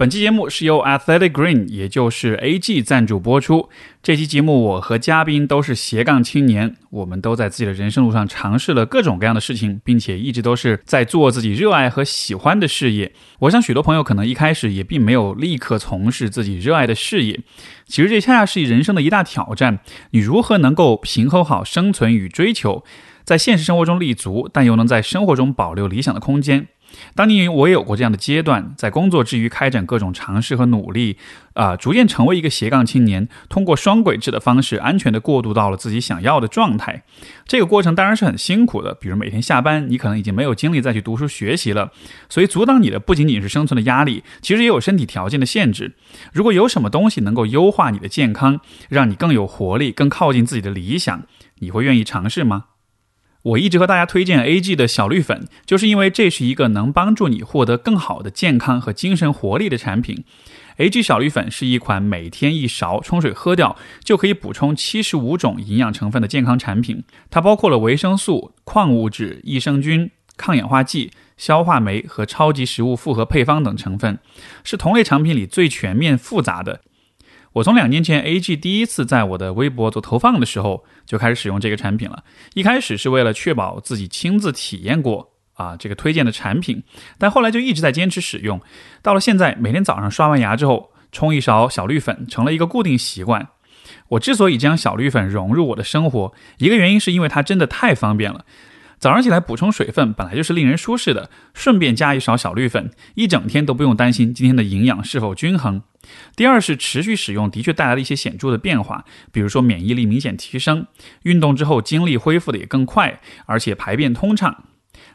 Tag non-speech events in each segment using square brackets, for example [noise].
本期节目是由 Athletic Green，也就是 AG 赞助播出。这期节目我和嘉宾都是斜杠青年，我们都在自己的人生路上尝试了各种各样的事情，并且一直都是在做自己热爱和喜欢的事业。我想许多朋友可能一开始也并没有立刻从事自己热爱的事业，其实这恰恰是人生的一大挑战。你如何能够平衡好生存与追求，在现实生活中立足，但又能在生活中保留理想的空间？当年我也有过这样的阶段，在工作之余开展各种尝试和努力，啊，逐渐成为一个斜杠青年，通过双轨制的方式，安全的过渡到了自己想要的状态。这个过程当然是很辛苦的，比如每天下班，你可能已经没有精力再去读书学习了。所以阻挡你的不仅仅是生存的压力，其实也有身体条件的限制。如果有什么东西能够优化你的健康，让你更有活力，更靠近自己的理想，你会愿意尝试吗？我一直和大家推荐 A G 的小绿粉，就是因为这是一个能帮助你获得更好的健康和精神活力的产品。A G 小绿粉是一款每天一勺冲水喝掉就可以补充七十五种营养成分的健康产品。它包括了维生素、矿物质、益生菌、抗氧化剂、消化酶和超级食物复合配方等成分，是同类产品里最全面复杂的。我从两年前 A G 第一次在我的微博做投放的时候就开始使用这个产品了。一开始是为了确保自己亲自体验过啊这个推荐的产品，但后来就一直在坚持使用。到了现在，每天早上刷完牙之后冲一勺小绿粉，成了一个固定习惯。我之所以将小绿粉融入我的生活，一个原因是因为它真的太方便了。早上起来补充水分本来就是令人舒适的，顺便加一勺小绿粉，一整天都不用担心今天的营养是否均衡。第二是持续使用的确带来了一些显著的变化，比如说免疫力明显提升，运动之后精力恢复的也更快，而且排便通畅。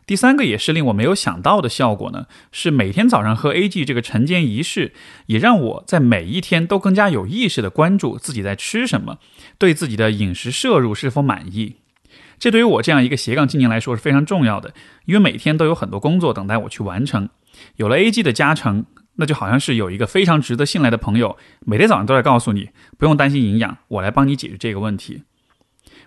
第三个也是令我没有想到的效果呢，是每天早上喝 A G 这个晨间仪式，也让我在每一天都更加有意识的关注自己在吃什么，对自己的饮食摄入是否满意。这对于我这样一个斜杠青年来说是非常重要的，因为每天都有很多工作等待我去完成。有了 A G 的加成。那就好像是有一个非常值得信赖的朋友，每天早上都在告诉你不用担心营养，我来帮你解决这个问题。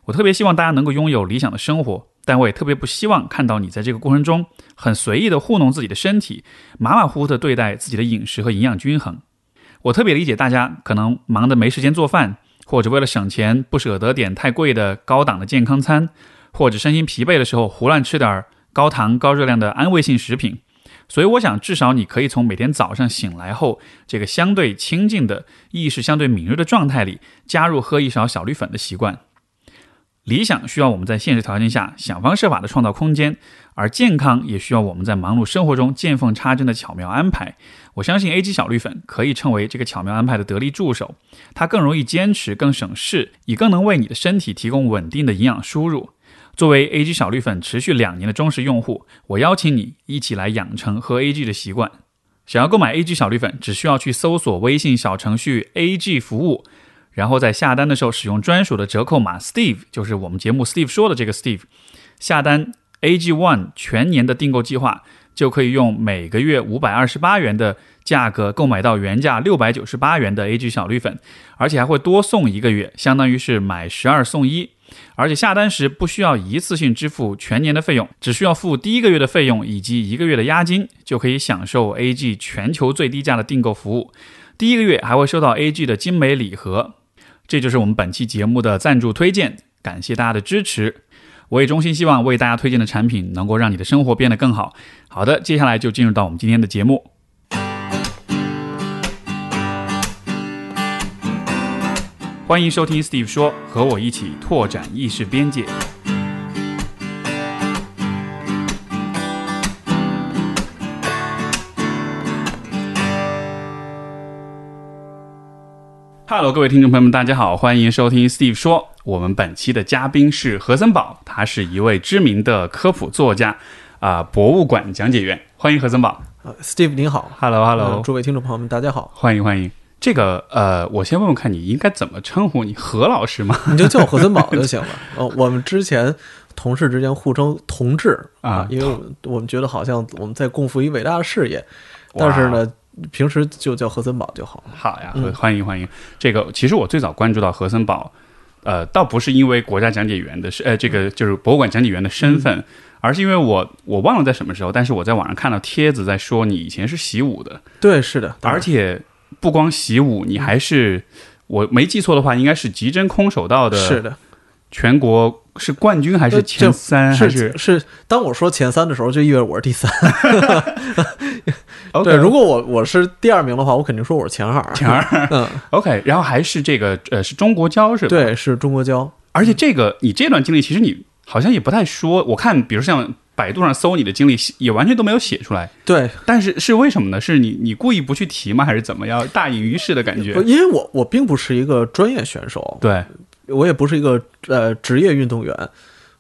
我特别希望大家能够拥有理想的生活，但我也特别不希望看到你在这个过程中很随意的糊弄自己的身体，马马虎虎的对待自己的饮食和营养均衡。我特别理解大家可能忙得没时间做饭，或者为了省钱不舍得点太贵的高档的健康餐，或者身心疲惫的时候胡乱吃点高糖高热量的安慰性食品。所以，我想至少你可以从每天早上醒来后这个相对清静的意识、相对敏锐的状态里，加入喝一勺小绿粉的习惯。理想需要我们在现实条件下想方设法的创造空间，而健康也需要我们在忙碌生活中见缝插针的巧妙安排。我相信 A G 小绿粉可以称为这个巧妙安排的得力助手，它更容易坚持、更省事，也更能为你的身体提供稳定的营养输入。作为 A G 小绿粉持续两年的忠实用户，我邀请你一起来养成喝 A G 的习惯。想要购买 A G 小绿粉，只需要去搜索微信小程序 A G 服务，然后在下单的时候使用专属的折扣码 Steve，就是我们节目 Steve 说的这个 Steve，下单 A G One 全年的订购计划，就可以用每个月五百二十八元的价格购买到原价六百九十八元的 A G 小绿粉，而且还会多送一个月，相当于是买十二送一。而且下单时不需要一次性支付全年的费用，只需要付第一个月的费用以及一个月的押金，就可以享受 AG 全球最低价的订购服务。第一个月还会收到 AG 的精美礼盒。这就是我们本期节目的赞助推荐，感谢大家的支持。我也衷心希望为大家推荐的产品能够让你的生活变得更好。好的，接下来就进入到我们今天的节目。欢迎收听 Steve 说，和我一起拓展意识边界。Hello，各位听众朋友们，大家好，欢迎收听 Steve 说。我们本期的嘉宾是何森宝，他是一位知名的科普作家，啊，博物馆讲解员。欢迎何森宝。呃，Steve 您好，Hello，Hello，诸位听众朋友们，大家好，欢迎欢迎。这个呃，我先问问看你应该怎么称呼你何老师吗？[laughs] 你就叫我何森宝 [laughs] 就行了。哦，我们之前同事之间互称同志啊，因为我们我们觉得好像我们在共赴一伟大的事业，但是呢，平时就叫何森宝就好了。好呀，欢迎欢迎。这个其实我最早关注到何森宝，呃，倒不是因为国家讲解员的是呃，这个就是博物馆讲解员的身份，而是因为我我忘了在什么时候，但是我在网上看到帖子在说你以前是习武的，对，是的，而且不光习武，你还是我没记错的话，应该是极真空手道的，是的，全国是冠军还是前三？还是是？当我说前三的时候，就意味着我是第三。[laughs] 对，如果我我是第二名的话，我肯定说我是前二，前二。[laughs] 嗯，[laughs] OK，然后还是这个呃，是中国交是吧？对，是中国交。而且这个你这段经历，其实你好像也不太说。我看，比如像百度上搜你的经历，也完全都没有写出来。对，但是是为什么呢？是你你故意不去提吗？还是怎么样？大隐于市的感觉？因为我我并不是一个专业选手，对我也不是一个呃职业运动员，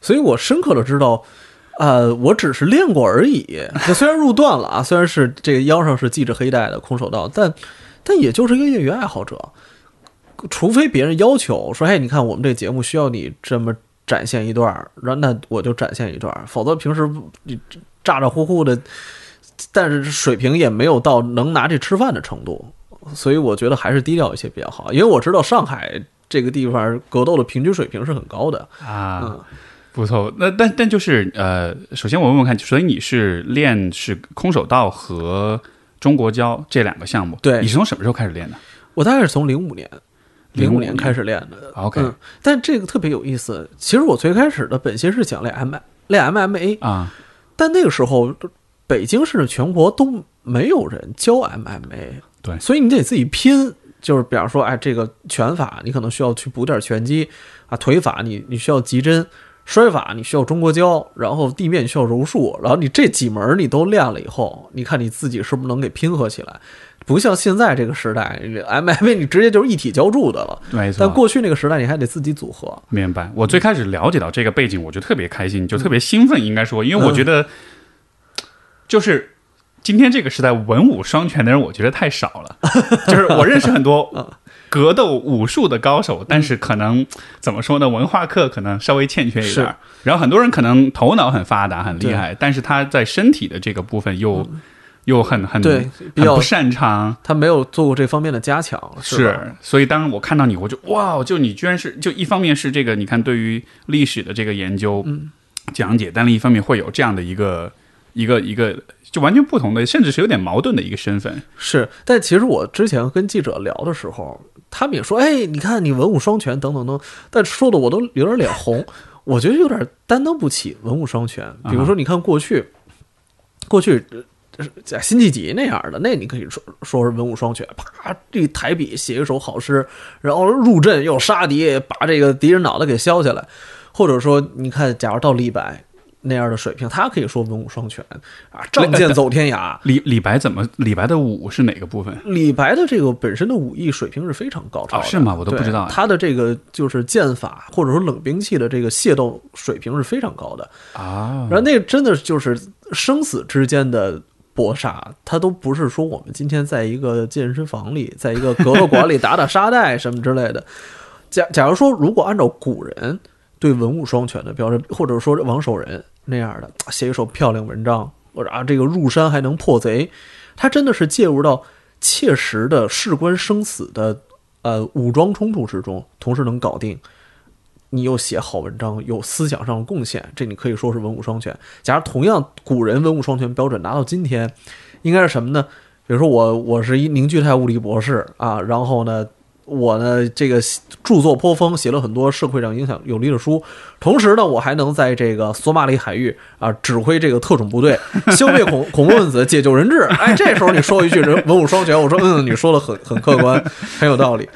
所以我深刻的知道。呃，我只是练过而已。那虽然入段了啊，[laughs] 虽然是这个腰上是系着黑带的空手道，但但也就是一个业余爱好者。除非别人要求说：“嘿，你看我们这节目需要你这么展现一段，然后那我就展现一段。否则平时你咋咋呼呼的，但是水平也没有到能拿这吃饭的程度。所以我觉得还是低调一些比较好。因为我知道上海这个地方格斗的平均水平是很高的啊。不错，那但但就是呃，首先我问问看，所以你是练是空手道和中国交这两个项目？对，你是从什么时候开始练的？我大概是从零五年，零五年开始练的。OK，但这个特别有意思。其实我最开始的本心是想练 M 练 MMA 啊，但那个时候北京市的全国都没有人教 MMA，对，所以你得自己拼。就是比方说，哎，这个拳法你可能需要去补点拳击啊，腿法你你需要急针。摔法你需要中国跤，然后地面需要柔术，然后你这几门你都练了以后，你看你自己是不是能给拼合起来？不像现在这个时代，MMA 你直接就是一体浇筑的了。没错。但过去那个时代你还得自己组合。明白。我最开始了解到这个背景，我就特别开心，就特别兴奋，应该说，因为我觉得，就是今天这个时代文武双全的人，我觉得太少了。就是我认识很多。[laughs] 格斗武术的高手，但是可能怎么说呢？文化课可能稍微欠缺一点。然后很多人可能头脑很发达、很厉害，但是他在身体的这个部分又又很很对比较不擅长，他没有做过这方面的加强。是，所以当我看到你，我就哇，就你居然是就一方面是这个，你看对于历史的这个研究讲解，但另一方面会有这样的一个一个一个。就完全不同的，甚至是有点矛盾的一个身份。是，但其实我之前跟记者聊的时候，他们也说：“哎，你看你文武双全，等等等。”但说的我都有点脸红。[laughs] 我觉得有点担当不起文武双全。比如说，你看过去，过去在辛弃疾那样的，那你可以说说是文武双全，啪，这抬笔写一首好诗，然后入阵又杀敌，把这个敌人脑袋给削下来。或者说，你看，假如到李白。那样的水平，他可以说文武双全啊，仗剑走天涯。李李白怎么？李白的武是哪个部分？李白的这个本身的武艺水平是非常高超的，是吗？我都不知道。他的这个就是剑法，或者说冷兵器的这个械斗水平是非常高的啊。然后那真的就是生死之间的搏杀，他都不是说我们今天在一个健身房里，在一个格斗馆里打打沙袋什么之类的。假假如说，如果按照古人。对文武双全的标准，或者说王守仁那样的写一首漂亮文章，或者啊这个入山还能破贼，他真的是介入到切实的事关生死的呃武装冲突之中，同时能搞定。你又写好文章，有思想上的贡献，这你可以说是文武双全。假如同样古人文武双全标准拿到今天，应该是什么呢？比如说我我是一凝聚态物理博士啊，然后呢。我呢，这个著作颇丰，写了很多社会上影响有力的书。同时呢，我还能在这个索马里海域啊，指挥这个特种部队，消灭恐恐怖分子，解救人质。哎，这时候你说一句“人文武双全”，我说嗯，你说的很很客观，很有道理。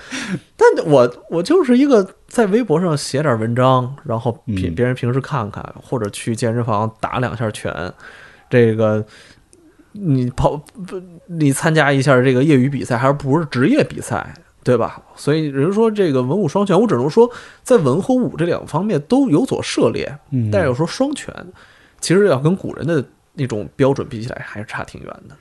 但我我就是一个在微博上写点文章，然后别别人平时看看，或者去健身房打两下拳，这个你跑不，你参加一下这个业余比赛，还是不是职业比赛？对吧？所以人说这个文武双全，我只能说在文和武这两方面都有所涉猎。嗯，但是要说双全，其实要跟古人的那种标准比起来，还是差挺远的。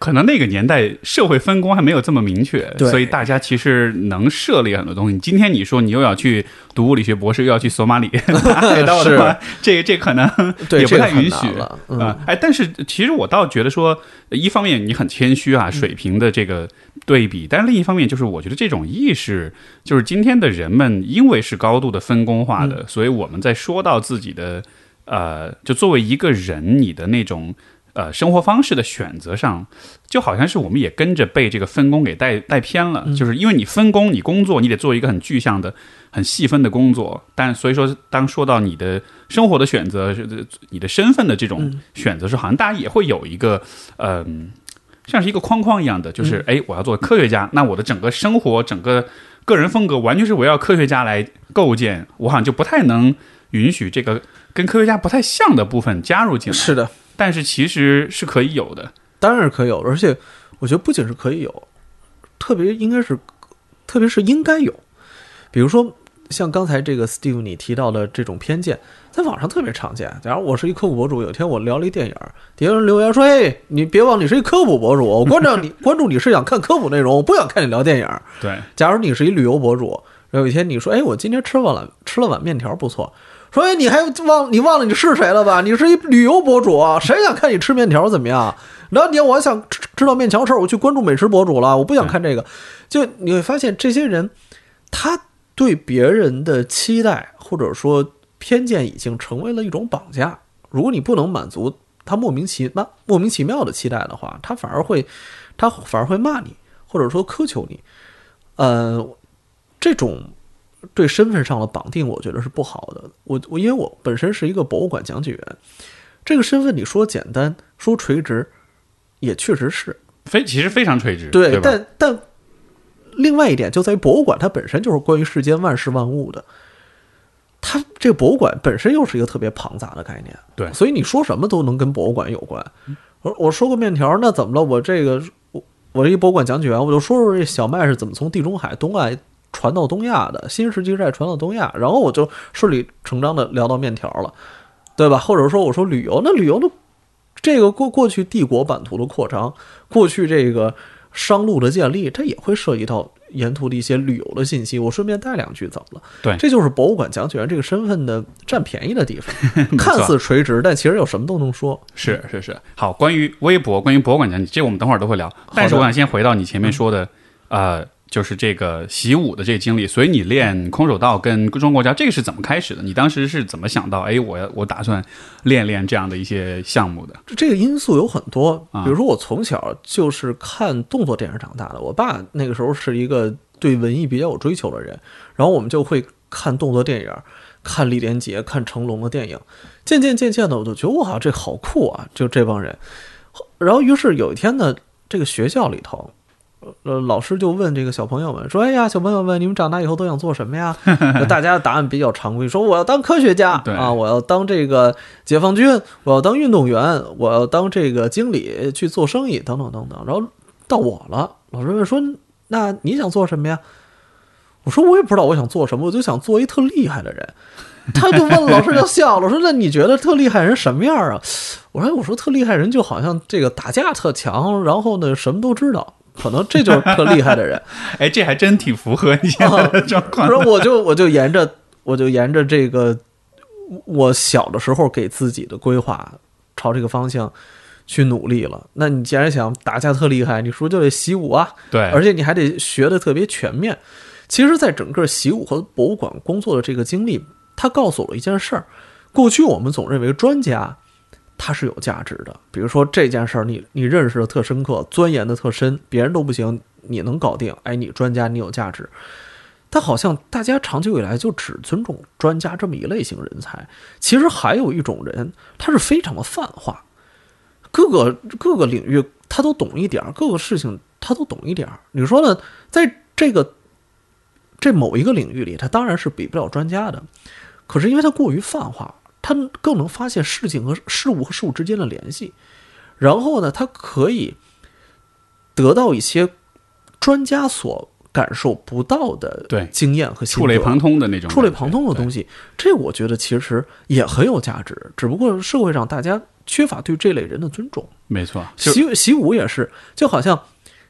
可能那个年代社会分工还没有这么明确，所以大家其实能设立很多东西。今天你说你又要去读物理学博士，又要去索马里海盗的话，这这可能也不太允许了啊。哎，但是其实我倒觉得说，一方面你很谦虚啊，水平的这个对比，但是另一方面就是我觉得这种意识，就是今天的人们因为是高度的分工化的，所以我们在说到自己的。呃，就作为一个人，你的那种呃生活方式的选择上，就好像是我们也跟着被这个分工给带带偏了。就是因为你分工，你工作，你得做一个很具象的、很细分的工作。但所以说，当说到你的生活的选择，是你的身份的这种选择时，好像大家也会有一个嗯。像是一个框框一样的，就是哎，我要做科学家，那我的整个生活、整个个人风格完全是围绕科学家来构建，我好像就不太能允许这个跟科学家不太像的部分加入进来。是的，但是其实是可以有的，当然是可以有，而且我觉得不仅是可以有，特别应该是，特别是应该有，比如说。像刚才这个 Steve 你提到的这种偏见，在网上特别常见。假如我是一科普博主，有天我聊了一电影，底下人留言说：“哎，你别忘你是一科普博主，我关注你，[laughs] 关注你是想看科普内容，我不想看你聊电影。”对。假如你是一旅游博主，有一天你说：“哎，我今天吃了碗吃了碗面条，不错。”说：“哎，你还忘你忘了你是谁了吧？你是一旅游博主，谁想看你吃面条怎么样？然后你我想知道面条事儿，我去关注美食博主了，我不想看这个。”就你会发现这些人，他。对别人的期待或者说偏见已经成为了一种绑架。如果你不能满足他莫名其妙、莫名其妙的期待的话，他反而会，他反而会骂你，或者说苛求你。呃，这种对身份上的绑定，我觉得是不好的。我我因为我本身是一个博物馆讲解员，这个身份你说简单，说垂直，也确实是非其实非常垂直，对，但但。另外一点就在于博物馆，它本身就是关于世间万事万物的。它这个博物馆本身又是一个特别庞杂的概念，对，所以你说什么都能跟博物馆有关。我我说个面条，那怎么了？我这个我我这一博物馆讲解员，我就说说这小麦是怎么从地中海东岸传到东亚的，新石器时代传到东亚，然后我就顺理成章的聊到面条了，对吧？或者说我说旅游，那旅游的这个过过去帝国版图的扩张，过去这个。商路的建立，它也会涉及到沿途的一些旅游的信息。我顺便带两句，怎么了？对，这就是博物馆讲解员这个身份的占便宜的地方。看似垂直，但其实有什么都能说。是是是。好，关于微博，关于博物馆讲解，这我们等会儿都会聊。但是我想先回到你前面说的，呃。就是这个习武的这个经历，所以你练空手道跟中国家这个是怎么开始的？你当时是怎么想到？哎，我要我打算练练这样的一些项目的？这个因素有很多，比如说我从小就是看动作电影长大的，我爸那个时候是一个对文艺比较有追求的人，然后我们就会看动作电影，看李连杰、看成龙的电影，渐渐渐渐的，我就觉得哇，这好酷啊！就这帮人，然后于是有一天呢，这个学校里头。呃，老师就问这个小朋友们说：“哎呀，小朋友们，你们长大以后都想做什么呀？” [laughs] 大家的答案比较常规，说：“我要当科学家啊，我要当这个解放军，我要当运动员，我要当这个经理去做生意，等等等等。”然后到我了，老师问说：“那你想做什么呀？”我说：“我也不知道我想做什么，我就想做一特厉害的人。”他就问老师就笑了，说：“那你觉得特厉害人什么样啊？”我说：“我说特厉害人就好像这个打架特强，然后呢什么都知道。”可能这就是特厉害的人，[laughs] 哎，这还真挺符合你现在的状况。[laughs] 说我就我就沿着我就沿着这个我小的时候给自己的规划，朝这个方向去努力了。那你既然想打架特厉害，你是不是就得习武啊？对，而且你还得学的特别全面。其实，在整个习武和博物馆工作的这个经历，他告诉我了一件事儿：过去我们总认为专家。它是有价值的，比如说这件事儿，你你认识的特深刻，钻研的特深，别人都不行，你能搞定，哎，你专家，你有价值。但好像大家长久以来就只尊重专家这么一类型人才，其实还有一种人，他是非常的泛化，各个各个领域他都懂一点儿，各个事情他都懂一点儿。你说呢？在这个这某一个领域里，他当然是比不了专家的，可是因为他过于泛化。他更能发现事情和事物和事物之间的联系，然后呢，他可以得到一些专家所感受不到的对经验和触类旁通的那种触类旁通的东西。这我觉得其实也很有价值，只不过社会上大家缺乏对这类人的尊重。没错，习习武也是，就好像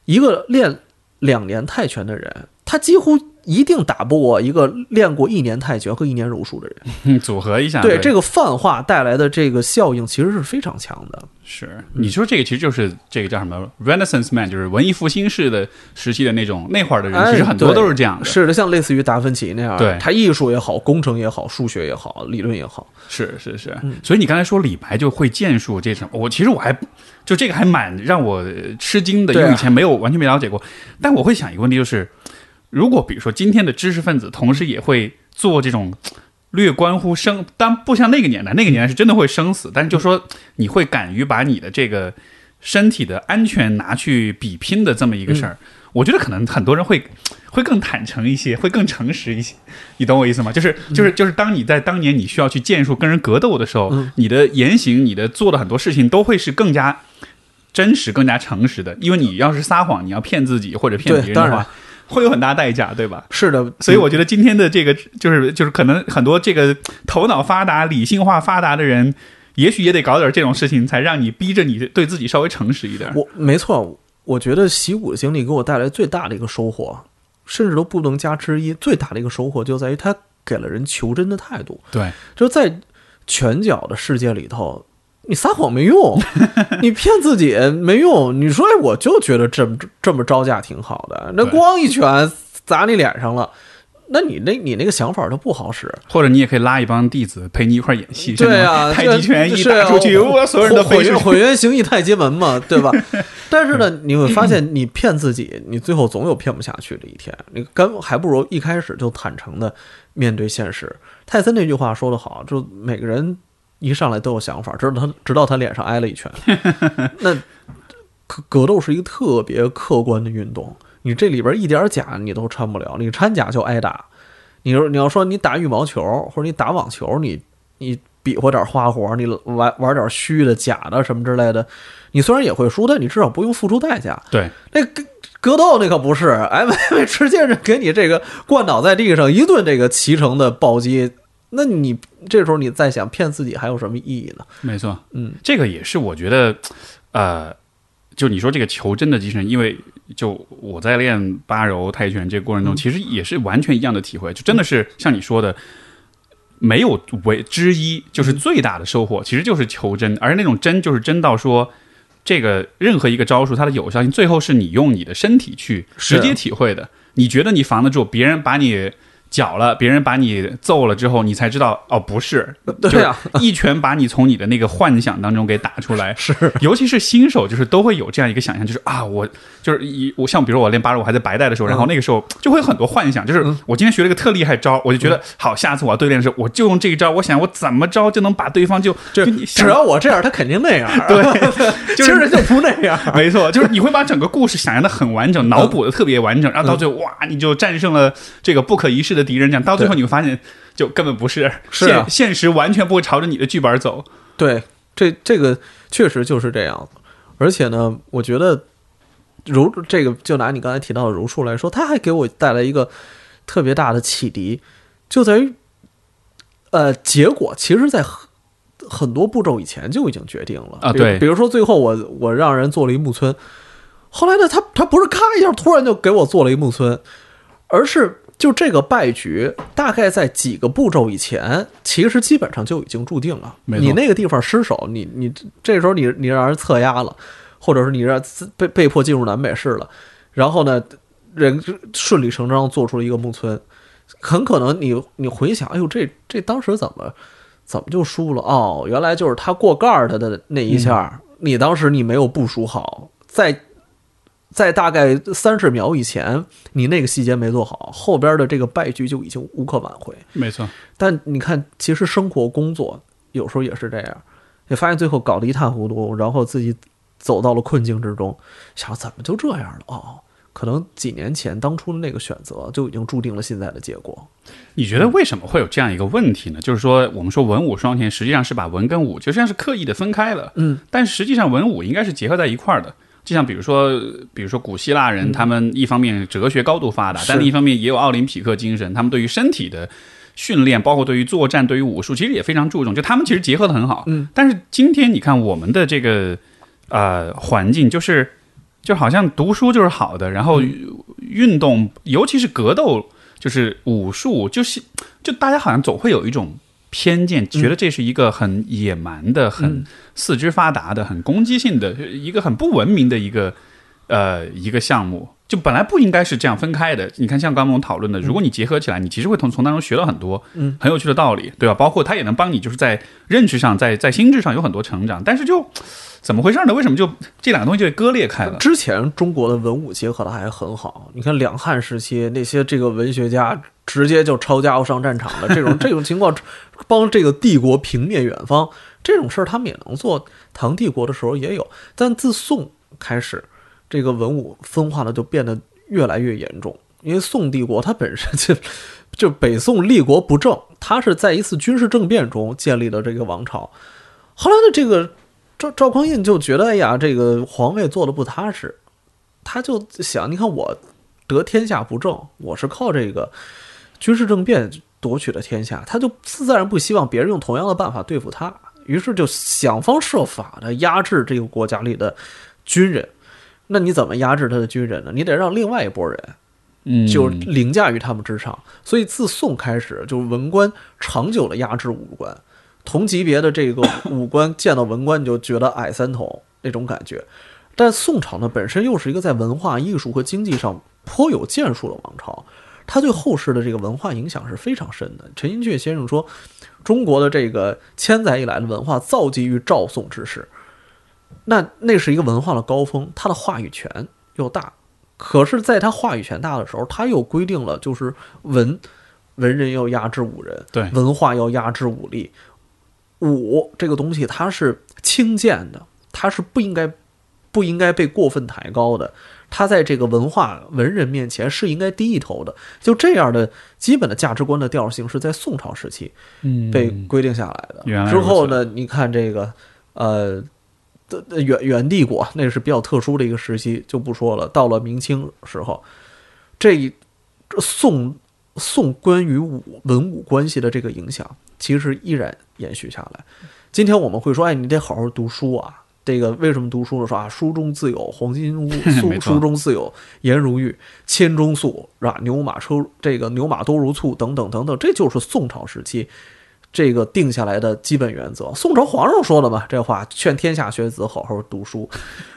一个练两年泰拳的人。他几乎一定打不过一个练过一年泰拳和一年柔术的人。[laughs] 组合一下，对这个泛化带来的这个效应，其实是非常强的。是你说这个，其实就是这个叫什么 Renaissance Man，就是文艺复兴式的时期的那种那会儿的人，其实很多都是这样的。是的，像类似于达芬奇那样，对他艺术也好，工程也好，数学也好，理论也好，是是是。所以你刚才说李白就会剑术这种，我其实我还就这个还蛮让我吃惊的，因为以前没有完全没了解过。但我会想一个问题，就是如果比如说今天的知识分子，同时也会做这种。略关乎生，但不像那个年代，那个年代是真的会生死。但是就说你会敢于把你的这个身体的安全拿去比拼的这么一个事儿，我觉得可能很多人会会更坦诚一些，会更诚实一些。你懂我意思吗？就是就是就是，当你在当年你需要去剑术跟人格斗的时候，你的言行、你的做的很多事情都会是更加真实、更加诚实的。因为你要是撒谎，你要骗自己或者骗别人的话。会有很大代价，对吧？是的，所以我觉得今天的这个就是就是可能很多这个头脑发达、理性化发达的人，也许也得搞点这种事情，才让你逼着你对自己稍微诚实一点。我没错，我觉得习武的经历给我带来最大的一个收获，甚至都不能加之一。最大的一个收获就在于他给了人求真的态度。对，就在拳脚的世界里头。你撒谎没用，[laughs] 你骗自己没用。你说，哎，我就觉得这么这么招架挺好的。那咣一拳砸你脸上了，那你那你那个想法都不好使。或者你也可以拉一帮弟子陪你一块演戏。对啊，太极拳一打出去，哇，所有人都毁毁原形意太极门嘛，对吧？[laughs] 但是呢，你会发现，你骗自己，你最后总有骗不下去的一天。你跟还不如一开始就坦诚的面对现实。泰森那句话说的好，就每个人。一上来都有想法，直到他直到他脸上挨了一拳。[laughs] 那格斗是一个特别客观的运动，你这里边一点假你都掺不了，你掺假就挨打。你说你要说你打羽毛球或者你打网球，你你比划点花活，你玩玩点虚的假的什么之类的，你虽然也会输，但你至少不用付出代价。对，那格格斗那可不是，MMA 直接是给你这个灌倒在地上一顿这个骑乘的暴击。那你这时候你再想骗自己还有什么意义呢？没错，嗯，这个也是我觉得，呃，就你说这个求真的精神，因为就我在练八柔泰拳这个过程中，其实也是完全一样的体会，就真的是像你说的，没有为之一，就是最大的收获，其实就是求真，而那种真就是真到说，这个任何一个招数它的有效性，最后是你用你的身体去直接体会的，你觉得你防得住，别人把你。搅了，别人把你揍了之后，你才知道哦，不是，[laughs] 对啊，一拳把你从你的那个幻想当中给打出来。是，尤其是新手，就是都会有这样一个想象，就是啊，我就是一我像比如我练八路，我还在白带的时候，然后那个时候就会有很多幻想，就是我今天学了一个特厉害招，我就觉得好，下次我要对练的时候，我就用这一招，我想我怎么着就能把对方就就只要我这样，他肯定那样。[laughs] 对，[laughs] 其实就不那样。没错，就是你会把整个故事想象的很完整，脑补的特别完整，然后到最后哇，你就战胜了这个不可一世的。敌人讲到最后你会发现，就根本不是现现实，完全不会朝着你的剧本走。对，这这个确实就是这样。而且呢，我觉得如这个，就拿你刚才提到的柔术来说，他还给我带来一个特别大的启迪，就在于呃，结果其实，在很很多步骤以前就已经决定了啊。对，比如说最后我我让人做了一木村，后来呢，他他不是咔一下突然就给我做了一木村，而是。就这个败局，大概在几个步骤以前，其实基本上就已经注定了。你那个地方失手，你你这时候你你让人侧压了，或者是你让被被迫进入南北市了，然后呢，人顺理成章做出了一个木村，很可能你你回想，哎呦，这这当时怎么怎么就输了？哦，原来就是他过盖儿他的那一下，你当时你没有部署好，在。在大概三十秒以前，你那个细节没做好，后边的这个败局就已经无可挽回。没错，但你看，其实生活工作有时候也是这样，你发现最后搞得一塌糊涂，然后自己走到了困境之中，想怎么就这样了？哦，可能几年前当初的那个选择就已经注定了现在的结果。你觉得为什么会有这样一个问题呢？就是说，我们说文武双全，实际上是把文跟武就像是刻意的分开了。嗯，但实际上文武应该是结合在一块儿的。就像比如说，比如说古希腊人，他们一方面哲学高度发达，但另一方面也有奥林匹克精神。他们对于身体的训练，包括对于作战、对于武术，其实也非常注重。就他们其实结合的很好。嗯。但是今天你看我们的这个呃环境，就是就好像读书就是好的，然后运动，尤其是格斗，就是武术，就是就大家好像总会有一种偏见，觉得这是一个很野蛮的、很四肢发达的、很攻击性的一个很不文明的一个呃一个项目。就本来不应该是这样分开的。你看，像刚刚我们讨论的，如果你结合起来，你其实会从从当中学到很多，嗯，很有趣的道理，对吧？包括它也能帮你，就是在认知上，在在心智上有很多成长。但是就怎么回事呢？为什么就这两个东西就割裂开了？之前中国的文武结合的还很好。你看两汉时期那些这个文学家直接就抄家伙上战场的这种 [laughs] 这种情况，帮这个帝国平灭远方这种事儿，他们也能做。唐帝国的时候也有，但自宋开始。这个文武分化的就变得越来越严重，因为宋帝国它本身就就北宋立国不正，它是在一次军事政变中建立的这个王朝。后来呢，这个赵赵匡胤就觉得，哎呀，这个皇位做的不踏实，他就想，你看我得天下不正，我是靠这个军事政变夺取的天下，他就自然不希望别人用同样的办法对付他，于是就想方设法的压制这个国家里的军人。那你怎么压制他的军人呢？你得让另外一拨人，嗯，就凌驾于他们之上。所以自宋开始，就文官长久的压制武官，同级别的这个 [coughs] 武官见到文官你就觉得矮三头那种感觉。但宋朝呢，本身又是一个在文化艺术和经济上颇有建树的王朝，它对后世的这个文化影响是非常深的。陈寅恪先生说，中国的这个千载以来的文化造基于赵宋之时。那那是一个文化的高峰，他的话语权又大，可是，在他话语权大的时候，他又规定了，就是文文人要压制武人，对，文化要压制武力，武这个东西它是轻贱的，它是不应该不应该被过分抬高的，他在这个文化文人面前是应该低一头的，就这样的基本的价值观的调性是在宋朝时期被规定下来的。之后呢，你看这个呃。的元元帝国那是比较特殊的一个时期，就不说了。到了明清时候，这宋宋关于武文武关系的这个影响，其实依然延续下来。今天我们会说，哎，你得好好读书啊。这个为什么读书呢？说啊，书中自有黄金屋，[laughs] 书书中自有颜如玉，千钟粟是吧？牛马车这个牛马多如簇，等等等等，这就是宋朝时期。这个定下来的基本原则，宋朝皇上说了嘛，这话劝天下学子好好读书。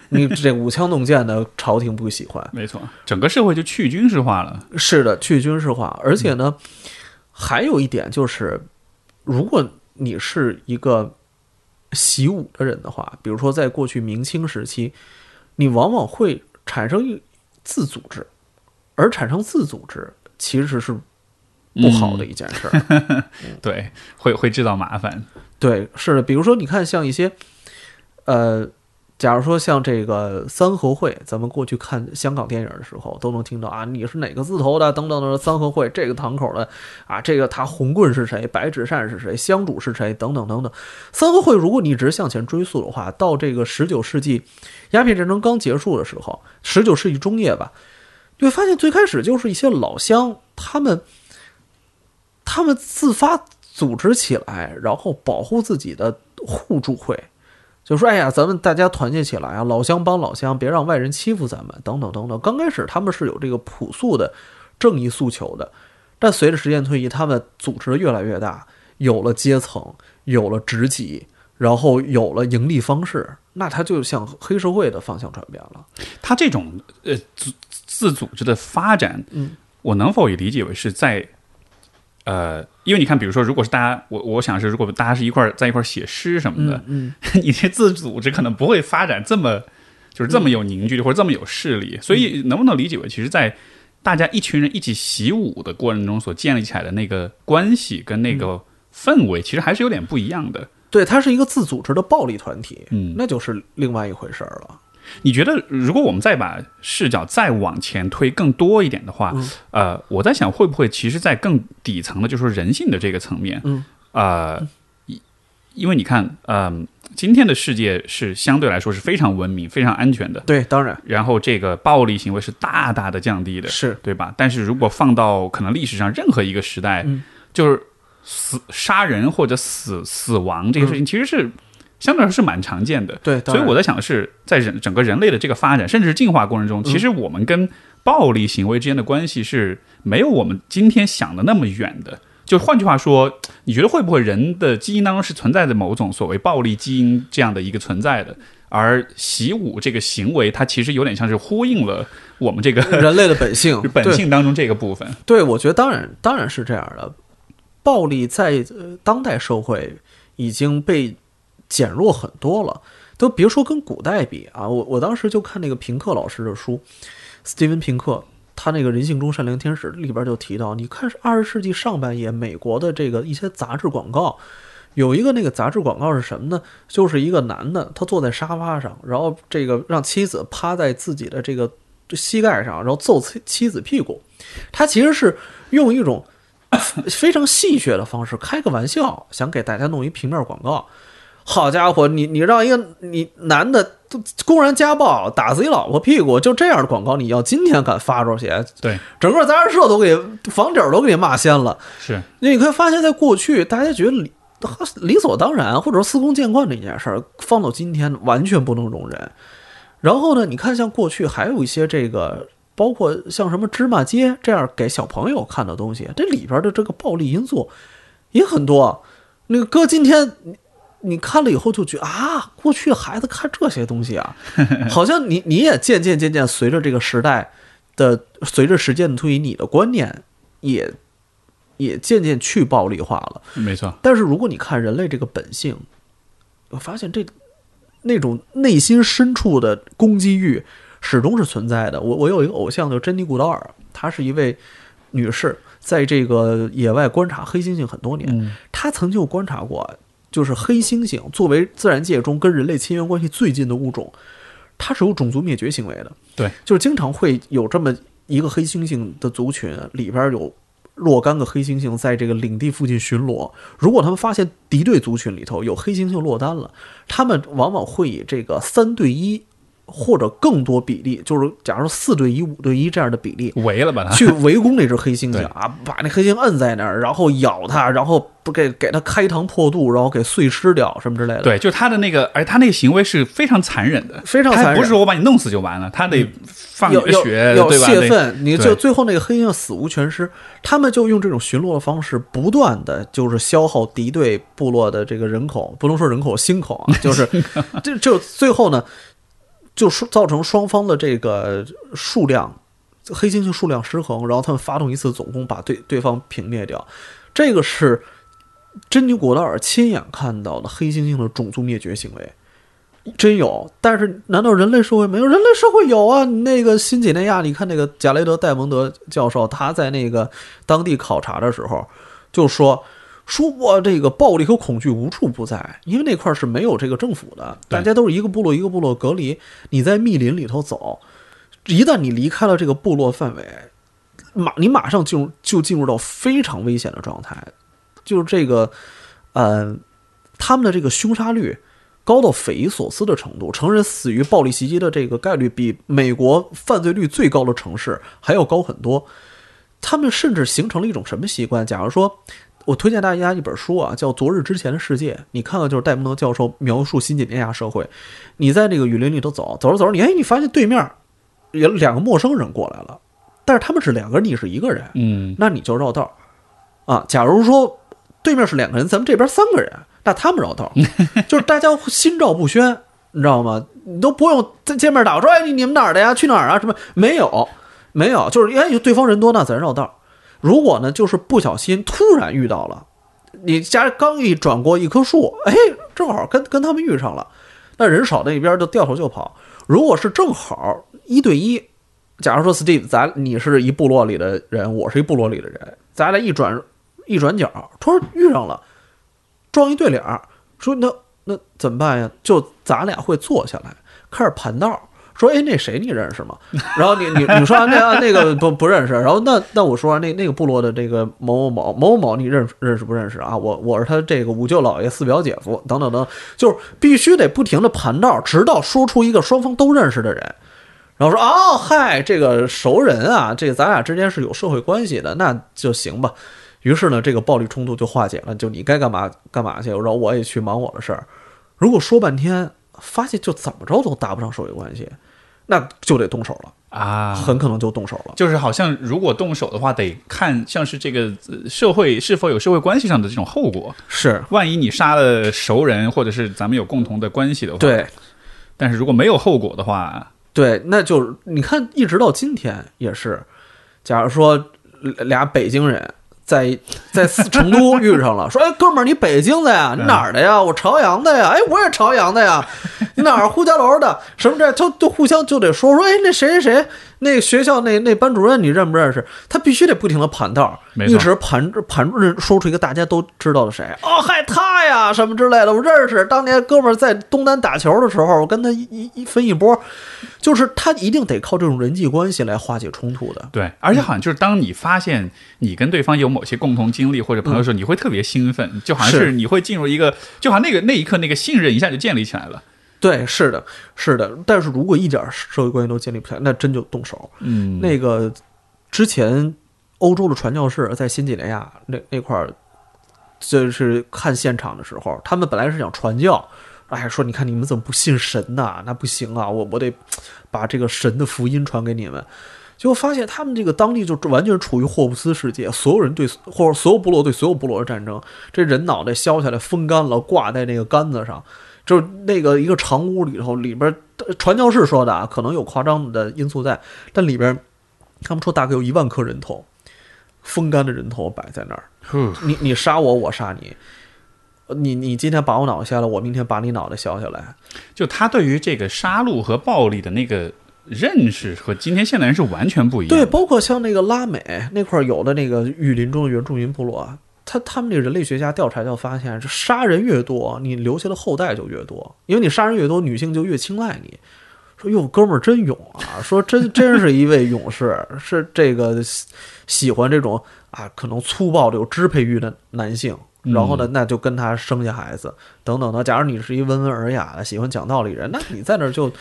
你这舞枪弄剑的朝廷不喜欢，没错，整个社会就去军事化了。是的，去军事化，而且呢，还有一点就是，如果你是一个习武的人的话，比如说在过去明清时期，你往往会产生自组织，而产生自组织其实是。不好的一件事儿，[laughs] 对，会会制造麻烦。对，是的，比如说，你看，像一些，呃，假如说像这个三合会，咱们过去看香港电影的时候，都能听到啊，你是哪个字头的，等等等三合会，这个堂口的啊，这个他红棍是谁，白纸扇是谁，香主是谁，等等等等。三合会，如果你一直向前追溯的话，到这个十九世纪鸦片战争刚结束的时候，十九世纪中叶吧，你会发现最开始就是一些老乡，他们。他们自发组织起来，然后保护自己的互助会，就说：“哎呀，咱们大家团结起来啊，老乡帮老乡，别让外人欺负咱们，等等等等。”刚开始他们是有这个朴素的正义诉求的，但随着时间推移，他们组织的越来越大，有了阶层，有了职级，然后有了盈利方式，那他就向黑社会的方向转变了。他这种呃自自组织的发展，嗯，我能否也理解为是在？呃，因为你看，比如说，如果是大家，我我想是，如果大家是一块在一块写诗什么的，嗯，[laughs] 你这自组织可能不会发展这么，就是这么有凝聚力或者这么有势力。所以，能不能理解为，其实，在大家一群人一起习武的过程中所建立起来的那个关系跟那个氛围，其实还是有点不一样的。对，它是一个自组织的暴力团体，嗯，那就是另外一回事儿了。你觉得，如果我们再把视角再往前推更多一点的话，呃，我在想会不会，其实，在更底层的，就是人性的这个层面，嗯，呃，因为你看，嗯，今天的世界是相对来说是非常文明、非常安全的，对，当然，然后这个暴力行为是大大的降低的，是。对吧？但是如果放到可能历史上任何一个时代，就是死杀人或者死死亡这个事情，其实是。相对来说是蛮常见的。对，所以我在想的是，在人整个人类的这个发展，甚至是进化过程中，其实我们跟暴力行为之间的关系是没有我们今天想的那么远的。就换句话说，你觉得会不会人的基因当中是存在着某种所谓暴力基因这样的一个存在的？而习武这个行为，它其实有点像是呼应了我们这个人类的本性，[laughs] 本性当中这个部分。对，我觉得当然当然是这样的。暴力在当代社会已经被减弱很多了，都别说跟古代比啊。我我当时就看那个平克老师的书，斯蒂芬平克，他那个人性中善良天使里边就提到，你看二十世纪上半叶美国的这个一些杂志广告。有一个那个杂志广告是什么呢？就是一个男的，他坐在沙发上，然后这个让妻子趴在自己的这个膝盖上，然后揍妻妻子屁股。他其实是用一种 [coughs] 非常戏谑的方式开个玩笑，想给大家弄一平面广告。好家伙，你你让一个你男的公然家暴打自己老婆屁股，就这样的广告，你要今天敢发出去，对整个杂志社都给房顶都给你骂掀了。是，那你可以发现，在过去大家觉得。理理所当然，或者说司空见惯的一件事儿，放到今天完全不能容忍。然后呢，你看像过去还有一些这个，包括像什么芝麻街这样给小朋友看的东西，这里边的这个暴力因素也很多。那个哥今天你看了以后就觉得啊，过去孩子看这些东西啊，[laughs] 好像你你也渐渐渐渐随着这个时代的随着时间的推移，你的观念也。也渐渐去暴力化了，没错。但是如果你看人类这个本性，我发现这那种内心深处的攻击欲始终是存在的。我我有一个偶像叫珍妮古道尔，她是一位女士，在这个野外观察黑猩猩很多年，她曾经观察过，就是黑猩猩作为自然界中跟人类亲缘关系最近的物种，它是有种族灭绝行为的。对，就是经常会有这么一个黑猩猩的族群里边有。若干个黑猩猩在这个领地附近巡逻，如果他们发现敌对族群里头有黑猩猩落单了，他们往往会以这个三对一。或者更多比例，就是假如四对一、五对一这样的比例，围了把它去围攻那只黑猩猩 [laughs] 啊，把那黑猩猩摁在那儿，然后咬它，然后不给给它开膛破肚，然后给碎尸掉什么之类的。对，就他的那个，而他那个行为是非常残忍的，非常残忍。不是说我把你弄死就完了，他得放血，要泄愤，你就最后那个黑猩猩死无全尸。他们就用这种巡逻的方式，不断的就是消耗敌对部落的这个人口，不能说人口，心口啊，就是 [laughs] 就就最后呢。就是造成双方的这个数量，黑猩猩数量失衡，然后他们发动一次总攻，把对对方平灭掉。这个是珍妮古道尔亲眼看到的黑猩猩的种族灭绝行为，真有。但是，难道人类社会没有？人类社会有啊！那个新几内亚，你看那个贾雷德戴蒙德教授，他在那个当地考察的时候就说。说过这个暴力和恐惧无处不在，因为那块是没有这个政府的，大家都是一个部落一个部落隔离。你在密林里头走，一旦你离开了这个部落范围，马你马上进入就进入到非常危险的状态。就是这个，呃，他们的这个凶杀率高到匪夷所思的程度，成人死于暴力袭击的这个概率比美国犯罪率最高的城市还要高很多。他们甚至形成了一种什么习惯？假如说。我推荐大家一本书啊，叫《昨日之前的世界》。你看看，就是戴蒙德教授描述新几内亚社会。你在这个雨林里头走，走着走着，你哎，你发现对面有两个陌生人过来了，但是他们是两个人，你是一个人，嗯，那你就绕道啊。假如说对面是两个人，咱们这边三个人，那他们绕道，[laughs] 就是大家心照不宣，你知道吗？你都不用在见面打，说哎，你你们哪儿的呀？去哪儿啊？什么没有？没有，就是哎，对方人多，那咱绕道。如果呢，就是不小心突然遇到了，你家刚一转过一棵树，哎，正好跟跟他们遇上了，那人少那边就掉头就跑。如果是正好一对一，假如说 Steve，咱你是一部落里的人，我是一部落里的人，咱俩一转一转角，突然遇上了，撞一对脸，说那那怎么办呀？就咱俩会坐下来开始盘道。说哎，那谁你认识吗？然后你你你说那啊那个不不认识。然后那那我说那那个部落的这个某某某某某某，你认认识不认识啊？我我是他这个五舅姥爷四表姐夫等等等，就是必须得不停的盘道，直到说出一个双方都认识的人。然后说哦嗨，这个熟人啊，这个咱俩之间是有社会关系的，那就行吧。于是呢，这个暴力冲突就化解了，就你该干嘛干嘛去，然后我也去忙我的事儿。如果说半天发现就怎么着都搭不上社会关系，那就得动手了啊，很可能就动手了。就是好像如果动手的话，得看像是这个社会是否有社会关系上的这种后果。是，万一你杀了熟人，或者是咱们有共同的关系的话，对。但是如果没有后果的话，对，那就你看，一直到今天也是。假如说俩北京人。在在成都 [laughs] 遇上了，说哎哥们儿你北京的呀？你哪儿的呀？我朝阳的呀。哎我也朝阳的呀。你哪儿呼家楼的？什么这就就互相就得说说哎那谁谁谁那学校那那班主任你认不认识？他必须得不停的盘道，一直盘盘说出一个大家都知道的谁哦嗨他呀什么之类的我认识。当年哥们儿在东单打球的时候，我跟他一一分一波，就是他一定得靠这种人际关系来化解冲突的。对，而且好像就是当你发现你跟对方有。某些共同经历或者朋友的时候，你会特别兴奋，就好像是你会进入一个，就好像那个那一刻那个信任一下就建立起来了。对，是的，是的。但是如果一点社会关系都建立不起来，那真就动手。嗯，那个之前欧洲的传教士在新几内亚那那块儿，就是看现场的时候，他们本来是想传教，哎，说你看你们怎么不信神呐？那不行啊，我我得把这个神的福音传给你们。结果发现他们这个当地就完全处于霍布斯世界，所有人对或者所有部落对所有部落的战争，这人脑袋削下来风干了，挂在那个杆子上，就是那个一个长屋里头，里边传教士说的啊，可能有夸张的因素在，但里边他们说大概有一万颗人头，风干的人头摆在那儿，你你杀我，我杀你，你你今天把我脑袋削了，我明天把你脑袋削下来，就他对于这个杀戮和暴力的那个。认识和今天现代人是完全不一样。对，包括像那个拉美那块儿有的那个雨林中的原住民部落，他他们那个人类学家调查就发现，这杀人越多，你留下的后代就越多，因为你杀人越多，女性就越青睐你。说哟，哥们儿真勇啊！说真真是一位勇士，是这个喜欢这种啊，可能粗暴的有支配欲的男性。然后呢，那就跟他生下孩子，等等的。假如你是一温文尔雅的、喜欢讲道理人，那你在那儿就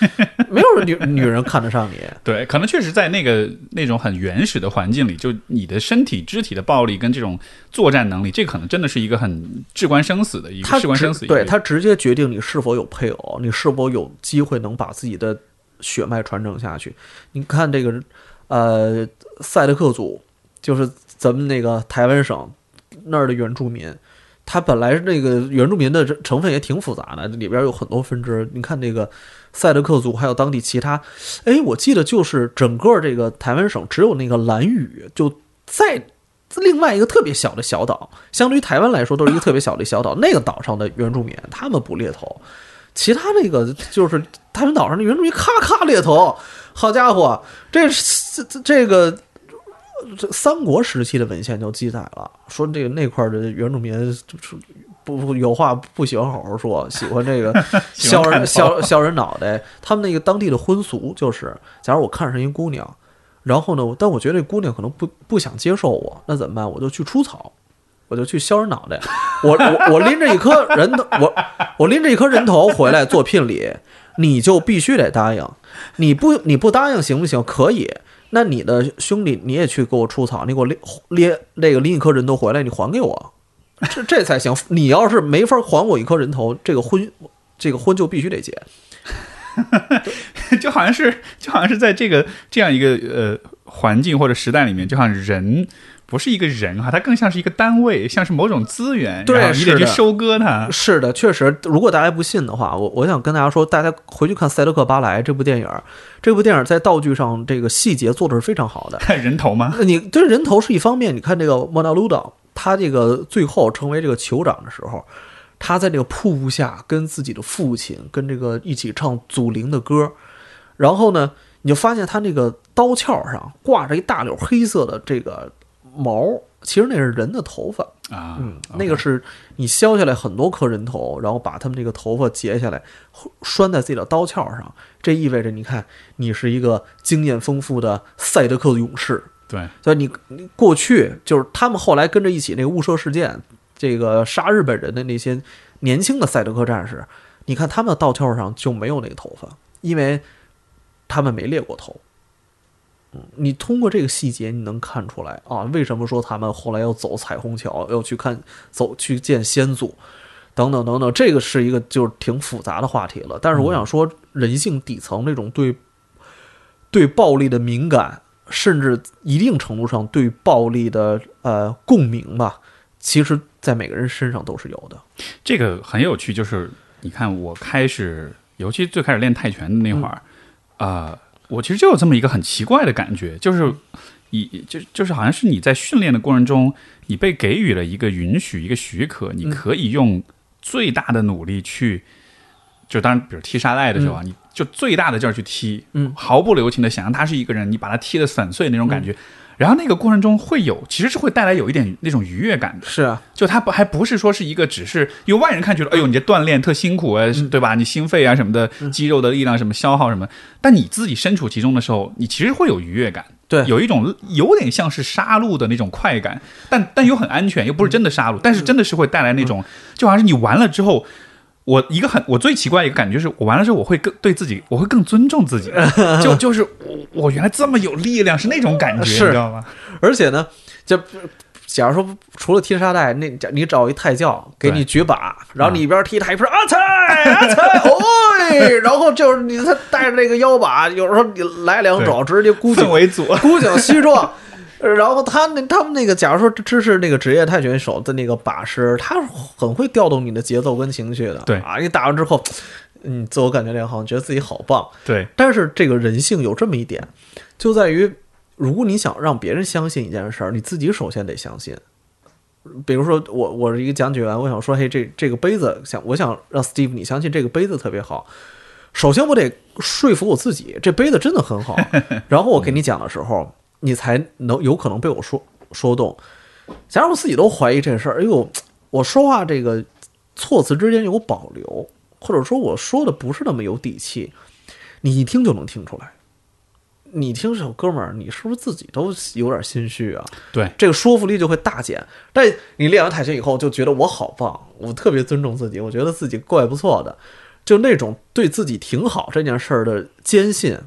没有人女女人看得上你。[laughs] 对，可能确实在那个那种很原始的环境里，就你的身体肢体的暴力跟这种作战能力，这可能真的是一个很至关生死的一个事关生死。对他直接决定你是否有配偶，你是否有机会能把自己的血脉传承下去。你看这个，呃，赛德克族，就是咱们那个台湾省那儿的原住民。它本来那个原住民的成分也挺复杂的，里边有很多分支。你看那个赛德克族，还有当地其他，哎，我记得就是整个这个台湾省只有那个兰屿，就在另外一个特别小的小岛，相对于台湾来说都是一个特别小的小岛。那个岛上的原住民他们不猎头，其他那个就是台湾岛上的原住民咔咔猎头。好家伙，这这这个。这三国时期的文献就记载了，说这个那块的原住民就是不不有话不喜欢好好说，喜欢这个 [laughs] 削人削削人脑袋。他们那个当地的婚俗就是，假如我看上一姑娘，然后呢，但我觉得这姑娘可能不不想接受我，那怎么办？我就去出草，我就去削人脑袋。我我我拎着一颗人头，我我拎着一颗人头回来做聘礼，你就必须得答应。你不你不答应行不行？可以。那你的兄弟你也去给我除草，你给我拎拎那个拎一颗人头回来，你还给我，这这才行。你要是没法还我一颗人头，这个婚这个婚就必须得结。[laughs] 就好像是就好像是在这个这样一个呃环境或者时代里面，就像人。不是一个人哈，它更像是一个单位，像是某种资源，对，你得去收割它。是的，确实，如果大家不信的话，我我想跟大家说，大家回去看《赛德克·巴莱》这部电影，这部电影在道具上这个细节做的是非常好的。看 [laughs] 人头吗？你这人头是一方面，你看这个莫纳鲁岛，他这个最后成为这个酋长的时候，他在这个瀑布下跟自己的父亲跟这个一起唱祖灵的歌，然后呢，你就发现他那个刀鞘上挂着一大绺黑色的这个。毛其实那是人的头发啊，嗯，那个是你削下来很多颗人头，然后把他们这个头发截下来拴在自己的刀鞘上，这意味着你看你是一个经验丰富的赛德克勇士。对，所以你你过去就是他们后来跟着一起那个雾社事件，这个杀日本人的那些年轻的赛德克战士，你看他们的刀鞘上就没有那个头发，因为他们没猎过头。你通过这个细节，你能看出来啊？为什么说他们后来要走彩虹桥，要去看走去见先祖？等等等等，这个是一个就是挺复杂的话题了。但是我想说，人性底层那种对对暴力的敏感，甚至一定程度上对暴力的呃共鸣吧，其实在每个人身上都是有的。这个很有趣，就是你看我开始，尤其最开始练泰拳的那会儿，啊，我其实就有这么一个很奇怪的感觉，就是你就就是好像是你在训练的过程中，你被给予了一个允许，一个许可，你可以用。最大的努力去，就当然，比如踢沙袋的时候啊，你就最大的劲儿去踢，嗯，毫不留情的想让他是一个人，你把他踢得粉碎那种感觉，然后那个过程中会有，其实是会带来有一点那种愉悦感的。是啊，就他不还不是说是一个，只是因为外人看觉得，哎呦，你这锻炼特辛苦啊，对吧？你心肺啊什么的，肌肉的力量什么消耗什么，但你自己身处其中的时候，你其实会有愉悦感。对，有一种有点像是杀戮的那种快感，但但又很安全，又不是真的杀戮，但是真的是会带来那种，就好像是你完了之后，我一个很我最奇怪一个感觉是我完了之后我会更对自己，我会更尊重自己，[laughs] 就就是我我原来这么有力量，是那种感觉，你知道吗？而且呢，就。假如说除了踢沙袋，那你找一太教给你举把，然后你一边踢他一边啊菜啊菜，[laughs] 哦，然后就是你他带着那个腰把，有时候你来两肘，直接孤颈为主，孤颈 [laughs] 膝撞。然后他那他们那个，假如说这是那个职业泰拳手的那个把式，他很会调动你的节奏跟情绪的。对啊，你打完之后，你，自我感觉良好，觉得自己好棒。对，但是这个人性有这么一点，就在于。如果你想让别人相信一件事儿，你自己首先得相信。比如说，我我是一个讲解员，我想说，嘿，这这个杯子，想我想让 Steve 你相信这个杯子特别好。首先，我得说服我自己，这杯子真的很好。[laughs] 然后我给你讲的时候，你才能有可能被我说说动。假如我自己都怀疑这事儿，哎呦，我说话这个措辞之间有保留，或者说我说的不是那么有底气，你一听就能听出来。你听这首哥们儿，你是不是自己都有点心虚啊？对，这个说服力就会大减。但你练完泰拳以后，就觉得我好棒，我特别尊重自己，我觉得自己怪不错的，就那种对自己挺好这件事儿的坚信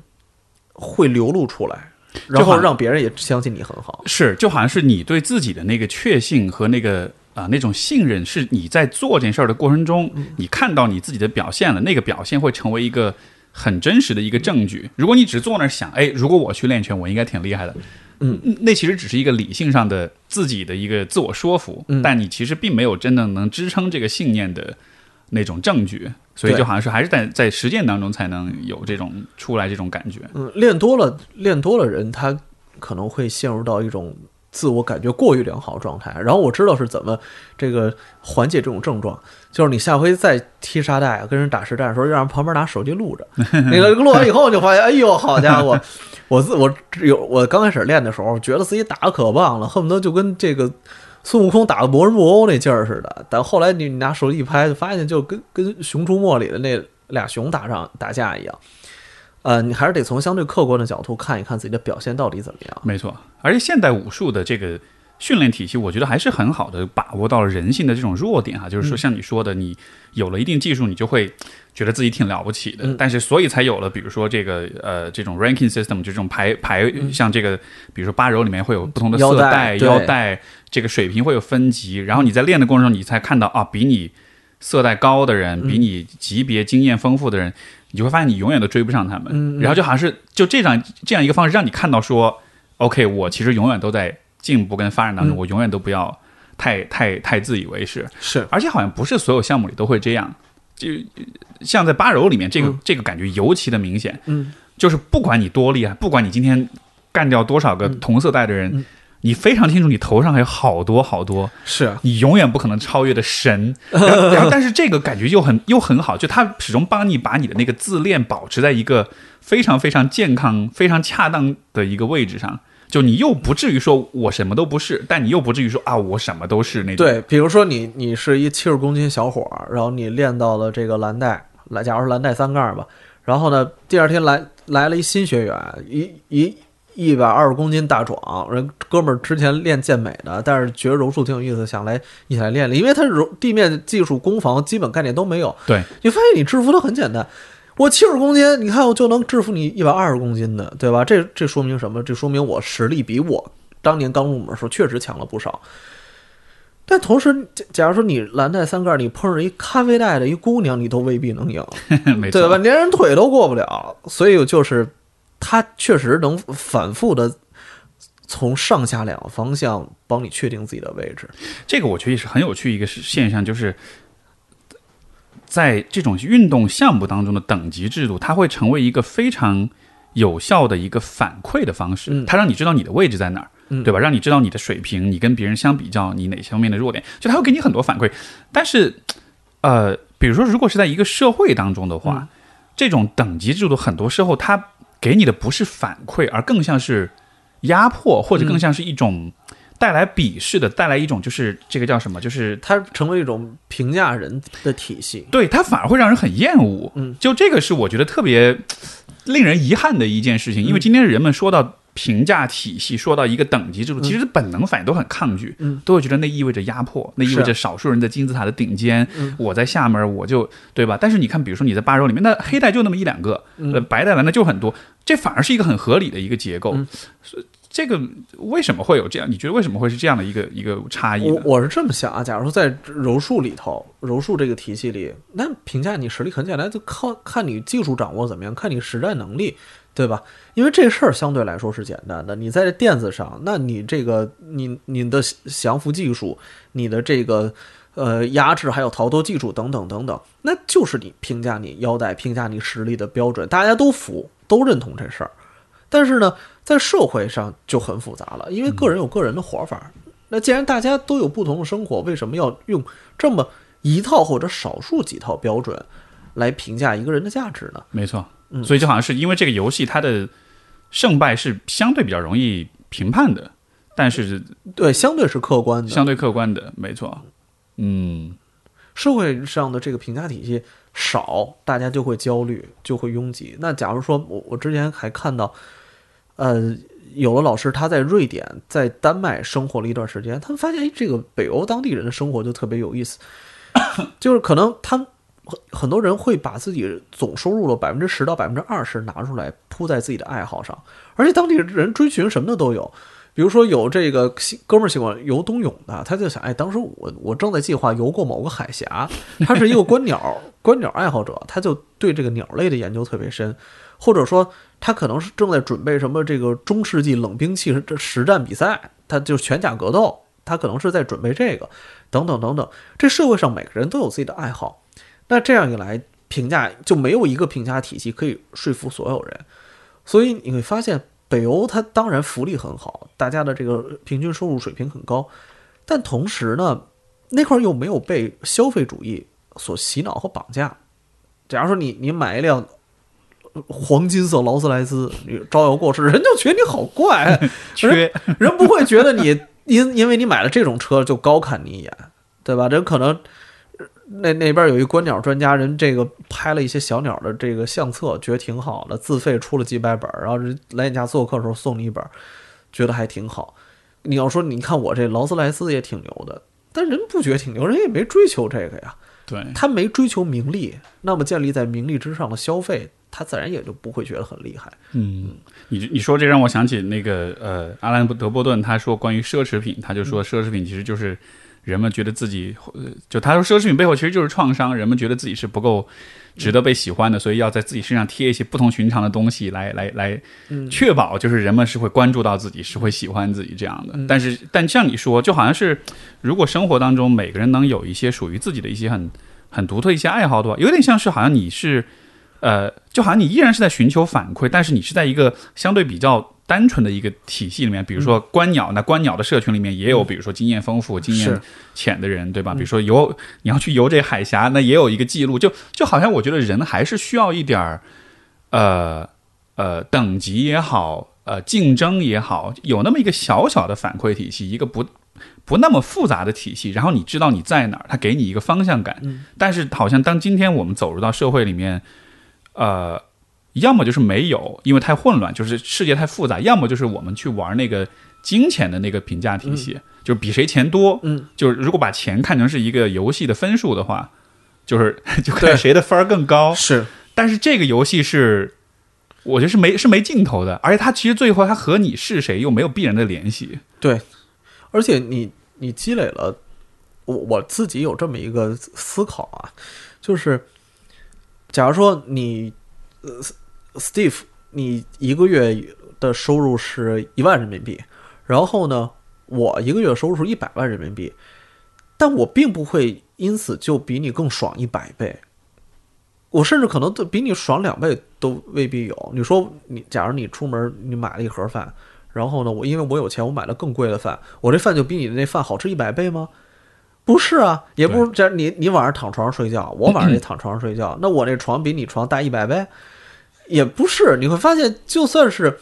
会流露出来，然后让别人也相信你很好。是，就好像是你对自己的那个确信和那个啊那种信任，是你在做这件事儿的过程中，你看到你自己的表现了，那个表现会成为一个。很真实的一个证据。如果你只坐那儿想，哎，如果我去练拳，我应该挺厉害的，嗯，那其实只是一个理性上的自己的一个自我说服，但你其实并没有真的能支撑这个信念的那种证据，所以就好像是还是在在实践当中才能有这种出来这种感觉。嗯，练多了，练多了人他可能会陷入到一种。自我感觉过于良好状态，然后我知道是怎么这个缓解这种症状，就是你下回再踢沙袋跟人打实战的时候，让旁边拿手机录着，[laughs] 那个录完以后就发现，哎呦，好家伙，我自我有我刚开始练的时候，觉得自己打的可棒了，恨不得就跟这个孙悟空打个魔人布欧那劲儿似的。但后来你拿手机一拍，就发现就跟跟《熊出没》里的那俩熊打上打架一样。呃，你还是得从相对客观的角度看一看自己的表现到底怎么样。没错，而且现代武术的这个训练体系，我觉得还是很好的把握到了人性的这种弱点哈。就是说，像你说的，你有了一定技术，你就会觉得自己挺了不起的。但是，所以才有了，比如说这个呃，这种 ranking system，就这种排排，像这个，比如说八柔里面会有不同的色带、腰带，这个水平会有分级。然后你在练的过程中，你才看到啊，比你色带高的人，比你级别经验丰富的人。你就会发现你永远都追不上他们，然后就好像是就这样这样一个方式让你看到说，OK，我其实永远都在进步跟发展当中，我永远都不要太太太自以为是。是，而且好像不是所有项目里都会这样，就像在八柔里面，这个这个感觉尤其的明显。嗯，就是不管你多厉害，不管你今天干掉多少个同色带的人。你非常清楚，你头上还有好多好多，是你永远不可能超越的神。[laughs] 然后，但是这个感觉又很又很好，就他始终帮你把你的那个自恋保持在一个非常非常健康、非常恰当的一个位置上。就你又不至于说我什么都不是，但你又不至于说啊我什么都是那种。对，比如说你你是一七十公斤小伙儿，然后你练到了这个蓝带，来，假如说蓝带三杠吧，然后呢，第二天来来了一新学员，一一。一百二十公斤大壮，人哥们儿之前练健美的，但是觉得柔术挺有意思，想来一起来练练。因为他柔地面技术、攻防基本概念都没有。对，你发现你制服他很简单，我七十公斤，你看我就能制服你一百二十公斤的，对吧？这这说明什么？这说明我实力比我当年刚入门的时候确实强了不少。但同时，假假如说你蓝带三盖，你碰上一咖啡带的一姑娘，你都未必能赢，[laughs] 对吧？连人腿都过不了。所以就是，他确实能反复的从上下两个方向帮你确定自己的位置。这个我觉得也是很有趣一个现象，就是在这种运动项目当中的等级制度，它会成为一个非常有效的一个反馈的方式。嗯它让你知道你的位置在哪儿，嗯对吧？让你知道你的水平，你跟别人相比较，你哪些方面的弱点，就它会给你很多反馈。但是，呃，比如说，如果是在一个社会当中的话，这种等级制度很多时候它给你的不是反馈，而更像是压迫，或者更像是一种带来鄙视的，带来一种就是这个叫什么，就是它成为一种评价人的体系。对它反而会让人很厌恶。嗯，就这个是我觉得特别令人遗憾的一件事情，因为今天人们说到。评价体系说到一个等级制度，其实本能反应都很抗拒，嗯都会觉得那意味着压迫，那意味着少数人在金字塔的顶尖，嗯我在下面我就对吧？但是你看，比如说你在八柔里面，那黑带就那么一两个，嗯呃，白带蓝的就很多，这反而是一个很合理的一个结构。这个为什么会有这样？你觉得为什么会是这样的一个一个差异？我我是这么想啊，假如说在柔术里头，柔术这个体系里，那评价你实力很简单，就靠看你技术掌握怎么样，看你实战能力，对吧？因为这事儿相对来说是简单的，你在垫子上，那你这个你你的降服技术，你的这个呃压制还有逃脱技术等等等等，那就是你评价你腰带、评价你实力的标准，大家都服，都认同这事儿。但是呢，在社会上就很复杂了，因为个人有个人的活法。那既然大家都有不同的生活，为什么要用这么一套或者少数几套标准来评价一个人的价值呢？没错，嗯所以就好像是因为这个游戏它的胜败是相对比较容易评判的，但是对，相对是客观的。相对客观的，没错。嗯，社会上的这个评价体系少，大家就会焦虑，就会拥挤。那假如说我我之前还看到，呃，有的老师他在瑞典、在丹麦生活了一段时间，他们发现，哎，这个北欧当地人的生活就特别有意思，[coughs] 就是可能他们很很多人会把自己总收入的百分之十到百分之二十拿出来铺在自己的爱好上，而且当地人追寻什么的都有。比如说有这个喜哥们儿喜欢游冬泳的，他就想，哎，当时我我正在计划游过某个海峡，他是一个观鸟观鸟爱好者，他就对这个鸟类的研究特别深，或者说他可能是正在准备什么这个中世纪冷兵器这实战比赛，他就全甲格斗，他可能是在准备这个，等等等等。这社会上每个人都有自己的爱好，那这样一来，评价就没有一个评价体系可以说服所有人，所以你会发现。北欧它当然福利很好，大家的这个平均收入水平很高，但同时呢，那块儿又没有被消费主义所洗脑和绑架。假如说你你买一辆黄金色劳斯莱斯，你招摇过市，人就觉得你好怪，[laughs] 缺人不会觉得你因因为你买了这种车就高看你一眼，对吧？人可能那那边有一观鸟专家，人这个拍了一些小鸟的这个相册，觉得挺好的，自费出了几百本，然后人来你家做客的时候送你一本，觉得还挺好。你要说你看我这劳斯莱斯也挺牛的，但人不觉得挺牛，人也没追求这个呀，对，他没追求名利，那么建立在名利之上的消费，他自然也就不会觉得很厉害。嗯，你你说这让我想起那个呃，阿兰德波顿他说关于奢侈品，他就说奢侈品其实就是人们觉得自己，呃就他说奢侈品背后其实就是创伤，人们觉得自己是不够值得被喜欢的，所以要在自己身上贴一些不同寻常的东西来来来嗯确保就是人们是会关注到自己，是会喜欢自己这样的。但是但像你说，就好像是如果生活当中每个人能有一些属于自己的一些很很独特一些爱好的话，有点像是好像你是。呃，就好像你依然是在寻求反馈，但是你是在一个相对比较单纯的一个体系里面，比如说观鸟，那观鸟的社群里面也有，比如说经验丰富、经验浅的人，对吧？比如说游，你要去游这海峡，那也有一个记录，就就好像我觉得人还是需要一点儿，呃呃，等级也好，呃，竞争也好，有那么一个小小的反馈体系，一个不。不那么复杂的体系，然后你知道你在哪儿，它给你一个方向感。嗯但是好像当今天我们走入到社会里面，呃，要么就是没有，因为太混乱，就是世界太复杂；要么就是我们去玩那个金钱的那个评价体系，就是比谁钱多。嗯，就是如果把钱看成是一个游戏的分数的话，就是 [laughs] 就看谁的分儿更高。是但是这个游戏是，我觉得是没是没尽头的，而且它其实最后它和你是谁又没有必然的联系。对，而且你你积累了我我自己有这么一个思考啊，就是假如说你呃，Steve，你一个月的收入是一万人民币，然后呢，我一个月收入是一百万人民币，但我并不会因此就比你更爽一百倍。我甚至可能都比你爽两倍都未必有。你说你，假如你出门你买了一盒饭，然后呢，我因为我有钱，我买了更贵的饭，我这饭就比你的那饭好吃一百倍吗？不是啊，也不是。假如你你晚上躺床上睡觉，我晚上也躺床上睡觉，[clears throat] 那我这床比你床大一百倍，也不是。你会发现，就算是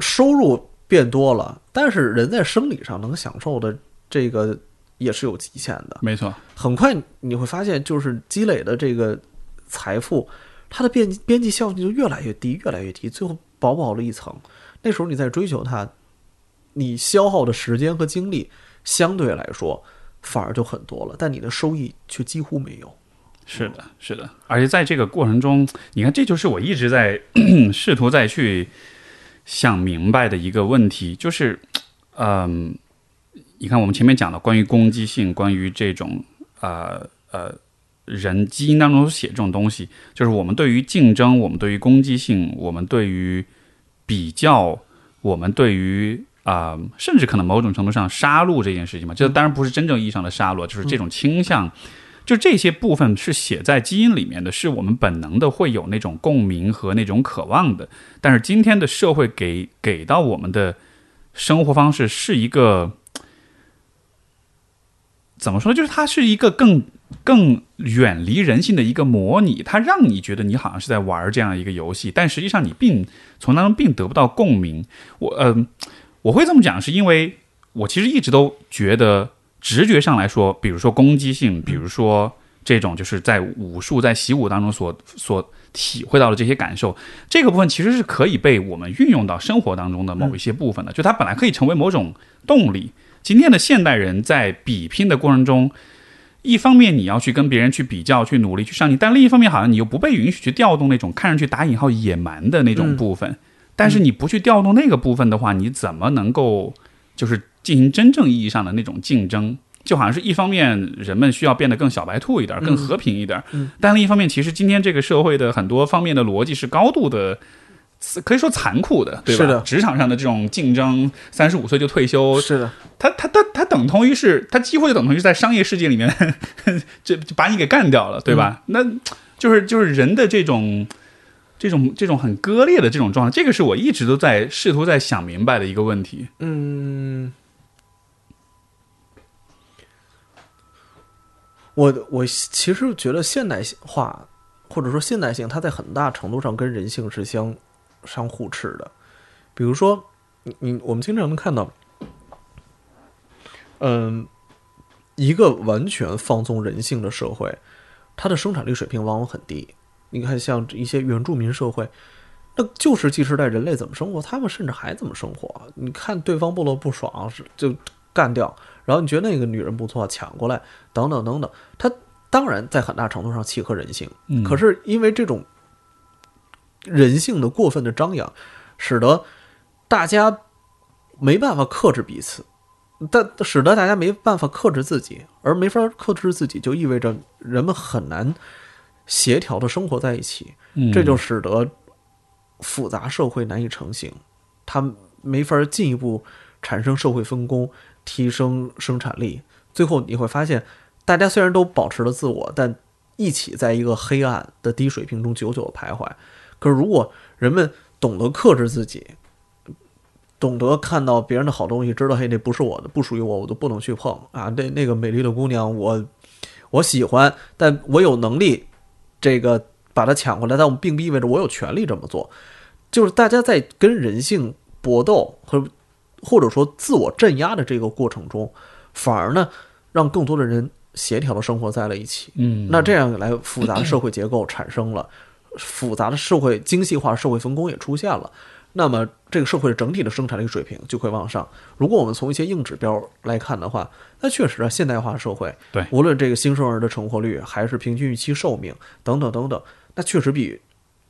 收入变多了，但是人在生理上能享受的这个也是有极限的。没错，很快你会发现，就是积累的这个。财富，它的边边际效应就越来越低，越来越低，最后薄薄了一层。那时候你在追求它，你消耗的时间和精力相对来说反而就很多了，但你的收益却几乎没有。是的，是的。而且在这个过程中，你看，这就是我一直在 [clears throat] 试图再去想明白的一个问题，就是，[tsk] 嗯，你看我们前面讲的关于攻击性，关于这种，呃呃。人基因当中写这种东西，就是我们对于竞争，我们对于攻击性，我们对于比较，我们对于啊，甚至可能某种程度上杀戮这件事情嘛，这当然不是真正意义上的杀戮，就是这种倾向，就这些部分是写在基因里面的，是我们本能的会有那种共鸣和那种渴望的。但是今天的社会给给到我们的生活方式是一个怎么说？就是它是一个更。更远离人性的一个模拟，它让你觉得你好像是在玩这样一个游戏，但实际上你并从当中并得不到共鸣。我嗯，我会这么讲，是因为我其实一直都觉得，直觉上来说，比如说攻击性，比如说这种就是在武术在习武当中所所体会到的这些感受，这个部分其实是可以被我们运用到生活当中的某一些部分的，就它本来可以成为某种动力。今天的现代人在比拼的过程中。一方面你要去跟别人去比较、去努力、去上进，但另一方面好像你又不被允许去调动那种看上去打引号野蛮的那种部分。但是你不去调动那个部分的话，你怎么能够就是进行真正意义上的那种竞争？就好像是一方面人们需要变得更小白兔一点、更和平一点，但另一方面其实今天这个社会的很多方面的逻辑是高度的。可以说残酷的，对吧？职场上的这种竞争，三十五岁就退休，是的。他他他他等同于是，他几乎就等同于在商业世界里面，[laughs] 就就把你给干掉了，对吧？那就是就是人的这种这种这种很割裂的这种状态，这个是我一直都在试图在想明白的一个问题。嗯，我我其实觉得现代化或者说现代性，它在很大程度上跟人性是相。相互斥的，比如说，你你我们经常能看到，嗯，一个完全放纵人性的社会，它的生产力水平往往很低。你看，像一些原住民社会，那旧石器时代人类怎么生活，他们甚至还怎么生活？你看对方部落不爽，是就干掉，然后你觉得那个女人不错，抢过来，等等等等。他当然在很大程度上契合人性，可是因为这种。人性的过分的张扬，使得大家没办法克制彼此，但使得大家没办法克制自己，而没法克制自己，就意味着人们很难协调的生活在一起。这就使得复杂社会难以成型，它没法进一步产生社会分工，提升生产力。最后你会发现，大家虽然都保持了自我，但一起在一个黑暗的低水平中久久的徘徊。可是，如果人们懂得克制自己，懂得看到别人的好东西，知道嘿，那不是我的，不属于我，我都不能去碰啊！那那个美丽的姑娘，我我喜欢，但我有能力这个把它抢回来，但我们并不意味着我有权利这么做。就是大家在跟人性搏斗和或者说自我镇压的这个过程中，反而呢，让更多的人协调的生活在了一起。嗯，那这样来，复杂的社会结构产生了。复杂的社会精细化社会分工也出现了，那么这个社会的整体的生产力水平就会往上。如果我们从一些硬指标来看的话，那确实啊，现代化社会，对，无论这个新生儿的成活率，还是平均预期寿命等等等等，那确实比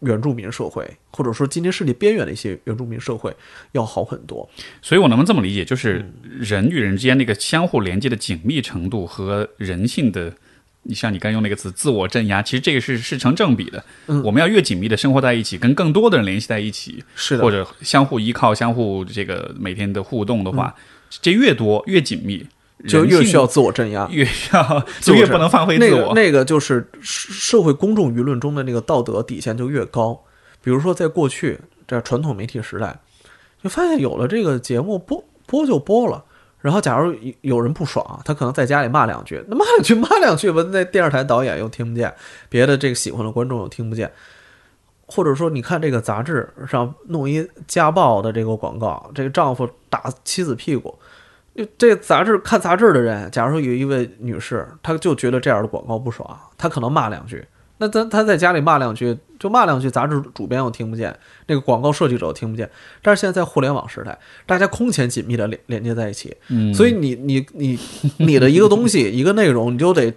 原住民社会，或者说今天世界边缘的一些原住民社会要好很多。所以我能不能这么理解，就是人与人之间那个相互连接的紧密程度和人性的，你像你刚用那个词“自我镇压”，其实这个是是成正比的。嗯我们要越紧密的生活在一起，跟更多的人联系在一起，是的或者相互依靠、相互这个每天的互动的话，这越多越紧密，就越需要自我镇压，[laughs] 越需要就越不能放飞自我。个那个就是社社会公众舆论中的那个道德底线就越高。比如说，在过去这传统媒体时代，就发现有了这个节目播播就播了。然后，假如有人不爽，他可能在家里骂两句，那骂两句骂两句吧，那电视台导演又听不见，别的这个喜欢的观众又听不见。或者说，你看这个杂志上弄一家暴的这个广告，这个丈夫打妻子屁股，这杂志看杂志的人，假如说有一位女士，她就觉得这样的广告不爽，她可能骂两句。那他他在家里骂两句，就骂两句，杂志主编又听不见，那个广告设计者又听不见。但是现在在互联网时代，大家空前紧密的连连接在一起，嗯，所以你你你你的一个东西一个内容，你就得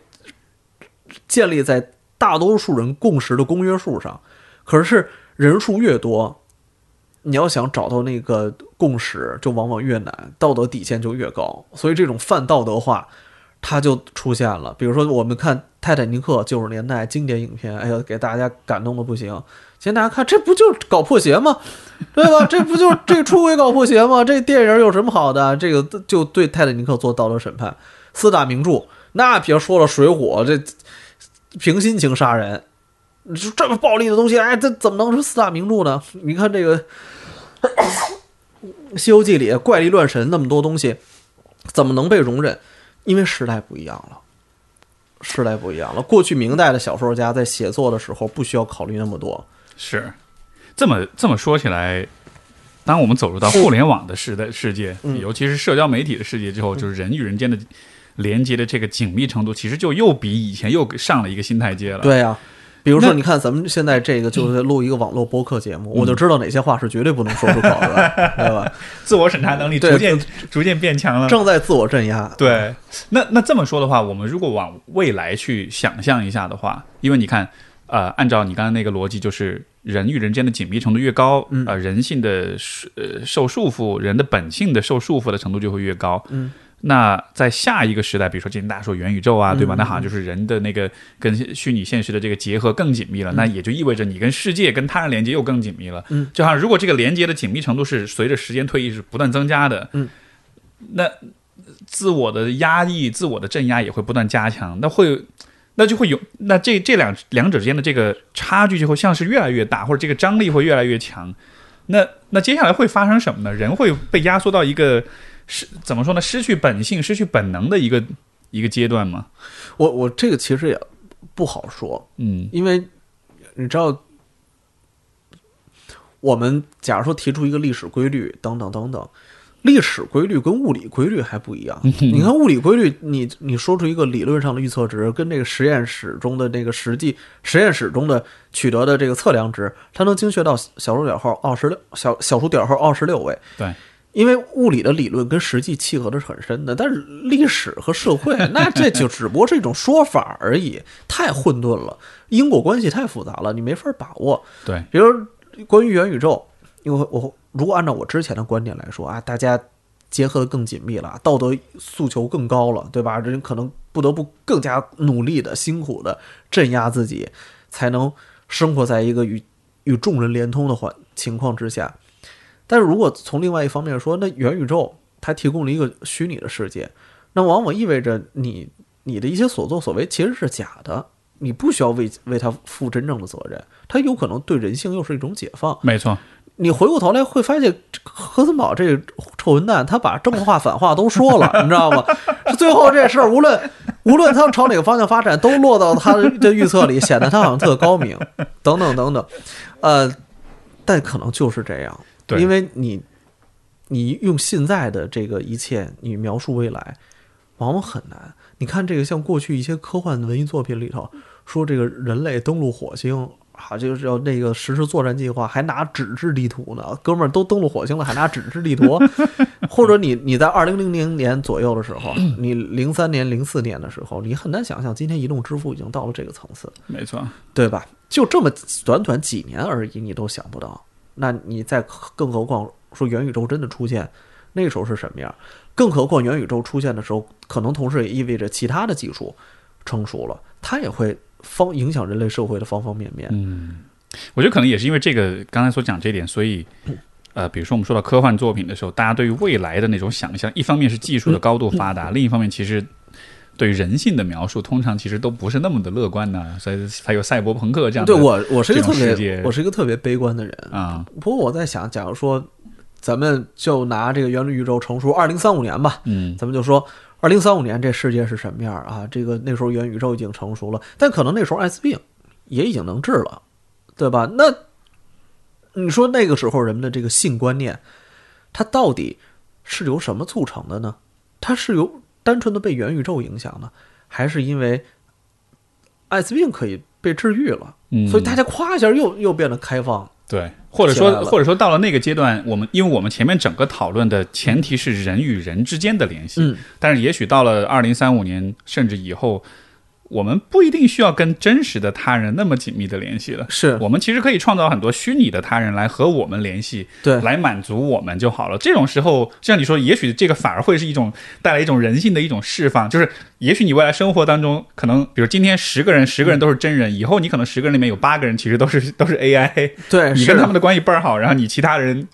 建立在大多数人共识的公约数上。可是人数越多，你要想找到那个共识，就往往越难，道德底线就越高。所以这种泛道德化，它就出现了。比如说，我们看《泰坦尼克》九十年代经典影片，哎呀，给大家感动的不行。现在大家看，这不就是搞破鞋吗？[laughs] 对吧？这不就这出轨搞破鞋吗？这电影有什么好的？这个就对《泰坦尼克》做道德审判。四大名著，那别说了，《水浒》这凭心情杀人，就这么暴力的东西，哎，这怎么能是四大名著呢？你看这个《西游记》里怪力乱神那么多东西，怎么能被容忍？因为时代不一样了，时代不一样了。过去明代的小说家在写作的时候不需要考虑那么多，是。这么这么说起来，当我们走入到互联网的时代世界，嗯。尤其是社交媒体的世界之后，就是人与人间的连接的这个紧密程度，其实就又比以前又上了一个新台阶了。对呀、比如说，你看咱们现在这个就是录一个网络播客节目，我就知道哪些话是绝对不能说出口的，[laughs] 对吧？自我审查能力逐渐逐渐变强了。正在自我镇压。对，那那这么说的话，我们如果往未来去想象一下的话，因为你看，呃，按照你刚才那个逻辑，就是人与人之间的紧密程度越高，嗯呃，人性的呃受束缚，人的本性的受束缚的程度就会越高。嗯，那在下一个时代，比如说今天大家说元宇宙啊，对吧？嗯那好像就是人的那个跟虚拟现实的这个结合更紧密了，那也就意味着你跟世界、跟他人连接又更紧密了。嗯，就好像如果这个连接的紧密程度是随着时间推移是不断增加的，嗯，那自我的压抑、自我的镇压也会不断加强，那会。那就会有，那这这两两者之间的这个差距就会像是越来越大，或者这个张力会越来越强。那那接下来会发生什么呢？人会被压缩到一个失怎么说呢？失去本性、失去本能的一个一个阶段吗？我我这个其实也不好说，嗯因为你知道，我们假如说提出一个历史规律等等等等，历史规律跟物理规律还不一样。你看物理规律，你你说出一个理论上的预测值，跟这个实验室中的那个实际实验室中的取得的这个测量值，它能精确到小数点后二十六小小数点后二十六位。对，因为物理的理论跟实际契合的是很深的，但是历史和社会，[laughs] 那这就只不过是一种说法而已，太混沌了，因果关系太复杂了，你没法把握。对，比如关于元宇宙，因为我如果按照我之前的观点来说啊，大家结合的更紧密了，道德诉求更高了，对吧？人可能不得不更加努力的、辛苦的镇压自己，才能生活在一个与与众人连通的环情况之下。但是如果从另外一方面说，那元宇宙它提供了一个虚拟的世界，那往往意味着你你的一些所作所为其实是假的，你不需要为为它负真正的责任，它有可能对人性又是一种解放。没错，你回过头来会发现，这个何森堡这个臭混蛋，他把正话反话都说了，[laughs] 你知道吗？最后这事儿无论无论他朝哪个方向发展，都落到他的预测里，显得他好像特高明，等等等等。呃，但可能就是这样，对因为你你用现在的这个一切，你描述未来，往往很难。你看这个，像过去一些科幻文艺作品里头说，这个人类登陆火星，啊，就是要那个实施作战计划，还拿纸质地图呢。哥们儿都登陆火星了，还拿纸质地图？[laughs] 或者你你在二零零零年左右的时候，你零三年、零四年的时候，你很难想象今天移动支付已经到了这个层次。没错，对吧？就这么短短几年而已，你都想不到。那你再更何况说元宇宙真的出现，那个时候是什么样？更何况元宇宙出现的时候，可能同时也意味着其他的技术成熟了，它也会。方影响人类社会的方方面面。嗯，我觉得可能也是因为这个刚才所讲这点，所以呃，比如说我们说到科幻作品的时候，大家对于未来的那种想象，一方面是技术的高度发达，另一方面其实对人性的描述，通常其实都不是那么的乐观呢。所以才有赛博朋克这样。对我，我是一个特别，我是一个特别悲观的人啊。不过我在想，假如说咱们就拿这个元宇宙成熟二零三五年吧，嗯，咱们就说。二零三五年这世界是什么样啊？这个那时候元宇宙已经成熟了，但可能那时候艾滋病也已经能治了，对吧？那你说那个时候人们的这个性观念，它到底是由什么促成的呢？它是由单纯的被元宇宙影响呢，还是因为艾滋病可以被治愈了？嗯所以大家夸一下又又变得开放？对，或者说，或者说到了那个阶段，我们因为我们前面整个讨论的前提是人与人之间的联系，嗯，但是也许到了二零三五年甚至以后。我们不一定需要跟真实的他人那么紧密的联系了，是我们其实可以创造很多虚拟的他人来和我们联系，对，来满足我们就好了。这种时候，像你说，也许这个反而会是一种带来一种人性的一种释放，就是也许你未来生活当中，可能比如今天十个人，十个人都是真人，以后你可能十个人里面有八个人其实都是都是 AI，对，你跟他们的关系倍儿好，然后你其他人。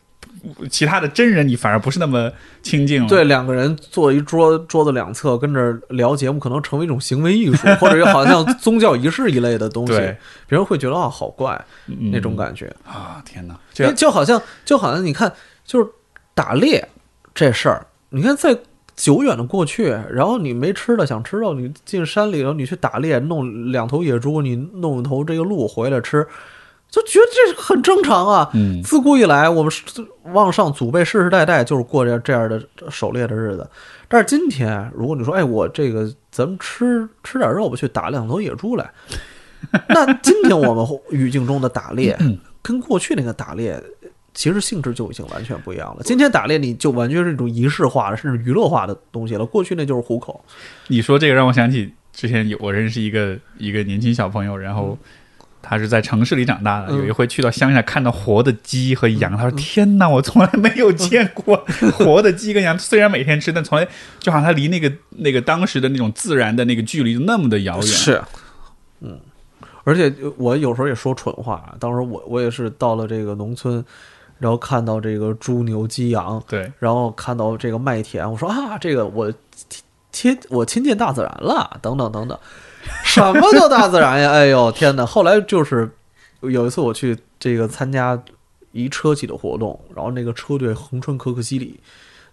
其他的真人你反而不是那么亲近了。对，两个人坐一桌桌子两侧跟着聊节目，可能成为一种行为艺术，或者好像 [laughs] 宗教仪式一类的东西。别人会觉得啊，好怪那种感觉啊！天哪，就就好像就好像你看，就是打猎这事儿，你看在久远的过去，然后你没吃的想吃肉，你进山里头你去打猎，弄两头野猪，你弄一头这个鹿回来吃。就觉得这很正常啊！嗯，自古以来，我们往上祖辈世世代代就是过着这样的狩猎的日子。但是今天，如果你说，哎，我这个咱们吃吃点肉吧，去打两头野猪来，[laughs] 那今天我们语境中的打猎，跟过去那个打猎，其实性质就已经完全不一样了。今天打猎，你就完全是一种仪式化的，甚至娱乐化的东西了。过去那就是糊口。你说这个让我想起之前有我认识一个一个年轻小朋友，然后。他是在城市里长大的，有一回去到乡下看到活的鸡和羊，他说：“天哪，我从来没有见过 [laughs] 活的鸡跟羊。虽然每天吃，但从来就好像他离那个那个当时的那种自然的那个距离就那么的遥远。”是，嗯，而且我有时候也说蠢话。当时我我也是到了这个农村，然后看到这个猪牛鸡羊，对，然后看到这个麦田，我说啊，这个我亲我亲近大自然了，等等等等。什么叫大自然呀？哎呦天哪！后来就是有一次我去这个参加一车企的活动，然后那个车队横穿可可西里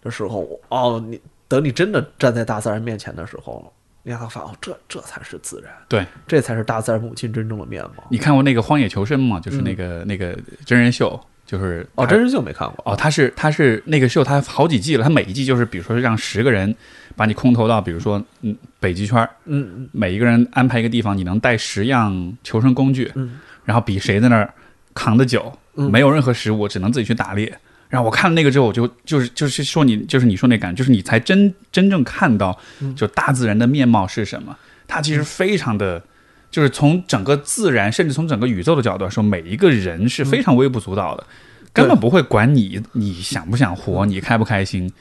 的时候，哦，你等你真的站在大自然面前的时候，你才发现，哦，这这才是自然，对，这才是大自然母亲真正的面貌。你看过那个《荒野求生》吗？就是那个那个真人秀。就是哦，真人秀没看过哦。他是他是那个秀，他好几季了。他每一季就是，比如说让十个人把你空投到，比如说嗯北极圈嗯嗯，每一个人安排一个地方，你能带十样求生工具，嗯，然后比谁在那儿扛得久，没有任何食物，只能自己去打猎。然后我看了那个之后，我就就是就是说你就是你说那感觉，就是你才真真正看到，就大自然的面貌是什么。它其实非常的。就是从整个自然，甚至从整个宇宙的角度来说，每一个人是非常微不足道的，根本不会管你你想不想活，你开不开心。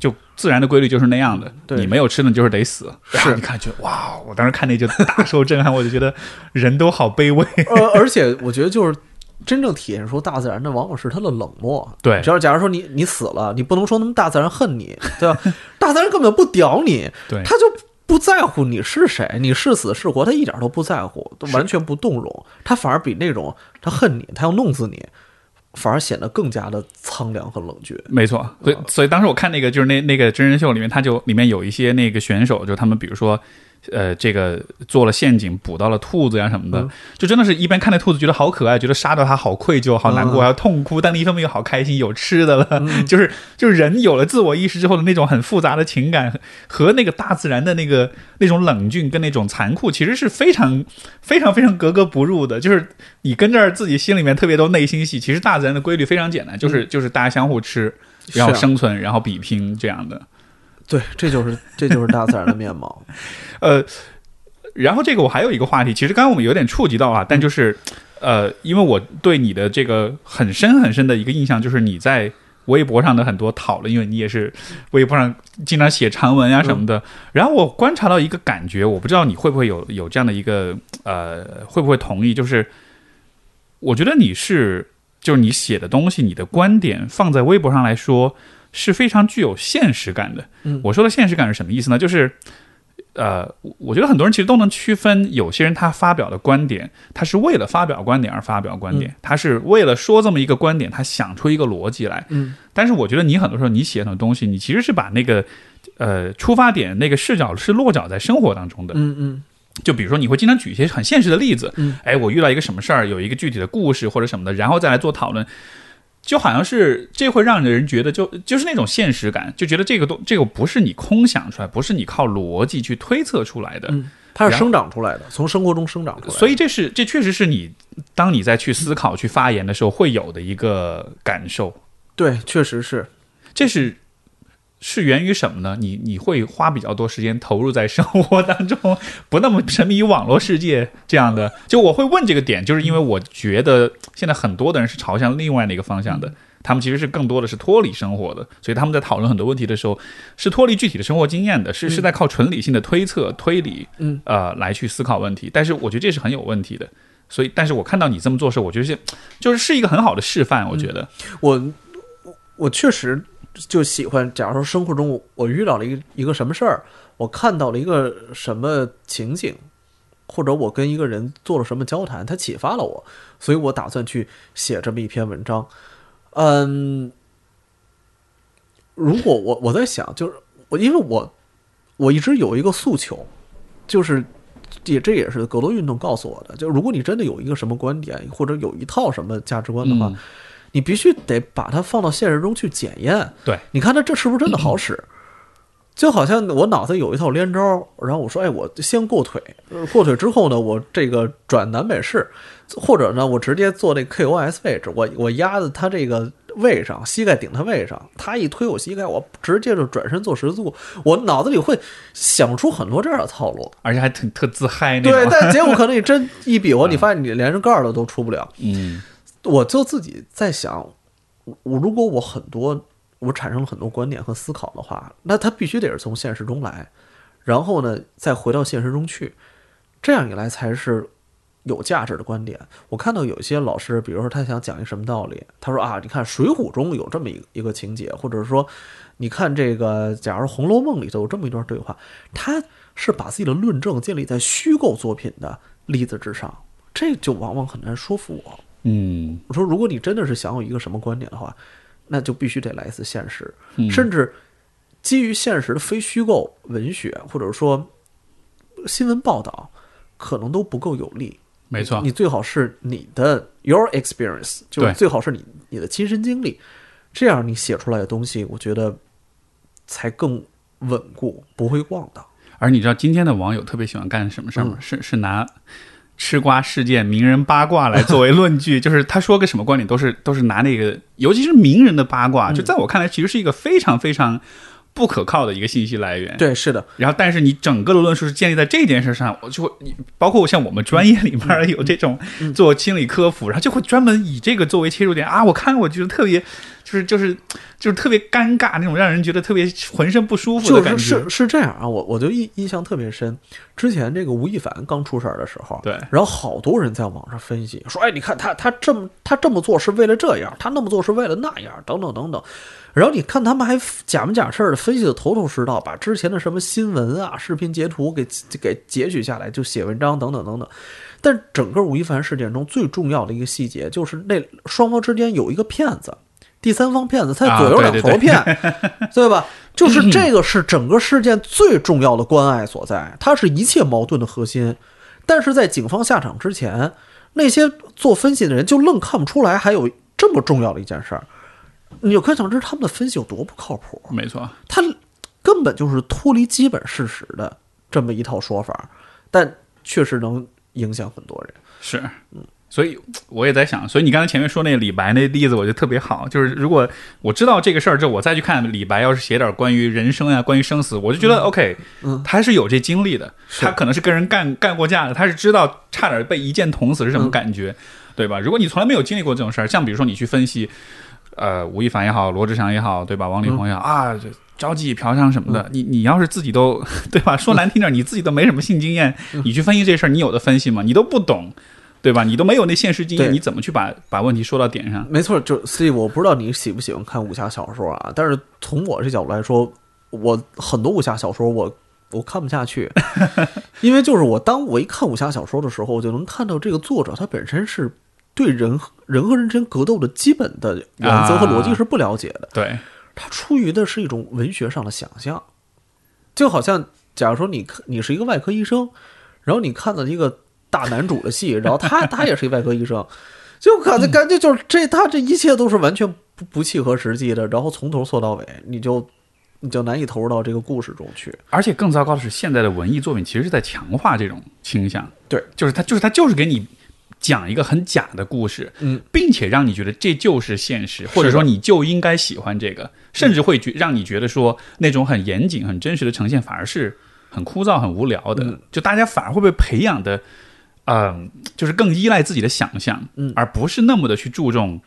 就自然的规律就是那样的，你没有吃的，就是得死。是，你看，就哇！我当时看那就大受震撼，我就觉得人都好卑微。呃，而且我觉得就是真正体现出大自然的，往往是它的冷漠。对，只要假如说你你死了，你不能说那么大自然恨你，[laughs] 对吧？大自然根本不屌你，对，他就。不在乎你是谁，你是死是活，他一点都不在乎，都完全不动容。他反而比那种他恨你，他要弄死你，反而显得更加的苍凉和冷峻。没错，所以所以当时我看那个就是那那个真人秀里面，他就里面有一些那个选手，就他们比如说呃，这个做了陷阱，捕到了兔子呀什么的，就真的是一边看那兔子觉得好可爱，觉得杀掉它好愧疚、好难过，还要痛哭，但另一方面又好开心，有吃的了，就是 [laughs] 就是人有了自我意识之后的那种很复杂的情感，和那个大自然的那个那种冷峻跟那种残酷，其实是非常非常非常格格不入的。就是你跟这儿自己心里面特别多内心戏，其实大自然的规律非常简单，就是就是大家相互吃，然后生存，然后比拼这样的。对，这就是这就是大自然的面貌。[laughs] 呃，然后这个我还有一个话题，其实刚刚我们有点触及到啊，但就是呃，因为我对你的这个很深很深的一个印象，就是你在微博上的很多讨论，因为你也是微博上经常写长文啊什么的。然后我观察到一个感觉，我不知道你会不会有有这样的一个呃，会不会同意？就是我觉得你是，就是你写的东西，你的观点放在微博上来说。是非常具有现实感的。嗯，我说的现实感是什么意思呢？就是，呃，我觉得很多人其实都能区分，有些人他发表的观点，他是为了发表观点而发表观点，他是为了说这么一个观点，他想出一个逻辑来。嗯，但是我觉得你很多时候你写的东西，你其实是把那个呃出发点那个视角是落脚在生活当中的。嗯嗯，就比如说你会经常举一些很现实的例子。嗯，哎，我遇到一个什么事儿，有一个具体的故事或者什么的，然后再来做讨论。就好像是这会让人觉得，就就是那种现实感，就觉得这个东这个不是你空想出来，不是你靠逻辑去推测出来的，它是生长出来的，从生活中生长出来。所以这是这确实是你当你在去思考、去发言的时候会有的一个感受。对，确实是，这是。是源于什么呢？你你会花比较多时间投入在生活当中，[laughs] 不那么沉迷于网络世界这样的。就我会问这个点，就是因为我觉得现在很多的人是朝向另外的一个方向的，他们其实是更多的是脱离生活的，所以他们在讨论很多问题的时候是脱离具体的生活经验的，是是在靠纯理性的推测推理，嗯呃来去思考问题。但是我觉得这是很有问题的。所以，但是我看到你这么做时，候，我觉得是就是是一个很好的示范。我觉得我我确实。就喜欢，假如说生活中我遇到了一个一个什么事儿，我看到了一个什么情景，或者我跟一个人做了什么交谈，他启发了我，所以我打算去写这么一篇文章。嗯，如果我我在想，就是我因为我我一直有一个诉求，就是也这也是格罗运动告诉我的，就如果你真的有一个什么观点，或者有一套什么价值观的话。你必须得把它放到现实中去检验。对，你看它这是不是真的好使？就好像我脑子有一套连招，然后我说，哎，我先过腿，过腿之后呢，我这个转南北式，或者呢，我直接做那 KOS 位置，我我压在他这个位上，膝盖顶他位上，他一推我膝盖，我直接就转身做十字固。我脑子里会想出很多这样的套路，而且还挺特自嗨那种。对，但结果可能你真一比划，你发现你连着盖儿的都出不了。嗯。我就自己在想，我如果我很多我产生了很多观点和思考的话，那它必须得是从现实中来，然后呢再回到现实中去，这样一来才是有价值的观点。我看到有些老师，比如说他想讲一什么道理，他说啊，你看《水浒》中有这么一一个情节，或者说你看这个，假如《红楼梦》里头有这么一段对话，他是把自己的论证建立在虚构作品的例子之上，这就往往很难说服我。嗯，我说，如果你真的是想有一个什么观点的话，那就必须得来一次现实，嗯、甚至基于现实的非虚构文学，或者说新闻报道，可能都不够有力。没错，你最好是你的 your experience，就最好是你你的亲身经历，这样你写出来的东西，我觉得才更稳固，不会忘的。而你知道今天的网友特别喜欢干什么事儿吗？是是拿。吃瓜事件、名人八卦来作为论据，[laughs] 就是他说个什么观点，都是都是拿那个，尤其是名人的八卦，就在我看来，其实是一个非常非常不可靠的一个信息来源。对，是的。然后，但是你整个的论述是建立在这件事上，我就会，包括像我们专业里面有这种做心理科普，然后就会专门以这个作为切入点啊，我看我觉得特别。就是就是就是特别尴尬那种，让人觉得特别浑身不舒服的感觉。是是这样啊，我我就印印象特别深。之前这个吴亦凡刚出事儿的时候，对，然后好多人在网上分析说，哎，你看他他这么他这么做是为了这样，他那么做是为了那样，等等等等。然后你看他们还假模假式的分析的头头是道，把之前的什么新闻啊、视频截图给给截取下来，就写文章等等等等。但整个吴亦凡事件中最重要的一个细节就是那双方之间有一个骗子。第三方骗子，他左右两头骗，[laughs] 对吧？就是这个是整个事件最重要的关爱所在，它是一切矛盾的核心。但是在警方下场之前，那些做分析的人就愣看不出来还有这么重要的一件事儿。你就可想而知他们的分析有多不靠谱。没错，他根本就是脱离基本事实的这么一套说法，但确实能影响很多人。是，嗯。所以我也在想，所以你刚才前面说那个李白那例子，我觉得特别好。就是如果我知道这个事儿之后，我再去看李白，要是写点关于人生呀、关于生死，我就觉得 OK，嗯，他是有这经历的，他可能是跟人干干过架的，他是知道差点被一剑捅死是什么感觉，对吧？如果你从来没有经历过这种事儿，像比如说你去分析，呃，吴亦凡也好，罗志祥也好，对吧？王力宏也好啊，着急嫖娼什么的，你你要是自己都 [laughs] 对吧？说难听点，你自己都没什么性经验，你去分析这事儿，你有的分析吗？你都不懂。对吧？你都没有那现实经验，你怎么去把把问题说到点上？没错，就 Steve，我不知道你喜不喜欢看武侠小说啊？但是从我这角度来说，我很多武侠小说我我看不下去，[laughs] 因为就是我当我一看武侠小说的时候，我就能看到这个作者他本身是对人人和人之间格斗的基本的原则和逻辑是不了解的。对，他出于的是一种文学上的想象，就好像假如说你你是一个外科医生，然后你看到一个。大男主的戏，[laughs] 然后他他也是一外科医生，就感觉感觉就是这他这一切都是完全不不契合实际的，然后从头说到尾，你就你就难以投入到这个故事中去。而且更糟糕的是，现在的文艺作品其实是在强化这种倾向。对，就是他就是他就是给你讲一个很假的故事，嗯，并且让你觉得这就是现实，或者说你就应该喜欢这个，甚至会觉让你觉得说那种很严谨、很真实的呈现反而是很枯燥、很无聊的。就大家反而会被培养的。嗯，就是更依赖自己的想象，嗯，而不是那么的去注重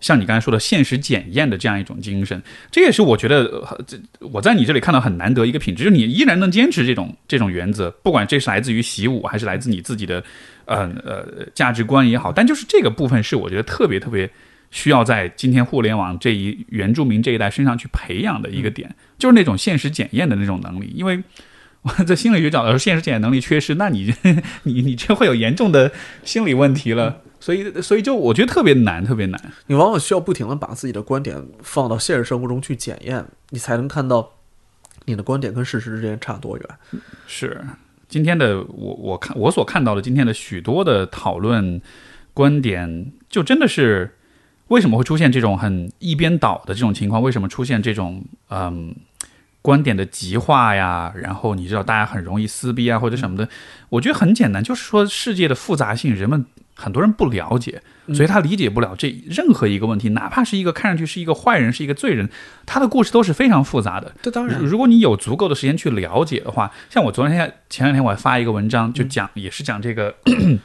像你刚才说的现实检验的这样一种精神。这也是我觉得，这我在你这里看到很难得一个品质，就是你依然能坚持这种这种原则，不管这是来自于习武，还是来自你自己的，呃呃价值观也好。但就是这个部分是我觉得特别特别需要在今天互联网这一原住民这一代身上去培养的一个点，就是那种现实检验的那种能力，因为。[laughs] 在心理学角度说，现实检验能力缺失，那你 [laughs] 你你这会有严重的心理问题了。所以所以就我觉得特别难，特别难。你往往需要不停的把自己的观点放到现实生活中去检验，你才能看到你的观点跟事实之间差多远。是今天的我我看我所看到的今天的许多的讨论观点，就真的是为什么会出现这种很一边倒的这种情况？为什么出现这种嗯？观点的极化呀，然后你知道大家很容易撕逼啊，或者什么的，我觉得很简单，就是说世界的复杂性，人们很多人不了解，所以他理解不了这任何一个问题，哪怕是一个看上去是一个坏人，是一个罪人，他的故事都是非常复杂的。这当然，如果你有足够的时间去了解的话，像我昨天前两天我还发一个文章，就讲也是讲这个，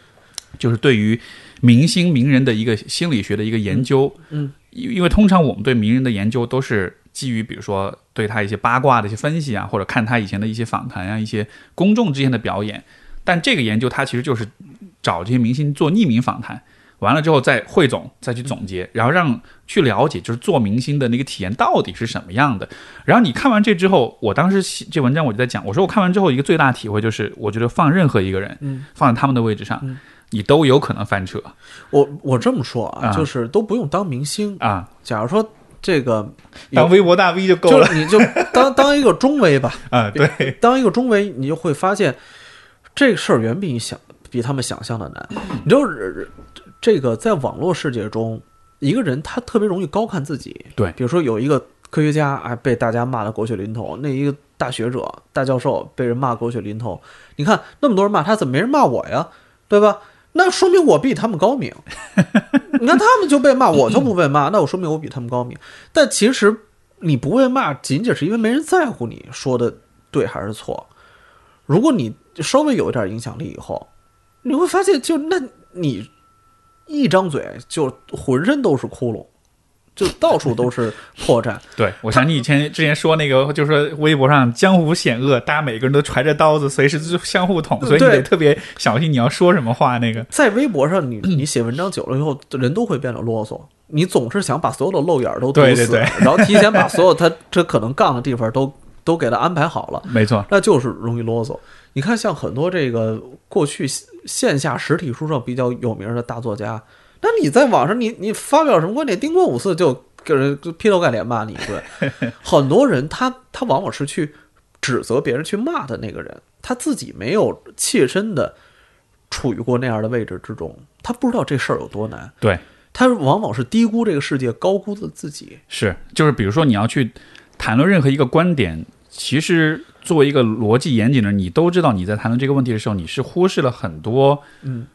[clears throat] 就是对于明星名人的一个心理学的一个研究。嗯，因因为通常我们对名人的研究都是。基于比如说对他一些八卦的一些分析啊，或者看他以前的一些访谈啊，一些公众之间的表演，但这个研究它其实就是找这些明星做匿名访谈，完了之后再汇总，再去总结，然后让去了解就是做明星的那个体验到底是什么样的。然后你看完这之后，我当时写这文章我就在讲，我说我看完之后一个最大体会就是，我觉得放任何一个人，嗯，放在他们的位置上，你都有可能翻车。我我这么说啊，就是都不用当明星啊，假如说。这个当微博大 V 就够了，你就当当一个中微吧。[laughs] 啊，对，当一个中微，你就会发现这个事儿远比你想比他们想象的难。你知道，这个在网络世界中，一个人他特别容易高看自己。对，比如说有一个科学家哎被大家骂的狗血淋头，那一个大学者、大教授被人骂狗血淋头，你看那么多人骂他，怎么没人骂我呀？对吧？那说明我比他们高明。你看他们就被骂，我就不被骂，那我说明我比他们高明。但其实你不被骂，仅仅是因为没人在乎你说的对还是错。如果你稍微有一点影响力以后，你会发现，就那你一张嘴就浑身都是窟窿。就到处都是破绽。[laughs] 对，我想你以前之前说那个，就是说微博上江湖险恶，大家每个人都揣着刀子，随时就相互捅，所以你得特别小心你要说什么话。那个在微博上，你 [clears throat] 你写文章久了以后，人都会变得啰嗦。你总是想把所有的漏眼都堵死，[laughs] 然后提前把所有他这可能杠的地方都都给他安排好了。没错，那就是容易啰嗦。你看，像很多这个过去线下实体书社比较有名的大作家。那你在网上，你你发表什么观点，叮咣五四就给人劈头盖脸骂你一顿。[laughs] 很多人他他往往是去指责别人、去骂的那个人，他自己没有切身的处于过那样的位置之中，他不知道这事儿有多难。对，他往往是低估这个世界，高估了自己。是，就是比如说你要去谈论任何一个观点，其实作为一个逻辑严谨的人，你都知道你在谈论这个问题的时候，你是忽视了很多嗯。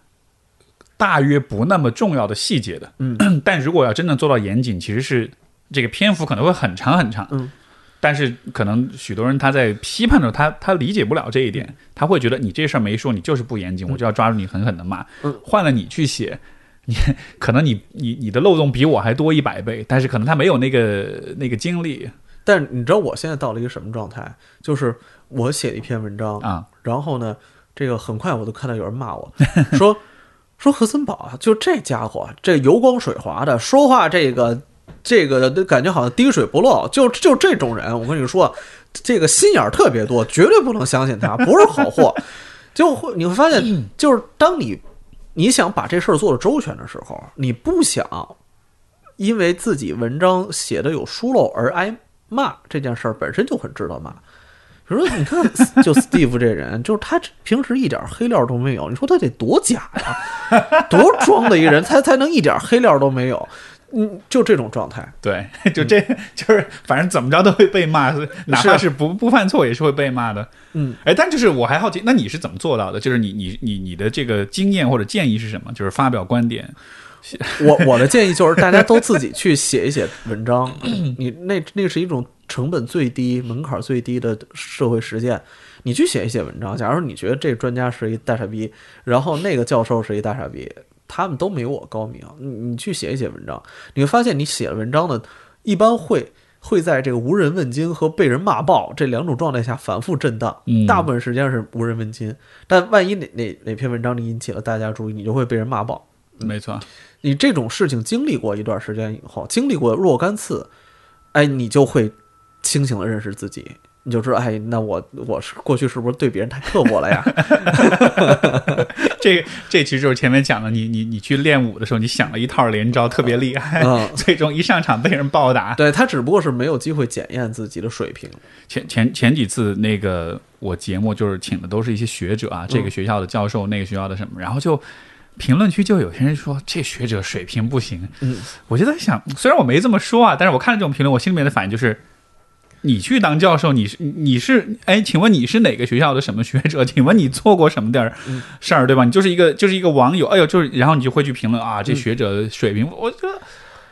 大约不那么重要的细节的。嗯。[clears throat] 但如果要真正做到严谨，其实是这个篇幅可能会很长很长。嗯，但是可能许多人他在批判的时候，他他理解不了这一点，他会觉得你这事儿没说，你就是不严谨，我就要抓住你狠狠的骂。嗯。换了你去写，[laughs] 你可能你你你的漏洞比我还多一百倍，但是可能他没有那个那个精力但是你知道我现在到了一个什么状态？就是我写了一篇文章，啊。然后呢，这个很快我就看到有人骂我 [laughs] 说说何森堡啊，就这家伙，这油光水滑的，说话这个这个感觉好像滴水不漏，就就这种人，我跟你说，这个心眼儿特别多，绝对不能相信他，不是好货。[laughs] 就会你会发现，就是当你你想把这事儿做的周全的时候，你不想因为自己文章写的有疏漏而挨骂，这件事儿本身就很值得骂。比如说，你看，[laughs] 就 Steve 这人，就是他平时一点黑料都没有，你说他得多假呀，多装的一个人，才才能一点黑料都没有。嗯，就这种状态。对，就这 [laughs] 就是反正怎么着都会被骂，哪怕是不不犯错也是会被骂的。嗯，哎，但就是我还好奇，那你是怎么做到的？就是你你你你的这个经验或者建议是什么？就是发表观点。我我的建议就是，大家都自己去写一写文章。你那那是一种成本最低、门槛最低的社会实践。你去写一写文章。假如你觉得这专家是一大傻逼，然后那个教授是一大傻逼，他们都没我高明。你你去写一写文章，你会发现你写文章呢，一般会会在这个无人问津和被人骂爆这两种状态下反复震荡。嗯大部分时间是无人问津，但万一哪哪哪篇文章你引起了大家注意，你就会被人骂爆。没错，你这种事情经历过一段时间以后，经历过若干次，哎，你就会清醒的认识自己，你就知道，哎，那我我是过去是不是对别人太刻薄了呀？[laughs] 这这其实就是前面讲的，你你你去练武的时候，你想了一套连招，特别厉害，[laughs] 嗯最终一上场被人暴打。对他只不过是没有机会检验自己的水平。前前前几次那个我节目就是请的都是一些学者啊，这个学校的教授，那个学校的什么，然后就评论区就有些人说这学者水平不行，嗯，我就在想，虽然我没这么说啊，但是我看了这种评论，我心里面的反应就是。你去当教授，你是你是哎，请问你是哪个学校的什么学者？请问你做过什么点儿嗯事儿，对吧？你就是一个就是一个网友，哎呦，就是然后你就会去评论啊，这嗯学者水平，我觉得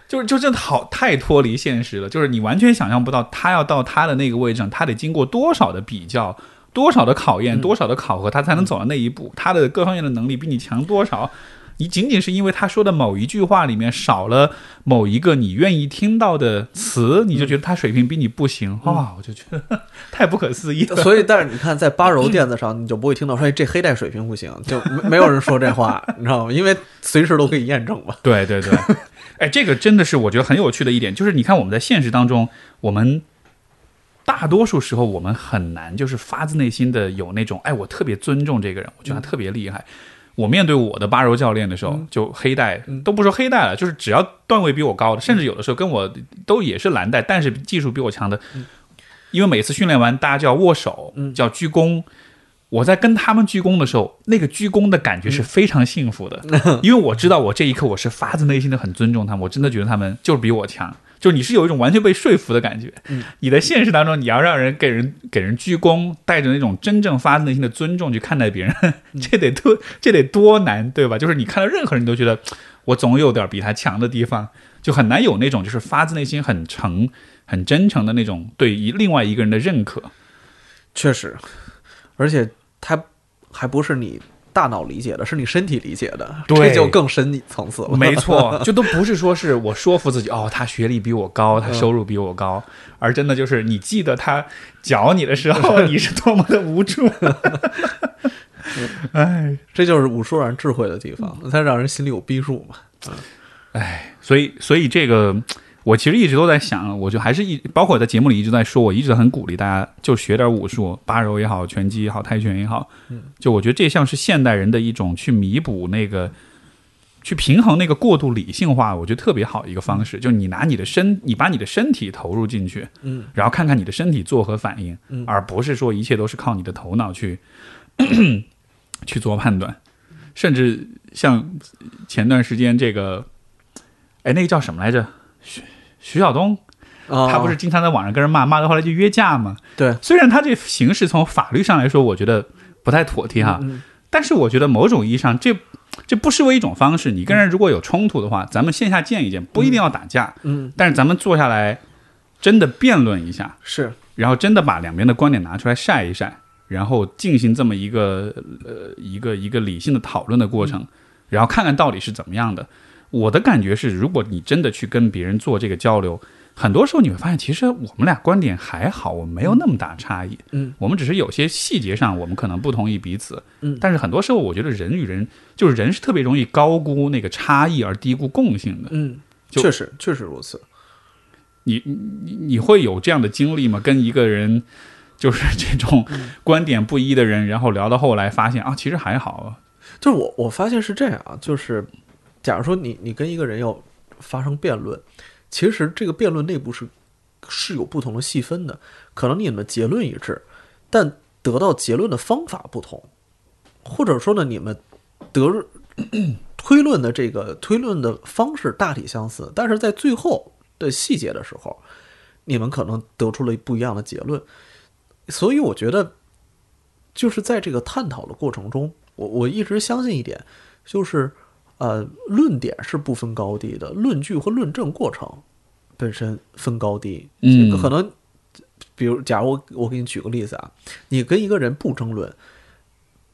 就是就真的好太脱离现实了，就是你完全想象不到他要到他的那个位置上，他得经过多少的比较，多少的考验，嗯多少的考核，他才能走到那一步。他的各方面的能力比你强多少？你仅仅是因为他说的某一句话里面少了某一个你愿意听到的词，你就觉得他水平比你不行，哇、我就觉得 [laughs] 太不可思议了。所以，但是你看，在八柔垫子上，你就不会听到说，哎，这黑带水平不行，就没没有人说这话，[laughs] 你知道吗？因为随时都可以验证嘛。对对对，哎，这个真的是我觉得很有趣的一点，就是你看我们在现实当中，我们大多数时候我们很难就是发自内心的有那种，哎，我特别尊重这个人，我觉得他特别厉害。我面对我的八柔教练的时候，就黑带都不说黑带了，就是只要段位比我高的，甚至有的时候跟我都也是蓝带，但是技术比我强的，因为每次训练完大家就要握手，叫鞠躬。我在跟他们鞠躬的时候，那个鞠躬的感觉是非常幸福的，[laughs] 因为我知道我这一刻我是发自内心的很尊重他们，我真的觉得他们就是比我强，就你是有一种完全被说服的感觉。你在现实当中，你要让人给人给人鞠躬，带着那种真正发自内心的尊重去看待别人，[laughs] 这得多这得多难，对吧？就是你看到任何人都觉得我总有点比他强的地方，就很难有那种就是发自内心很诚、很真诚的那种对于另外一个人的认可。确实，而且他还不是你大脑理解的，是你身体理解的，这就更深层次了。没错，[laughs] 就都不是说是我说服自己哦，他学历比我高，他收入比我高，而真的就是你记得他搅你的时候，你是多么的无助。[laughs] 哎这就是武术让人智慧的地方，它让人心里有逼数嘛。哎，所以所以这个。我其实一直都在想，我就还是一，包括我在节目里一直在说，我一直很鼓励大家就学点武术，八柔也好，拳击也好，泰拳也好，就我觉得这像是现代人的一种去弥补那个去平衡那个过度理性化，我觉得特别好一个方式，就是你拿你的身，你把你的身体投入进去，嗯，然后看看你的身体作何反应，嗯。而不是说一切都是靠你的头脑去 [coughs] 去做判断，甚至像前段时间这个，哎，那个叫什么来着？徐徐晓东，啊，他不是经常在网上跟人骂，骂到后来就约架吗？对虽然他这形式从法律上来说，我觉得不太妥帖哈，嗯但是我觉得某种意义上，这这不失为一种方式。你跟人如果有冲突的话，咱们线下见一见，不一定要打架，嗯，但是咱们坐下来真的辩论一下，是然后真的把两边的观点拿出来晒一晒，然后进行这么一个呃一个一个理性的讨论的过程，然后看看到底是怎么样的。我的感觉是，如果你真的去跟别人做这个交流，很多时候你会发现，其实我们俩观点还好，我们没有那么大差异。嗯，我们只是有些细节上我们可能不同意彼此。嗯但是很多时候，我觉得人与人就是人是特别容易高估那个差异而低估共性的。嗯，确实确实如此。你你你会有这样的经历吗？跟一个人就是这种观点不一的人，然后聊到后来发现啊，其实还好。就是我我发现是这样啊，就是假如说你你跟一个人要发生辩论，其实这个辩论内部是是有不同的细分的，可能你们结论一致，但得到结论的方法不同，或者说呢，你们得推论的这个推论的方式大体相似，但是在最后的细节的时候，你们可能得出了不一样的结论。所以我觉得，就是在这个探讨的过程中，我我一直相信一点，就是呃，论点是不分高低的，论据和论证过程本身分高低。嗯这个可能，比如，假如我我给你举个例子啊，你跟一个人不争论，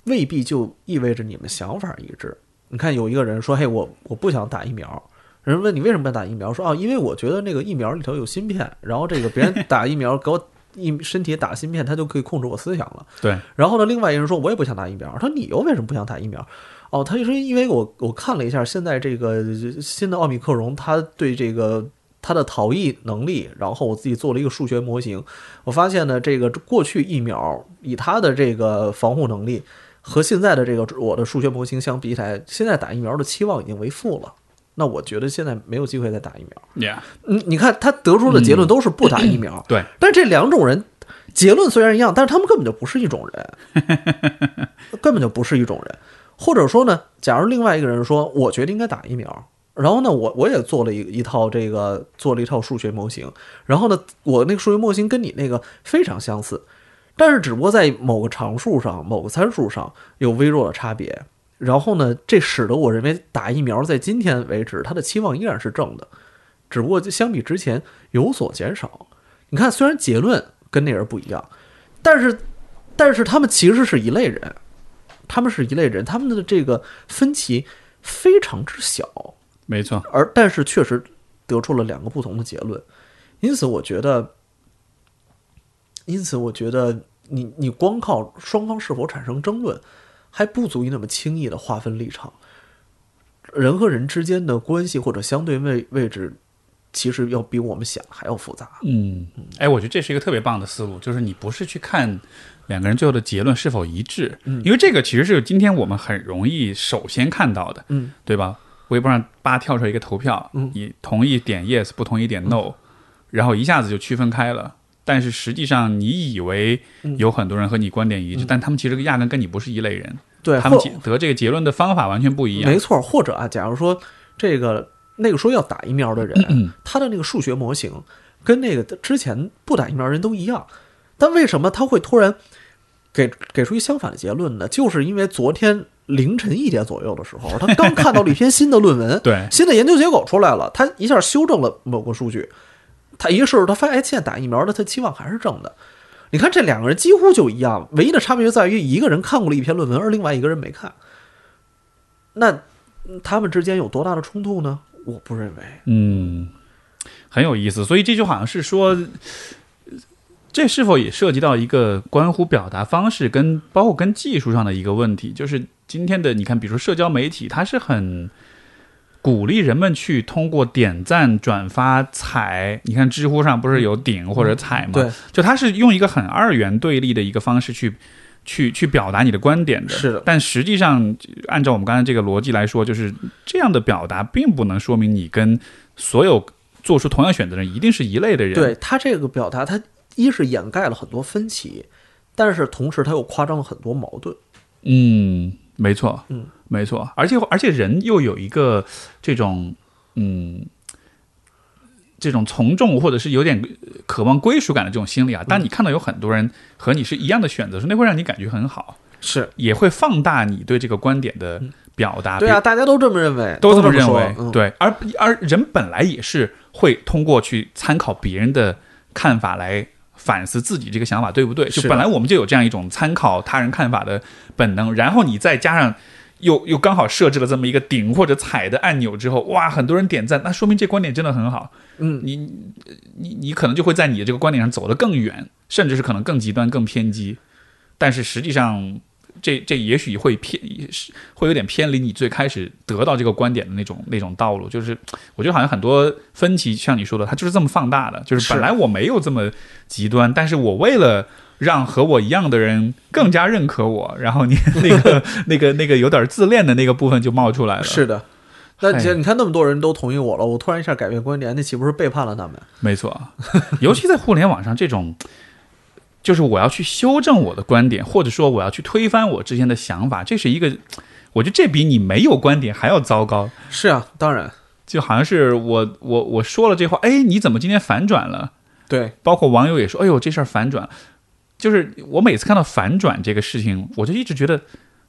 未必就意味着你们想法一致。你看，有一个人说：“嘿，我我不想打疫苗。”人问你为什么不想打疫苗？说啊，因为我觉得那个疫苗里头有芯片，然后这个别人打疫苗给我一身体打芯片，他就可以控制我思想了。对，然后呢，另外一个人说，我也不想打疫苗。他说你又为什么不想打疫苗？哦，他就说因为我我看了一下现在这个新的奥密克戎，它对这个它的逃逸能力，然后我自己做了一个数学模型，我发现呢，这个过去疫苗以它的这个防护能力和现在的这个我的数学模型相比起来，现在打疫苗的期望已经为负了。那我觉得现在没有机会再打疫苗。，Yeah，嗯，你看他得出的结论都是不打疫苗，对，但这两种人结论虽然一样，但是他们根本就不是一种人，[laughs] 根本就不是一种人。或者说呢，假如另外一个人说，我觉得应该打疫苗，然后呢，我我也做了一一套这个做了一套数学模型，然后呢，我那个数学模型跟你那个非常相似，但是只不过在某个常数上、某个参数上有微弱的差别。然后呢，这使得我认为打疫苗在今天为止，它的期望依然是正的，只不过相比之前有所减少。你看，虽然结论跟那人不一样，但是但是他们其实是一类人，他们是一类人，他们的这个分歧非常之小，没错，而但是确实得出了两个不同的结论。因此，我觉得，因此我觉得你你光靠双方是否产生争论，还不足以那么轻易的划分立场。人和人之间的关系或者相对位位置，其实要比我们想还要复杂。嗯，哎，我觉得这是一个特别棒的思路，就是你不是去看两个人最后的结论是否一致，嗯因为这个其实是今天我们很容易首先看到的，嗯对吧？微博上叭跳出来一个投票，嗯你同意点 yes，不同意点 no，、然后一下子就区分开了。但是实际上，你以为嗯有很多人和你观点一致，但他们其实压根跟你不是一类人，对，他们得这个结论的方法完全不一样。没错，或者啊，假如说这个那个说要打疫苗的人，他的那个数学模型跟那个之前不打疫苗人都一样，但为什么他会突然给给出一相反的结论呢？就是因为昨天凌晨一点左右的时候，他刚看到了一篇新的论文，[laughs] 对新的研究结果出来了，他一下修正了某个数据，他一试他发现，哎，现在打疫苗的他期望还是正的。你看这两个人几乎就一样，唯一的差别就在于一个人看过了一篇论文，而另外一个人没看。那嗯他们之间有多大的冲突呢？我不认为。嗯，很有意思。所以这就好像是说，这是否也涉及到一个关乎表达方式跟包括跟技术上的一个问题？就是今天的你看，比如说社交媒体，它是很鼓励人们去通过点赞、转发、踩。你看知乎上不是有顶或者踩吗？对，就它是用一个很二元对立的一个方式去去去表达你的观点的。是的，但实际上，按照我们刚才这个逻辑来说，就是这样的表达并不能说明你跟所有做出同样选择的人一定是一类的人。对他这个表达，他一是掩盖了很多分歧，但是同时它又夸张了很多矛盾。嗯，没错，嗯，没错，而且而且人又有一个这种嗯。这种从众或者是有点渴望归属感的这种心理啊，当你看到有很多人和你是一样的选择时，那会让你感觉很好，是也会放大你对这个观点的表达。对啊，大家都这么认为，都这么认为。对，而而人本来也是会通过去参考别人的看法来反思自己这个想法对不对？就本来我们就有这样一种参考他人看法的本能，然后你再加上。又又刚好设置了这么一个顶或者踩的按钮之后，哇，很多人点赞，那说明这观点真的很好。嗯，你你你可能就会在你的这个观点上走得更远，甚至是可能更极端、更偏激。但是实际上，这这也许会偏，是会有点偏离你最开始得到这个观点的那种那种道路。就是我觉得好像很多分歧，像你说的，它就是这么放大的。就是本来我没有这么极端，但是我为了。让和我一样的人更加认可我，然后你 [laughs] 那个那个那个有点自恋的那个部分就冒出来了。是的，那姐你看那么多人都同意我了，我突然一下改变观点，那岂不是背叛了他们？没错，尤其在互联网上，这种就是我要去修正我的观点，或者说我要去推翻我之前的想法，这是一个，我觉得这比你没有观点还要糟糕。是啊，当然，就好像是我我我说了这话，哎，你怎么今天反转了？对，包括网友也说，哎呦，这事儿反转。就是我每次看到反转这个事情，我就一直觉得，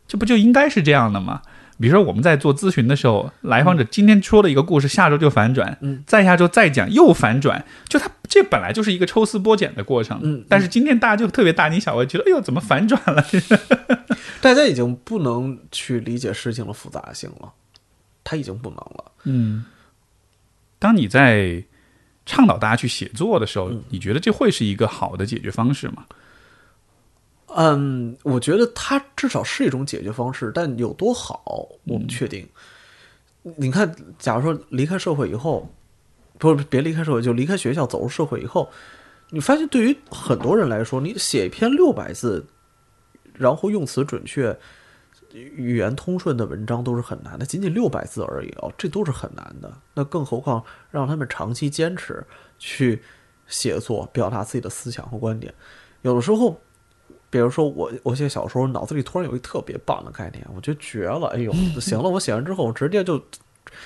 这不就应该是这样的吗？比如说我们在做咨询的时候，来访者今天说了一个故事，下周就反转，嗯，再下周再讲又反转，就他这本来就是一个抽丝剥茧的过程，嗯，但是今天大家就特别大惊小怪，觉得哎呦怎么反转了？[laughs] 大家已经不能去理解事情的复杂性了，他已经不能了。嗯，当你在倡导大家去写作的时候，你觉得这会是一个好的解决方式吗？嗯，嗯我觉得它至少是一种解决方式，但有多好，我不确定。你看，假如说离开社会以后，不是别离开社会，就离开学校，走入社会以后，你发现对于很多人来说，你写一篇六百字，然后用词准确、语言通顺的文章都是很难的，仅仅六百字而已哦，这都是很难的。那更何况让他们长期坚持去写作，表达自己的思想和观点，有的时候。比如说我我写小说，脑子里突然有一特别棒的概念，我觉得绝了！哎呦，行了，我写完之后，我直接就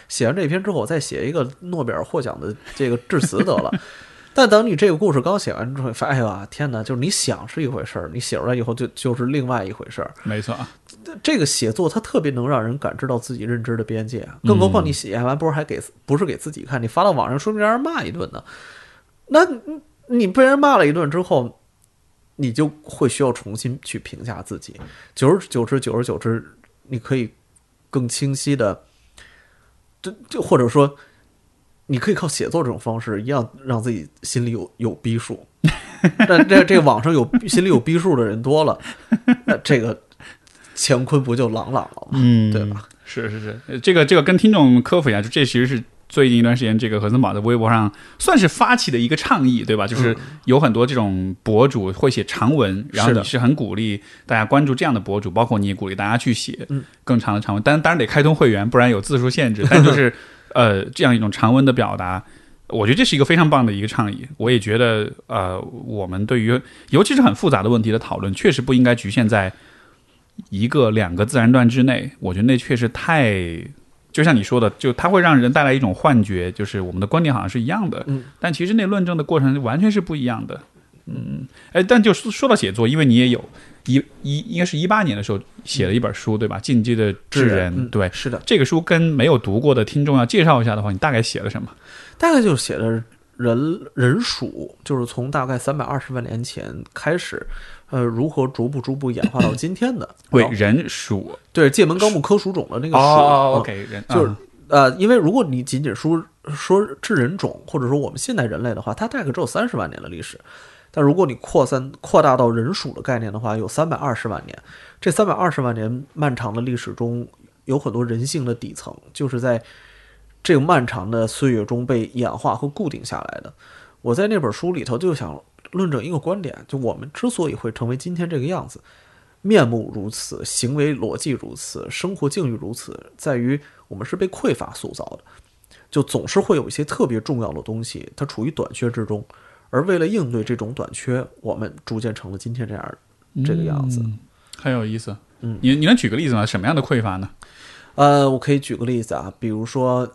写完这篇之后，我再写一个诺贝尔获奖的这个致辞得了。[laughs] 但等你这个故事刚写完之后，发现哎呀，天哪！就是你想是一回事儿，你写出来以后就就是另外一回事儿。没错，[laughs] 这个写作它特别能让人感知到自己认知的边界，更何况你写完不是还给不是给自己看，你发到网上，说不定让人骂一顿呢。那你被人骂了一顿之后。你就会需要重新去评价自己，久而久之，久而久之，你可以更清晰的，就就或者说，你可以靠写作这种方式一样让自己心里有有逼数。但这这网上有心里有逼数的人多了，那这个乾坤不就朗朗了吗？嗯，对吧？是是是，这个这个跟听众科普一下，就这其实是。最近一段时间，这个何森堡在微博上算是发起的一个倡议，对吧？就是有很多这种博主会写长文，然后你是很鼓励大家关注这样的博主，包括你也鼓励大家去写更长的长文，但当然得开通会员，不然有字数限制。[laughs] 但就是呃，这样一种长文的表达，我觉得这是一个非常棒的一个倡议。我也觉得呃，我们对于尤其是很复杂的问题的讨论，确实不应该局限在一个两个自然段之内。我觉得那确实太。就像你说的，就它会让人带来一种幻觉，就是我们的观点好像是一样的，嗯，但其实那论证的过程完全是不一样的，嗯，哎，但就说到写作，因为你也有一一应该是一八年的时候写了一本书，对吧？进击的智人，对，是的，这个书跟没有读过的听众要介绍一下的话，你大概写了什么？大概就是写的人人属，就是从大概三百二十万年前开始。呃，如何逐步逐步演化到今天的？[coughs] 为人属对界门纲目科属种的那个属。哦，OK，人就是呃，因为如果你仅仅说说智人种，或者说我们现代人类的话，它大概只有三十万年的历史。但如果你扩散扩大到人属的概念的话，有三百二十万年。这三百二十万年漫长的历史中，有很多人性的底层，就是在这个漫长的岁月中被演化和固定下来的。我在那本书里头就想。论证一个观点，就我们之所以会成为今天这个样子，面目如此，行为逻辑如此，生活境遇如此，在于我们是被匮乏塑造的，就总是会有一些特别重要的东西，它处于短缺之中。而为了应对这种短缺，我们逐渐成了今天这样这个样子，很有意思。嗯，你你能举个例子吗？什么样的匮乏呢？呃，我可以举个例子啊，比如说，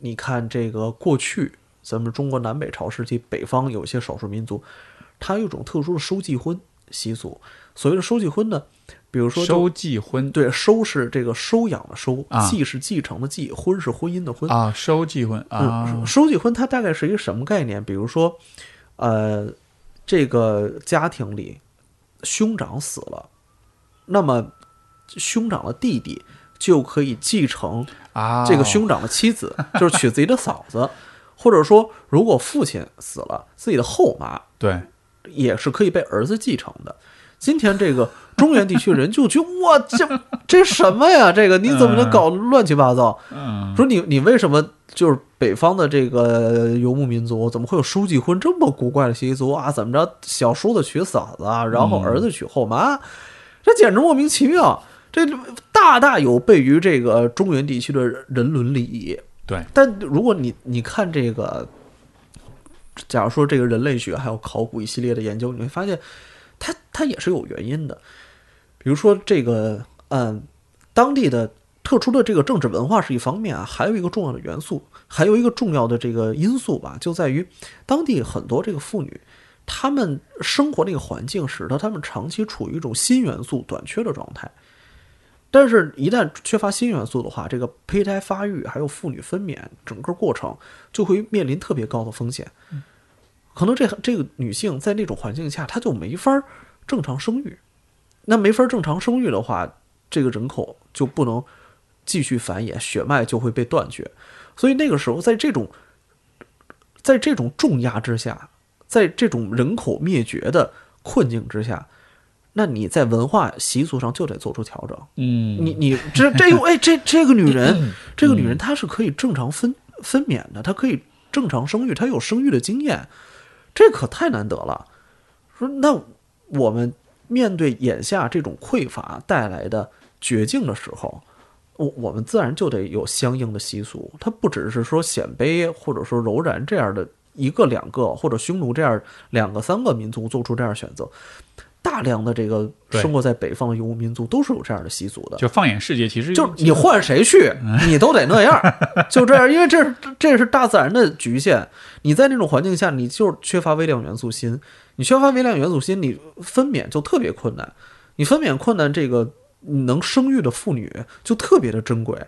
你看这个过去咱们中国南北朝时期，北方有一些少数民族，它有一种特殊的收继婚习俗。所谓的收继婚呢，比如说收继婚，对，收是这个收养的收，继是继承的继，婚是婚姻的婚啊。收继婚啊，收继婚它大概是一个什么概念？比如说，呃，这个家庭里兄长死了，那么兄长的弟弟。就可以继承啊这个兄长的妻子，[laughs] 就是娶自己的嫂子，或者说，如果父亲死了，自己的后妈对也是可以被儿子继承的。今天这个中原地区人就觉得哇，这这什么呀？这个你怎么能搞乱七八糟？嗯，说你你为什么就是北方的这个游牧民族怎么会有叔继婚这么古怪的习俗啊？怎么着小叔子娶嫂子，然后儿子娶后妈，这简直莫名其妙。这大大有悖于这个中原地区的人伦礼仪。对，但如果你你看这个，假如说这个人类学还有考古一系列的研究，你会发现，它它也是有原因的。比如说这个，嗯，当地的特殊的这个政治文化是一方面啊，还有一个重要的元素，还有一个重要的这个因素吧，就在于当地很多这个妇女，她们生活那个环境使得她们长期处于一种新元素短缺的状态。但是，一旦缺乏新元素的话，这个胚胎发育还有妇女分娩整个过程就会面临特别高的风险。可能这这个女性在那种环境下，她就没法正常生育。那没法正常生育的话，这个人口就不能继续繁衍，血脉就会被断绝。所以那个时候，在这种在这种重压之下，在这种人口灭绝的困境之下。那你在文化习俗上就得做出调整。嗯，你你这这哎这这个女人，这个女人她是可以正常分分娩的，她可以正常生育，她有生育的经验，这可太难得了。说那我们面对眼下这种匮乏带来的绝境的时候，我我们自然就得有相应的习俗。它不只是说鲜卑或者说柔然这样的一个两个，或者匈奴这样两个三个民族做出这样选择。大量的这个生活在北方的游牧民族都是有这样的习俗的。就放眼世界，其实就你换谁去，你都得那样，[laughs] 就这样，因为这这是大自然的局限。你在那种环境下，你就缺乏微量元素锌，你缺乏微量元素锌，你分娩就特别困难。你分娩困难，这个能生育的妇女就特别的珍贵。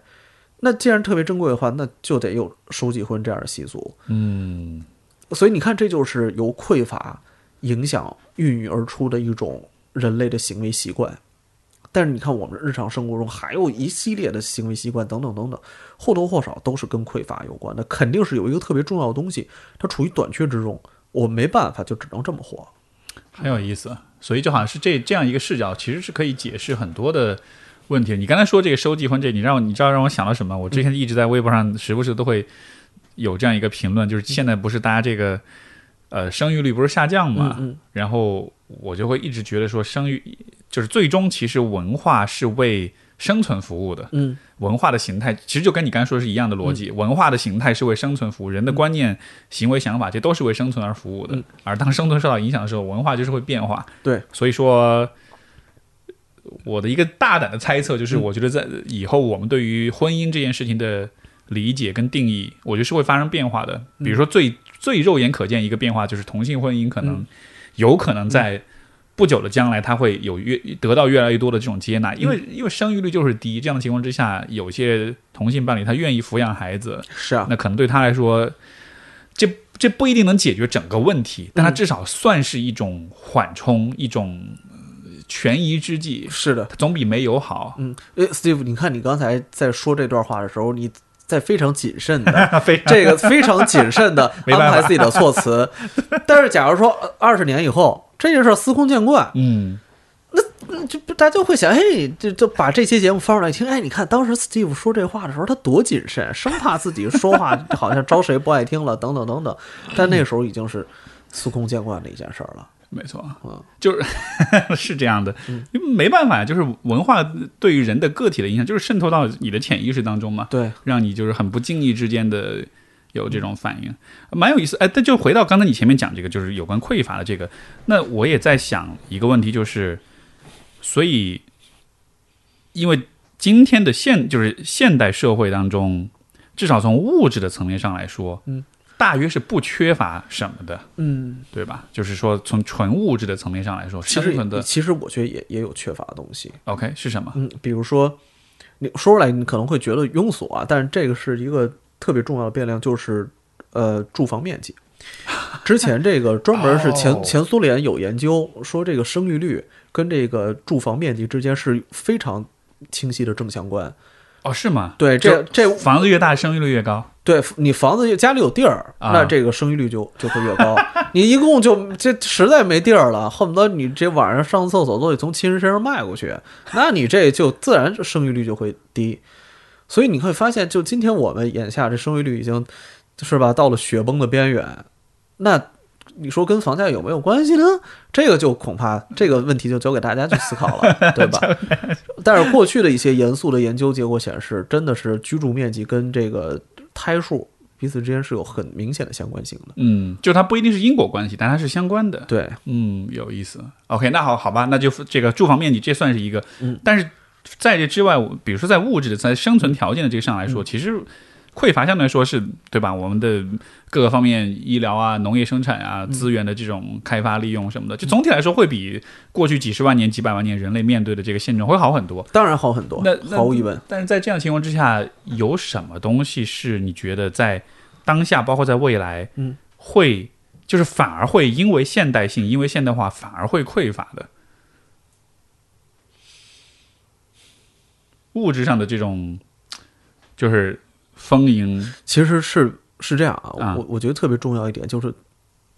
那既然特别珍贵的话，那就得有收继婚这样的习俗。嗯，所以你看，这就是由匮乏。影响孕育而出的一种人类的行为习惯，但是你看，我们日常生活中还有一系列的行为习惯等等等等，或多或少都是跟匮乏有关的。肯定是有一个特别重要的东西，它处于短缺之中，我没办法，就只能这么活。很有意思，所以就好像是这这样一个视角，其实是可以解释很多的问题。你刚才说这个收集婚，这你让我你知道让我想到什么？我之前一直在微博上时不时都会有这样一个评论，就是现在不是大家这个。呃，生育率不是下降嘛？然后我就会一直觉得说，生育就是最终其实文化是为生存服务的。嗯，文化的形态其实就跟你刚才说的是一样的逻辑，文化的形态是为生存服务，人的观念、行为、想法这都是为生存而服务的。而当生存受到影响的时候，文化就是会变化。对，所以说，我的一个大胆的猜测就是，我觉得在以后我们对于婚姻这件事情的理解跟定义，我觉得是会发生变化的。比如说最。最肉眼可见一个变化就是同性婚姻可能有可能在不久的将来，它会有越得到越来越多的这种接纳，因为因为生育率就是低，这样的情况之下，有些同性伴侣他愿意抚养孩子，是啊，那可能对他来说，这这不一定能解决整个问题，但他至少算是一种缓冲，一种权宜之计。是的，总比没有好。嗯，哎，Steve，你看你刚才在说这段话的时候，你。在非常谨慎的，[laughs] 这个非常谨慎的 [laughs] 安排自己的措辞。[laughs] 但是，假如说二十年以后这件事司空见惯，嗯，那那就大家会想，哎，就就把这期节目放出来听。哎，你看当时 Steve 说这话的时候，他多谨慎，生怕自己说话好像招谁不爱听了，等等等等。但那时候已经是司空见惯的一件事了。没错，就是 [laughs] 是这样的，因为没办法呀，就是文化对于人的个体的影响，就是渗透到你的潜意识当中嘛，对，让你就是很不经意之间的有这种反应，蛮有意思。哎，但就回到刚才你前面讲这个，就是有关匮乏的这个，那我也在想一个问题，就是所以，因为今天的现就是现代社会当中，至少从物质的层面上来说，嗯。大约是不缺乏什么的，嗯，对吧？就是说，从纯物质的层面上来说，其实的，其实我觉得也也有缺乏的东西。OK，是什么？嗯，比如说，你说出来你可能会觉得庸俗啊，但是这个是一个特别重要的变量，就是呃，住房面积。[laughs] 之前这个专门是前前苏联有研究说，这个生育率跟这个住房面积之间是非常清晰的正相关。哦，是吗？对，这这房子越大，生育率越高。对你房子家里有地儿，那这个生育率就就会越高。你一共就这实在没地儿了，恨不得你这晚上上厕所都得从亲人身上迈过去，那你这就自然生育率就会低。所以你会发现，就今天我们眼下这生育率已经是吧到了雪崩的边缘。那。你说跟房价有没有关系呢？这个就恐怕这个问题就交给大家去思考了，[laughs] 对吧？但是过去的一些严肃的研究结果显示，真的是居住面积跟这个胎数彼此之间是有很明显的相关性的。嗯，就它不一定是因果关系，但它是相关的。对，嗯，有意思。OK，那好好吧，那就这个住房面积这算是一个。嗯，但是在这之外，比如说在物质的、在生存条件的这个上来说，其实。匮乏相对来说是对吧？我们的各个方面，医疗啊、农业生产啊、资源的这种开发利用什么的，就总体来说会比过去几十万年、几百万年人类面对的这个现状会好很多。当然好很多，那毫无疑问。但是在这样情况之下，有什么东西是你觉得在当下，包括在未来，嗯，会就是反而会因为现代性、因为现代化反而会匮乏的物质上的这种，就是。丰盈其实是是这样啊，我我觉得特别重要一点就是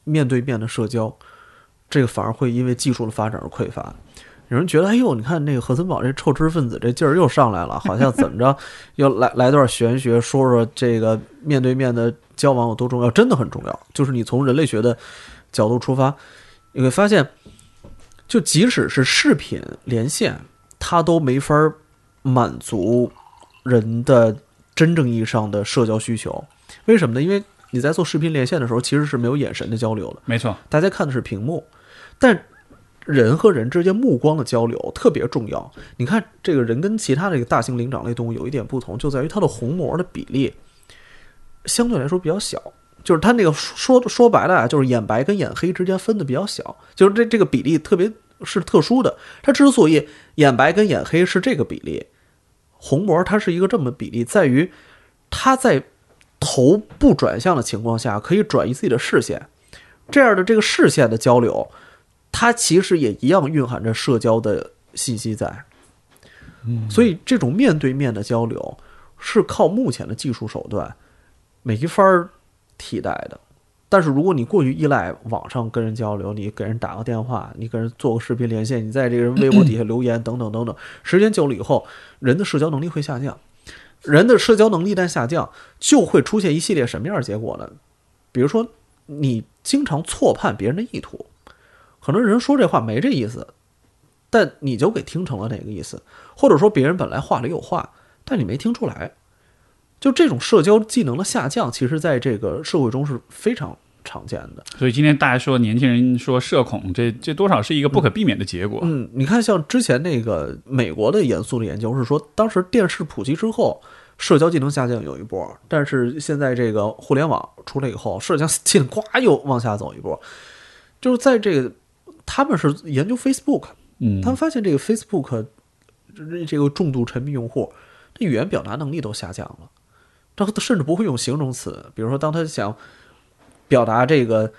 面对面的社交，这个反而会因为技术的发展而匮乏。有人觉得，哎呦，你看那个何森宝这臭知识分子这劲儿又上来了，[laughs] 好像怎么着要来来段玄学，说说这个面对面的交往有多重要，真的很重要。就是你从人类学的角度出发，你会发现，就即使是视频连线，它都没法满足人的。真正意义上的社交需求，为什么呢？因为你在做视频连线的时候，其实是没有眼神的交流的。没错，大家看的是屏幕，但人和人之间目光的交流特别重要。你看，这个人跟其他这个大型灵长类动物有一点不同，就在于它的虹膜的比例相对来说比较小，就是它那个说说白了啊，就是眼白跟眼黑之间分的比较小，就是这这个比例特别是特殊的。它之所以眼白跟眼黑是这个比例。虹膜它是一个这么比例，在于它在头不转向的情况下可以转移自己的视线，这样的这个视线的交流，它其实也一样蕴含着社交的信息在。所以这种面对面的交流是靠目前的技术手段没法替代的。但是如果你过于依赖网上跟人交流，你给人打个电话，你跟人做个视频连线，你在这个人微博底下留言等等等等，时间久了以后，人的社交能力会下降。人的社交能力一旦下降，就会出现一系列什么样的结果呢？比如说，你经常错判别人的意图，可能人说这话没这意思，但你就给听成了哪个意思，或者说别人本来话里有话，但你没听出来。就这种社交技能的下降，其实在这个社会中是非常常见的。所以今天大家说年轻人说社恐，这这多少是一个不可避免的结果。嗯，你看，像之前那个美国的严肃的研究是说，当时电视普及之后，社交技能下降有一波，但是现在这个互联网出来以后，社交技能呱又往下走一波。就是在这个，他们是研究 Facebook，嗯，他们发现这个 Facebook 这个重度沉迷用户，这语言表达能力都下降了。他甚至不会用形容词，比如说，当他想表达这个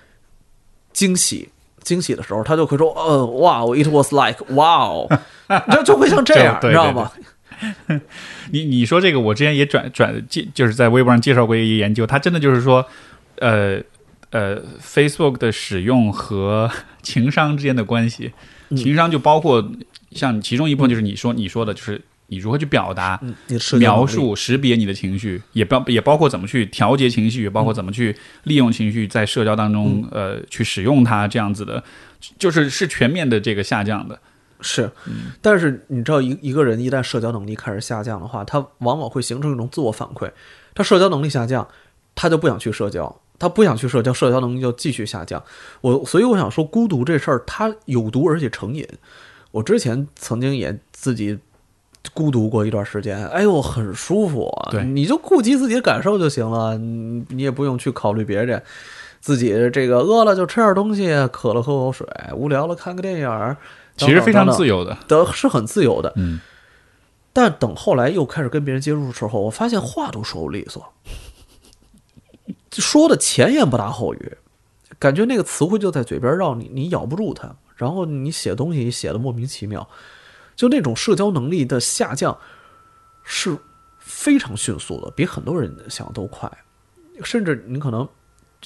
惊喜、惊喜的时候，他就会说：“呃，哇，it was like wow。[laughs] ”就就会像这样，你知道吗？[laughs] 你你说这个，我之前也转转介，就是在微博上介绍过一个研究，他真的就是说，呃呃，Facebook 的使用和情商之间的关系，情商就包括像其中一部分就是你说你说的，就是。你如何去表达、描述、识别你的情绪，也包也包括怎么去调节情绪，包括怎么去利用情绪在社交当中，呃，去使用它这样子的。就是是全面的这个下降的。是，但是你知道，一一个人一旦社交能力开始下降的话，他往往会形成一种自我反馈。他社交能力下降，他就不想去社交，他不想去社交，社交能力就继续下降。我所以我想说，孤独这事儿它有毒而且成瘾。我之前曾经也自己孤独过一段时间，哎呦，很舒服啊！对，你就顾及自己的感受就行了，你你也不用去考虑别人。自己这个饿了就吃点东西，渴了喝口水，无聊了看个电影。其实非常自由的，的是很自由的。嗯，但等后来又开始跟别人接触的时候，我发现话都说不利索，说的前言不搭后语，感觉那个词汇就在嘴边绕你，你咬不住它。然后你写东西写的莫名其妙，就那种社交能力的下降是非常迅速的，比很多人想的都快。甚至你可能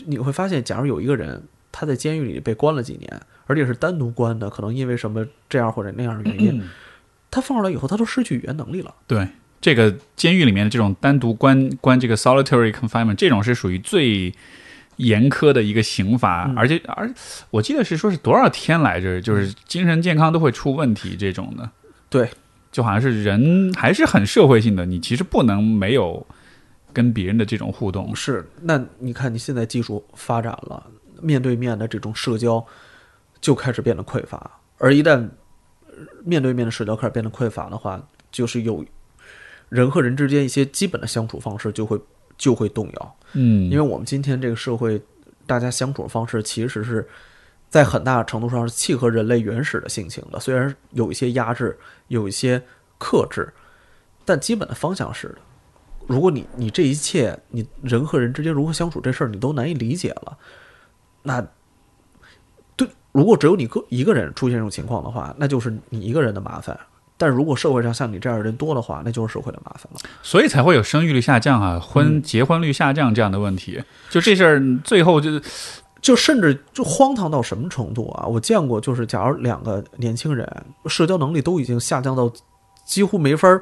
你会发现，假如有一个人他在监狱里被关了几年。而且是单独关的，可能因为什么这样或者那样的原因，[clears throat] 他放出来以后，他都失去语言能力了。对，这个监狱里面的这种单独关关这个 solitary confinement，这种是属于最严苛的一个刑罚，而且而我记得是说是多少天来着，就是精神健康都会出问题这种的。对，就好像是人还是很社会性的，你其实不能没有跟别人的这种互动。是，那你看你现在技术发展了，面对面的这种社交。就开始变得匮乏，而一旦面对面的社交开始变得匮乏的话，就是有人和人之间一些基本的相处方式就会就会动摇。嗯，因为我们今天这个社会，大家相处的方式其实是在很大程度上是契合人类原始的性情的，虽然有一些压制，有一些克制，但基本的方向是的。如果你你这一切你人和人之间如何相处这事儿你都难以理解了，那对。如果只有你个一个人出现这种情况的话，那就是你一个人的麻烦。但如果社会上像你这样的人多的话，那就是社会的麻烦了。所以才会有生育率下降啊，婚结婚率下降这样的问题。就这事儿，最后就就甚至就荒唐到什么程度啊？我见过，就是假如两个年轻人社交能力都已经下降到几乎没法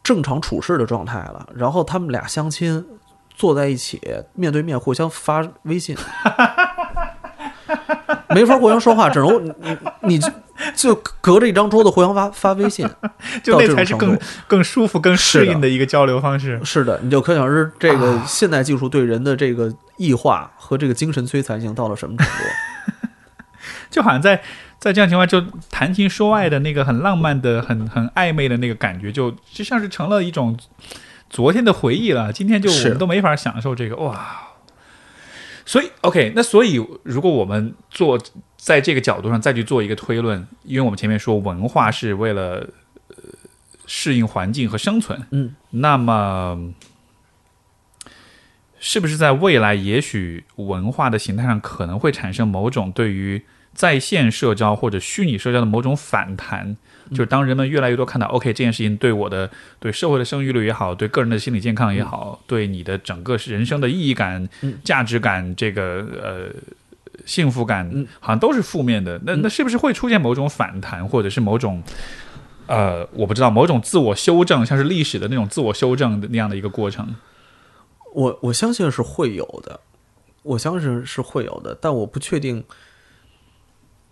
正常处事的状态了，然后他们俩相亲坐在一起，面对面互相发微信。没法互相说话，只能你你就隔着一张桌子互相发发微信，[laughs] 就那才是更更舒服、更适应的一个交流方式。是的，你就可想而知，这个现代技术对人的这个异化和这个精神摧残已经到了什么程度？[laughs] 就好像在在这样情况，就谈情说爱的那个很浪漫的、很很暧昧的那个感觉，就就像是成了一种昨天的回忆了。今天就我们都没法享受这个哇。所以，OK，那所以，如果我们做在这个角度上再去做一个推论，因为我们前面说文化是为了呃适应环境和生存，嗯，那么是不是在未来，也许文化的形态上可能会产生某种对于在线社交或者虚拟社交的某种反弹？就是当人们越来越多看到，OK，这件事情对我的、对社会的生育率也好，对个人的心理健康也好，对你的整个人生的意义感、价值感、这个呃幸福感，好像都是负面的。那那是不是会出现某种反弹，或者是某种呃，我不知道某种自我修正，像是历史的那种自我修正的那样的一个过程？我我相信是会有的，我相信是会有的，但我不确定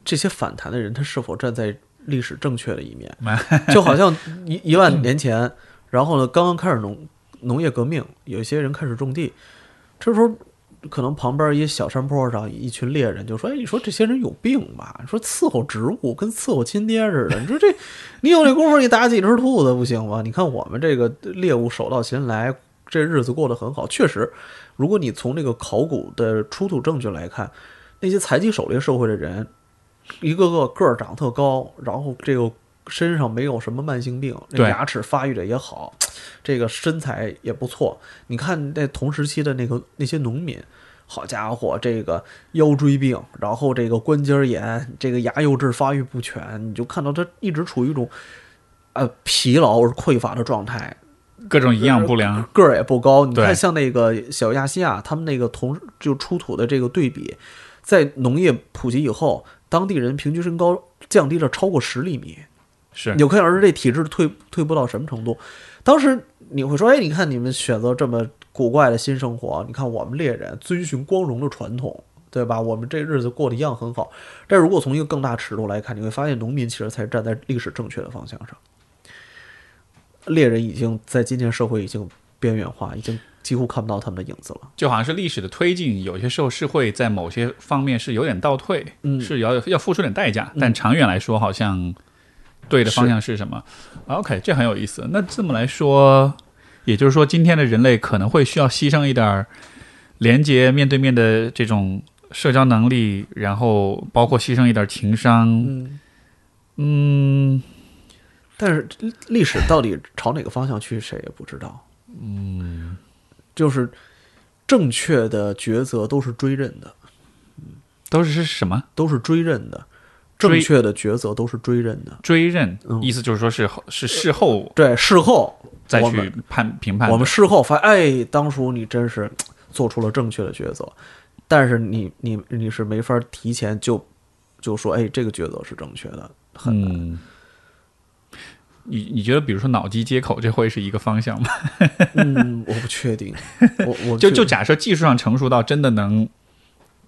这些反弹的人他是否站在。历史正确的一面，[laughs] 就好像一一万年前，然后呢，刚刚开始农农业革命，有一些人开始种地，这时候可能旁边一小山坡上一群猎人就说：“哎，你说这些人有病吧？说伺候植物跟伺候亲爹似的，你说这你有这功夫，你打几只兔子不行吗？你看我们这个猎物手到擒来，这日子过得很好。确实，如果你从这个考古的出土证据来看，那些采集狩猎社会的人。”一个个个儿长特高，然后这个身上没有什么慢性病，那牙齿发育的也好，这个身材也不错。你看那同时期的那个那些农民，好家伙，这个腰椎病，然后这个关节炎，这个牙釉质发育不全，你就看到他一直处于一种呃疲劳而匮乏的状态，各种营养不良，个儿也不高。你看像那个小亚细亚，他们那个同就出土的这个对比，在农业普及以后。当地人平均身高降低了超过十厘米，是有可想而知这体质退退步到什么程度。当时你会说：“哎，你看你们选择这么古怪的新生活，你看我们猎人遵循光荣的传统，对吧？我们这日子过得一样很好。但如果从一个更大尺度来看，你会发现农民其实才站在历史正确的方向上，猎人已经在今天社会已经边缘化，已经几乎看不到他们的影子了。就好像是历史的推进，有些时候是会在某些方面是有点倒退，嗯是要要付出点代价，但长远来说，好像对的方向是什么？OK，这很有意思。那这么来说，也就是说，今天的人类可能会需要牺牲一点儿连接面对面的这种社交能力，然后包括牺牲一点情商。嗯，嗯，但是历史到底朝哪个方向去，谁也不知道。嗯，就是正确的抉择都是追认的，都是是什么都是追认的。正确的抉择都是追认的。追认？嗯意思就是说是后是事后对，事后再去判评判。我们事后发现，哎，当初你真是做出了正确的抉择，但是你你你是没法提前就就说，哎，这个抉择是正确的，很难。嗯，你你觉得，比如说脑机接口，这会是一个方向吗？[laughs] 嗯，我不确定，我我 [laughs] 就就假设技术上成熟到真的能，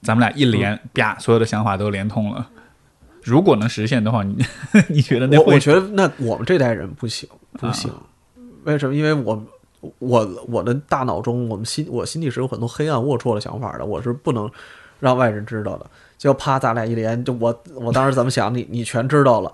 咱们俩一连啪，所有的想法都连通了。如果能实现的话，你 [laughs] 你觉得那会我我觉得那我们这代人不行，不啊行。为什么？因为我我我的大脑中，我们心我心里是有很多黑暗龌龊的想法的，我是不能让外人知道的。就啪，咱俩一连，就我我当时怎么想，你你全知道了。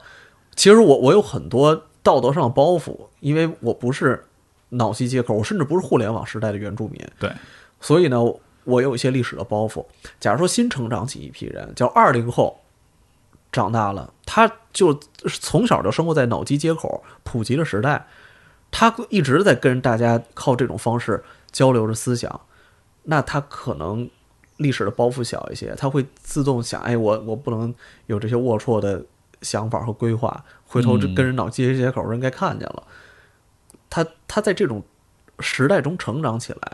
其实我我有很多道德上的包袱，因为我不是脑机接口，我甚至不是互联网时代的原住民。对，所以呢，我有一些历史的包袱。假如说新成长起一批人，叫二零后，长大了，他就从小就生活在脑机接口普及的时代，他一直在跟大家靠这种方式交流着思想，那他可能历史的包袱小一些，他会自动想，哎，我我不能有这些龌龊的想法和规划，回头跟人脑机接口人该看见了，他他在这种时代中成长起来，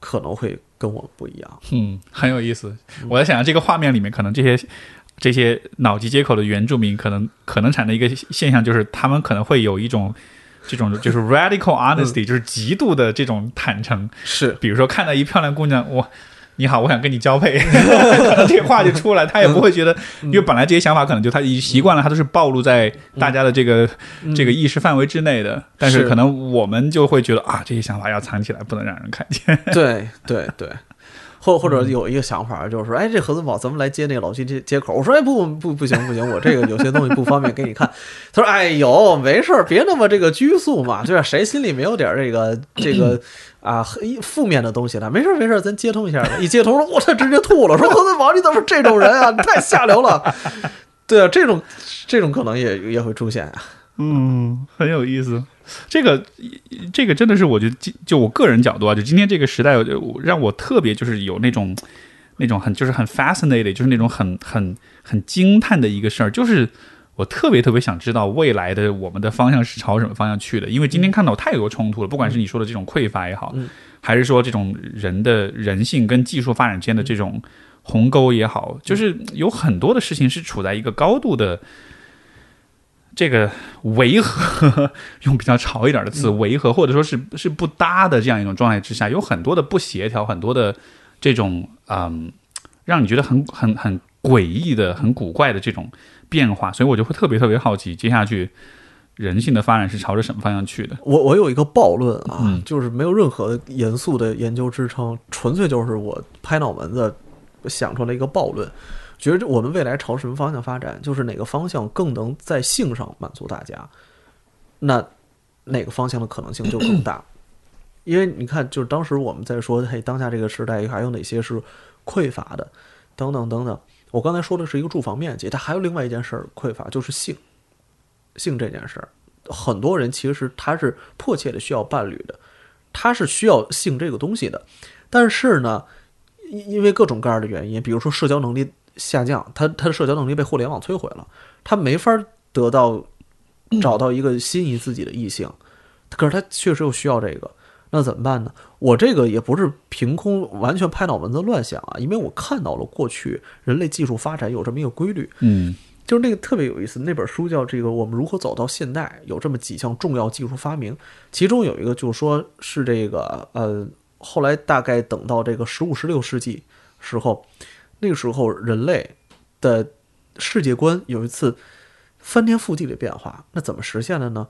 可能会跟我们不一样。嗯很有意思。我在想，这个画面里面，可能这些这些脑机接口的原住民，可能可能产生一个现象，就是他们可能会有一种这种就是 radical honesty，、就是极度的这种坦诚。是比如说看到一漂亮姑娘，我你好，我想跟你交配，可 [laughs] 能这话就出来，他也不会觉得，因为本来这些想法可能就他已习惯了，他都是暴露在大家的这个、这个意识范围之内的，但是是可能我们就会觉得啊，这些想法要藏起来，不能让人看见。[laughs] 对对对，或或者有一个想法就是说，哎，这何森堡咱们来接那个老机接接口。我说，哎，不不不行不行，我这个有些东西不方便给你看。[laughs] 他说，哎呦，没事儿，别那么这个拘束嘛，就是？谁心里没有点这个这个啊黑负面的东西呢？没事没事，咱接通一下。一接通，说我操，直接吐了，说何森堡你怎么这种人啊？你太下流了。对啊，这种这种可能也也会出现啊。嗯，很有意思。这个这个真的是，我觉得今就我个人角度啊，就今天这个时代，让我特别就是有那种那种很就是很 fascinated，就是那种很很很惊叹的一个事儿，就是我特别特别想知道未来的我们的方向是朝什么方向去的，因为今天看到太多冲突了，不管是你说的这种匮乏也好，嗯。还是说这种人的人性跟技术发展之间的这种鸿沟也好，就是有很多的事情是处在一个高度的。这个违和，用比较潮一点的词，违和或者说是是不搭的这样一种状态之下，有很多的不协调，很多的这种嗯，让你觉得很很很诡异的、很古怪的这种变化，所以我就会特别特别好奇，接下去人性的发展是朝着什么方向去的？我我有一个暴论啊，嗯就是没有任何严肃的研究支撑，纯粹就是我拍脑门子想出来一个暴论，觉得我们未来朝什么方向发展，就是哪个方向更能在性上满足大家，那哪个方向的可能性就更大。因为你看，就是当时我们在说，嘿，当下这个时代还有哪些是匮乏的，等等等等。我刚才说的是一个住房面积，它还有另外一件事儿匮乏，就是性。性这件事儿，很多人其实他是迫切的需要伴侣的，他是需要性这个东西的，但是呢，因因为各种各样的原因，比如说社交能力下降，他他的社交能力被互联网摧毁了，他没法得到找到一个心仪自己的异性，可是他确实又需要这个，那怎么办呢？我这个也不是凭空完全拍脑门子乱想啊，因为我看到了过去人类技术发展有这么一个规律，嗯就是那个特别有意思，那本书叫这个《我们如何走到现代》，有这么几项重要技术发明，其中有一个就是说是这个呃，后来大概等到这个十五、十六世纪时候，那个时候人类的世界观有一次翻天覆地的变化。那怎么实现的呢？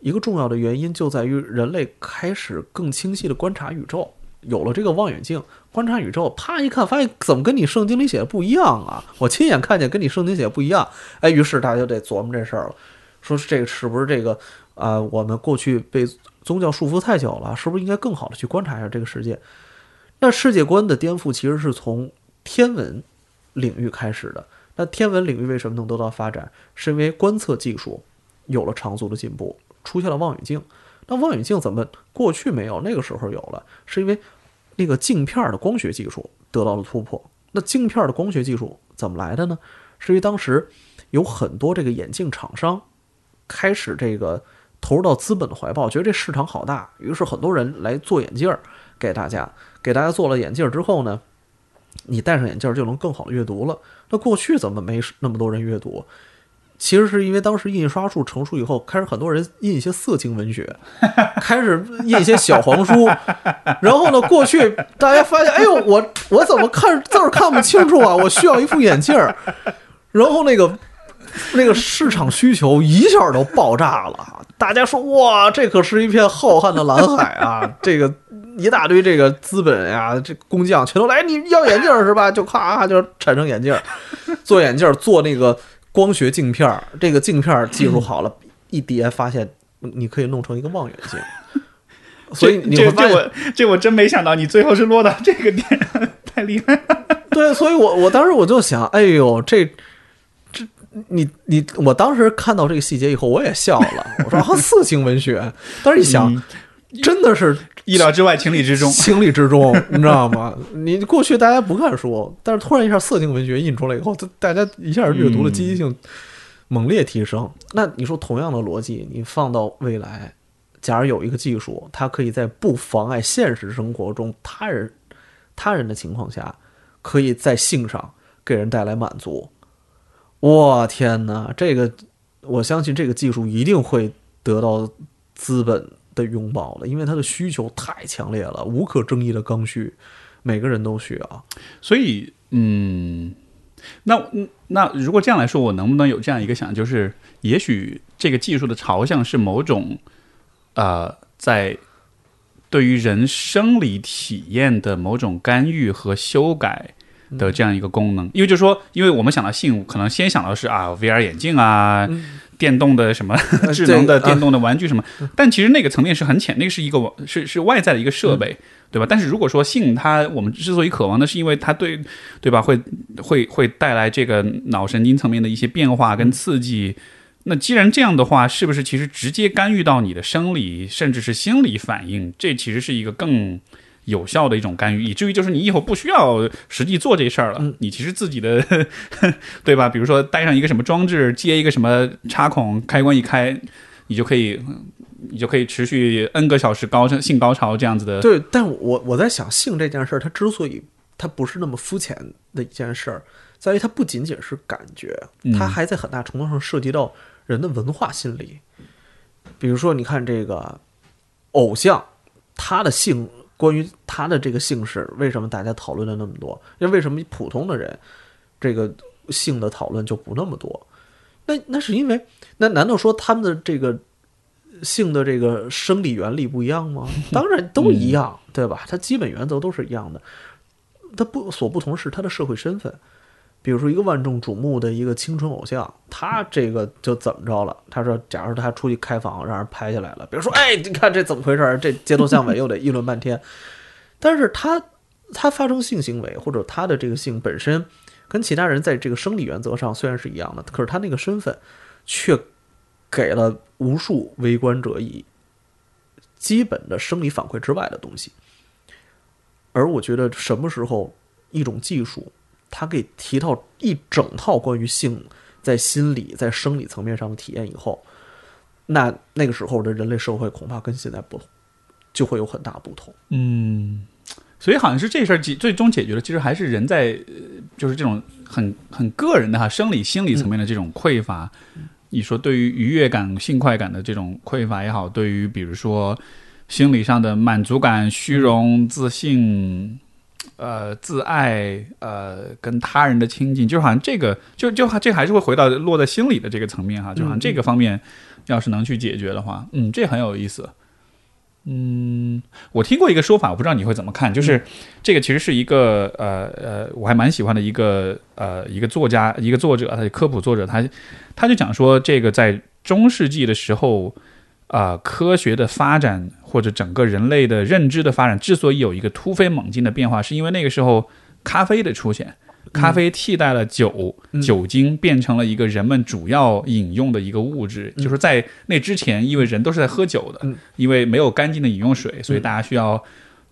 一个重要的原因就在于人类开始更清晰的观察宇宙，有了这个望远镜观察宇宙，啪一看发现怎么跟你圣经里写的不一样啊？我亲眼看见跟你圣经写的不一样，哎，于是大家就得琢磨这事儿了，说这个是不是这个啊？我们过去被宗教束缚太久了，是不是应该更好的去观察一下这个世界？那世界观的颠覆其实是从天文领域开始的。那天文领域为什么能得到发展？是因为观测技术有了长足的进步。出现了望远镜，那望远镜怎么过去没有？那个时候有了，是因为那个镜片的光学技术得到了突破。那镜片的光学技术怎么来的呢？是因为当时有很多这个眼镜厂商开始这个投入到资本的怀抱，觉得这市场好大，于是很多人来做眼镜儿给大家。给大家做了眼镜之后呢，你戴上眼镜就能更好的阅读了。那过去怎么没那么多人阅读？其实是因为当时印刷术成熟以后，开始很多人印一些色情文学，[laughs] 开始印一些小黄书。[laughs] 然后呢，过去大家发现，哎呦，我我怎么看字儿看不清楚啊？我需要一副眼镜儿。然后那个那个市场需求一下都爆炸了，大家说哇，这可是一片浩瀚的蓝海啊！[laughs] 这个一大堆这个资本呀，这工匠全都来，你要眼镜是吧？就咔就产生眼镜，做眼镜做那个。光学镜片儿，这个镜片儿技术好了，一叠发现你可以弄成一个望远镜。[laughs] 所以你这这我这我真没想到，你最后是落到这个点，[laughs] 太厉害。对，所以我我当时我就想，哎呦，这这你你，我当时看到这个细节以后，我也笑了。我说啊，色情文学。但是一想，[laughs] 真的是。意料之外，情理之中，情理之中，[laughs] 你知道吗？你过去大家不看书，但是突然一下色情文学印出来以后，大家一下阅读的积极性猛烈提升。那你说同样的逻辑，你放到未来，假如有一个技术，它可以在不妨碍现实生活中他人他人的情况下，可以在性上给人带来满足。我天哪，这个我相信这个技术一定会得到资本。的拥抱了，因为他的需求太强烈了，无可争议的刚需，每个人都需要。所以，嗯，那那如果这样来说，我能不能有这样一个想，就是也许这个技术的朝向是某种，呃，在对于人生理体验的某种干预和修改的这样一个功能？因为就是说，因为我们想到性，可能先想到是啊，VR 眼镜啊。电动的什么 [laughs] 智能的电动的玩具什么，但其实那个层面是很浅，那个是一个是是外在的一个设备，对吧？但是如果说性，它我们之所以渴望的是因为它对对吧，会会会带来这个脑神经层面的一些变化跟刺激。那既然这样的话，是不是其实直接干预到你的生理甚至是心理反应？这其实是一个更。有效的一种干预，以至于就是你以后不需要实际做这事儿了。你其实自己的，[laughs] 对吧？比如说带上一个什么装置，接一个什么插孔，开关一开，你就可以，你就可以持续 n 个小时高性高潮这样子的。对，但我我在想，性这件事儿，它之所以它不是那么肤浅的一件事儿，在于它不仅仅是感觉，它还在很大程度上涉及到人的文化心理。比如说，你看这个偶像，他的性。关于他的这个姓氏，为什么大家讨论了那么多？那为为什么普通的人，这个姓的讨论就不那么多？那那是因为，那难道说他们的这个姓的这个生理原理不一样吗？[laughs] 当然都一样，对吧？它基本原则都是一样的，它不所不同是他的社会身份。比如说，一个万众瞩目的一个青春偶像，他这个就怎么着了？他说，假如他出去开房，让人拍下来了，比如说，哎，你看这怎么回事？这街头巷尾又得议论半天。但是他他发生性行为，或者他的这个性本身跟其他人在这个生理原则上虽然是一样的，可是他那个身份却给了无数围观者以基本的生理反馈之外的东西。而我觉得，什么时候一种技术？他给提到一整套关于性在心理、在生理层面上的体验以后，那那个时候的人类社会恐怕跟现在不同，就会有很大不同。嗯，所以好像是这事儿解最终解决了，其实还是人在就是这种很很个人的哈生理心理层面的这种匮乏。你说对于愉悦感、性快感的这种匮乏也好，对于比如说心理上的满足感、虚荣、自信。呃自爱，呃跟他人的亲近，就好像这个就就这还是会回到落在心里的这个层面哈，就好像这个方面要是能去解决的话，嗯，这很有意思。嗯，我听过一个说法，我不知道你会怎么看，就是这个其实是一个呃呃，我还蛮喜欢的一个呃一个作家，一个作者，他科普作者，他他就讲说，这个在中世纪的时候啊，科学的发展或者整个人类的认知的发展，之所以有一个突飞猛进的变化，是因为那个时候咖啡的出现。咖啡替代了酒，酒精变成了一个人们主要饮用的一个物质。就是在那之前，因为人都是在喝酒的，因为没有干净的饮用水，所以大家需要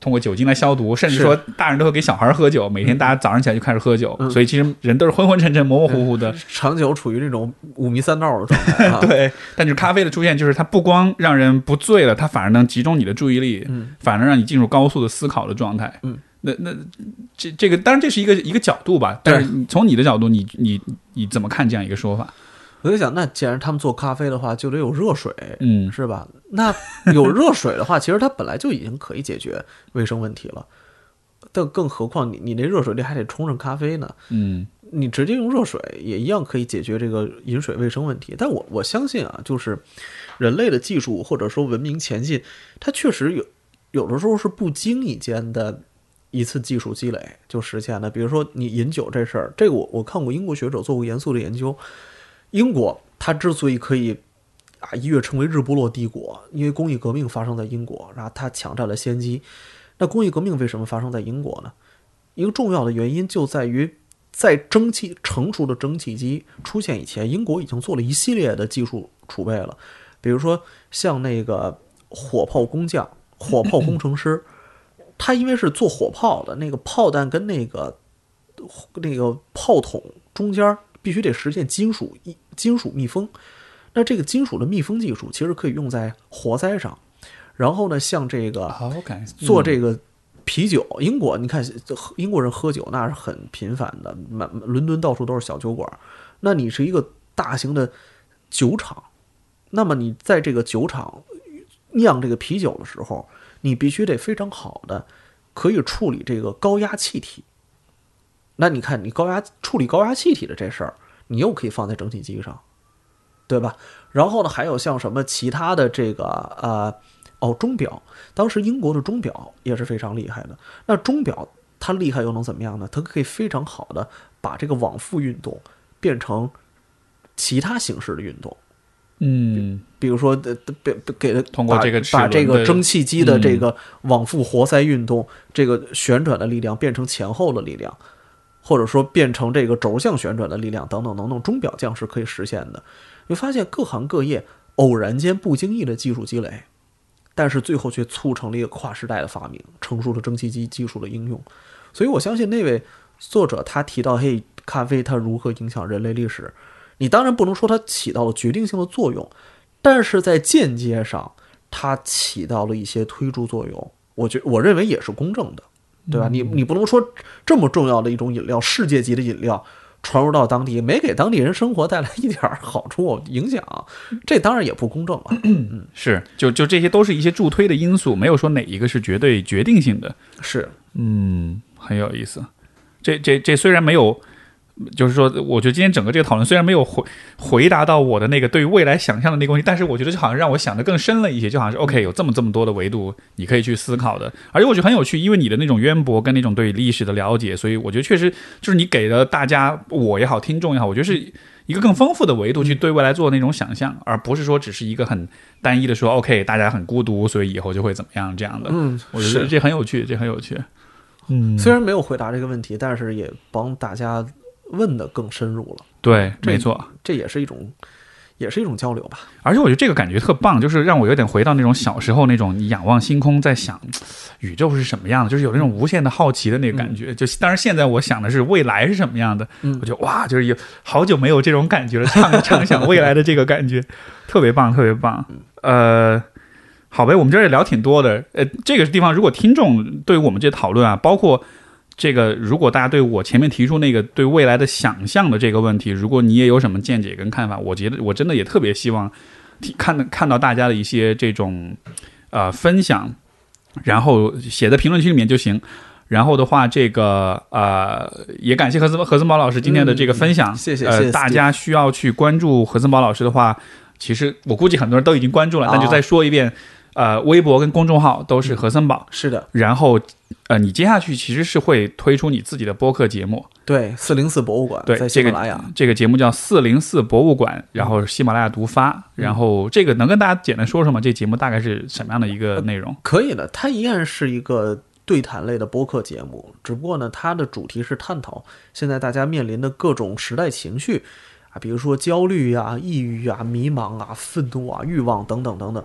通过酒精来消毒。甚至说，大人都会给小孩喝酒，每天大家早上起来就开始喝酒。所以其实人都是昏昏沉沉、模模糊糊的，长久处于这种五迷三道的状态。[laughs] 对，但是咖啡的出现，就是它不光让人不醉了，它反而能集中你的注意力，反而让你进入高速的思考的状态。嗯。那那这这个当然这是一个一个角度吧，但是从你的角度，你你你怎么看这样一个说法？我在想，那既然他们做咖啡的话，就得有热水，嗯，是吧？那有热水的话，其实它本来就已经可以解决卫生问题了。但更何况你你那热水里还得冲上咖啡呢，嗯，你直接用热水也一样可以解决这个饮水卫生问题。但我我相信啊，就是人类的技术或者说文明前进，它确实有有的时候是不经意间的。一次技术积累就实现了。比如说你饮酒这事儿，这个我我看过英国学者做过严肃的研究。英国它之所以可以啊一跃成为日不落帝国，因为工业革命发生在英国，然后它抢占了先机。那工业革命为什么发生在英国呢？一个重要的原因就在于，在蒸汽成熟的蒸汽机出现以前，英国已经做了一系列的技术储备了。比如说像那个火炮工匠、火炮工程师。[laughs] 他因为是做火炮的，那个炮弹跟那个那个炮筒中间必须得实现金属一金属密封。那这个金属的密封技术其实可以用在活塞上。然后呢，像这个做这个啤酒，英国你看，英国人喝酒那是很频繁的，满伦敦到处都是小酒馆。那你是一个大型的酒厂，那么你在这个酒厂酿这个啤酒的时候。你必须得非常好的可以处理这个高压气体。那你看，你高压处理高压气体的这事儿，你又可以放在蒸汽机上，对吧？然后呢，还有像什么其他的这个呃哦钟表，当时英国的钟表也是非常厉害的。那钟表它厉害又能怎么样呢？它可以非常好的把这个往复运动变成其他形式的运动。嗯，比如说，呃，给给它通过这个把这个蒸汽机的这个往复活塞运动，这个旋转的力量变成前后的力量，或者说变成这个轴向旋转的力量等等等等，钟表匠是可以实现的。你发现各行各业偶然间不经意的技术积累，但是最后却促成了一个跨时代的发明，成熟了蒸汽机技术的应用。所以我相信那位作者他提到，嘿，咖啡它如何影响人类历史。你当然不能说它起到了决定性的作用，但是在间接上，它起到了一些推助作用。我觉我认为也是公正的，对吧？你你不能说这么重要的一种饮料，世界级的饮料传入到当地，没给当地人生活带来一点好处影响，这当然也不公正了。嗯，是，就就这些都是一些助推的因素，没有说哪一个是绝对决定性的。是，嗯，很有意思。这这这虽然没有。就是说，我觉得今天整个这个讨论虽然没有回回答到我的那个对于未来想象的那个问题，但是我觉得就好像让我想的更深了一些，就好像是 OK，有这么这么多的维度你可以去思考的，而且我觉得很有趣，因为你的那种渊博跟那种对历史的了解，所以我觉得确实就是你给了大家我也好，听众也好，我觉得是一个更丰富的维度去对未来做那种想象，而不是说只是一个很单一的说 OK，大家很孤独，所以以后就会怎么样这样的。嗯，我觉得这很有趣，这很有趣。嗯，虽然没有回答这个问题，但是也帮大家。问的更深入了，对，没错，这也是一种，也是一种交流吧。而且我觉得这个感觉特棒，就是让我有点回到那种小时候那种你仰望星空，在想宇宙是什么样的，就是有那种无限的好奇的那个感觉。就当然现在我想的是未来是什么样的，我觉得哇，就是有好久没有这种感觉了，畅 [laughs] 畅想未来的这个感觉，特别棒，特别棒。呃，好呗，我们这儿也聊挺多的。呃，这个地方如果听众对于我们这讨论啊，包括。这个，如果大家对我前面提出那个对未来的想象的这个问题，如果你也有什么见解跟看法，我觉得我真的也特别希望看看到大家的一些这种呃分享，然后写在评论区里面就行。然后的话，这个呃，也感谢何森何森宝老师今天的这个分享，谢谢。呃，大家需要去关注何森宝老师的话，其实我估计很多人都已经关注了，那就再说一遍。呃，微博跟公众号都是和森宝，是的。然后，呃，你接下去其实是会推出你自己的播客节目，对，四零四博物馆，对，在喜马拉雅，这个节目叫四零四博物馆，然后喜马拉雅独发。然后，这个能跟大家简单说说吗？这节目大概是什么样的一个内容？可以的，它依然是一个对谈类的播客节目，只不过呢，它的主题是探讨现在大家面临的各种时代情绪。比如说焦虑呀、抑郁啊、迷茫啊、愤怒啊、欲望等等等等，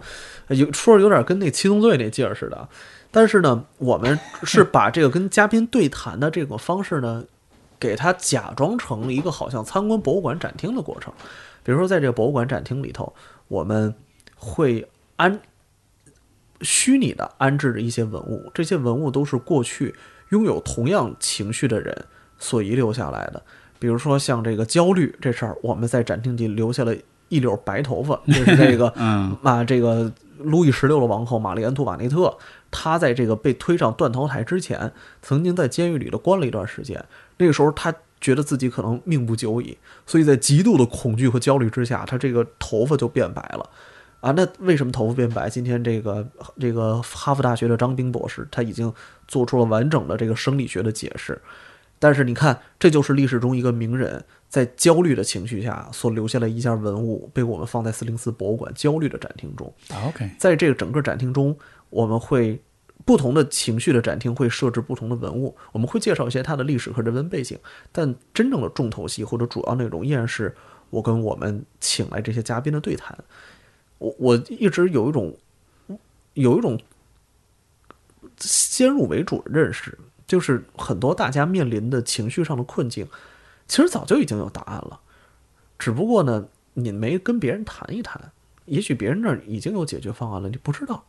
有说有点跟那七宗罪那劲儿似的。但是呢，我们是 [laughs] 把这个跟嘉宾对谈的这个方式呢，给它假装成一个好像参观博物馆展厅的过程。比如说，在这个博物馆展厅里头，我们会安虚拟的安置着一些文物，这些文物都是过去拥有同样情绪的人所遗留下来的。比如说像这个焦虑这事儿，我们在展厅里留下了一绺白头发，[laughs] 就是这个，嗯，啊，这个路易十六的王后玛丽安图瓦内特，她在这个被推上断头台之前，曾经在监狱里头关了一段时间。那个时候，她觉得自己可能命不久矣，所以在极度的恐惧和焦虑之下，她这个头发就变白了。啊，那为什么头发变白？今天这个这个哈佛大学的张冰博士，他已经做出了完整的这个生理学的解释。但是你看，这就是历史中一个名人在焦虑的情绪下所留下的一件文物，被我们放在四零四博物馆焦虑的展厅中。OK，在这个整个展厅中，我们会不同的情绪的展厅会设置不同的文物，我们会介绍一些它的历史和人文背景。但真正的重头戏或者主要内容依然是我跟我们请来这些嘉宾的对谈。我我一直有一种有一种先入为主的认识。就是很多大家面临的情绪上的困境，其实早就已经有答案了，只不过呢，你没跟别人谈一谈，也许别人那儿已经有解决方案了，你不知道。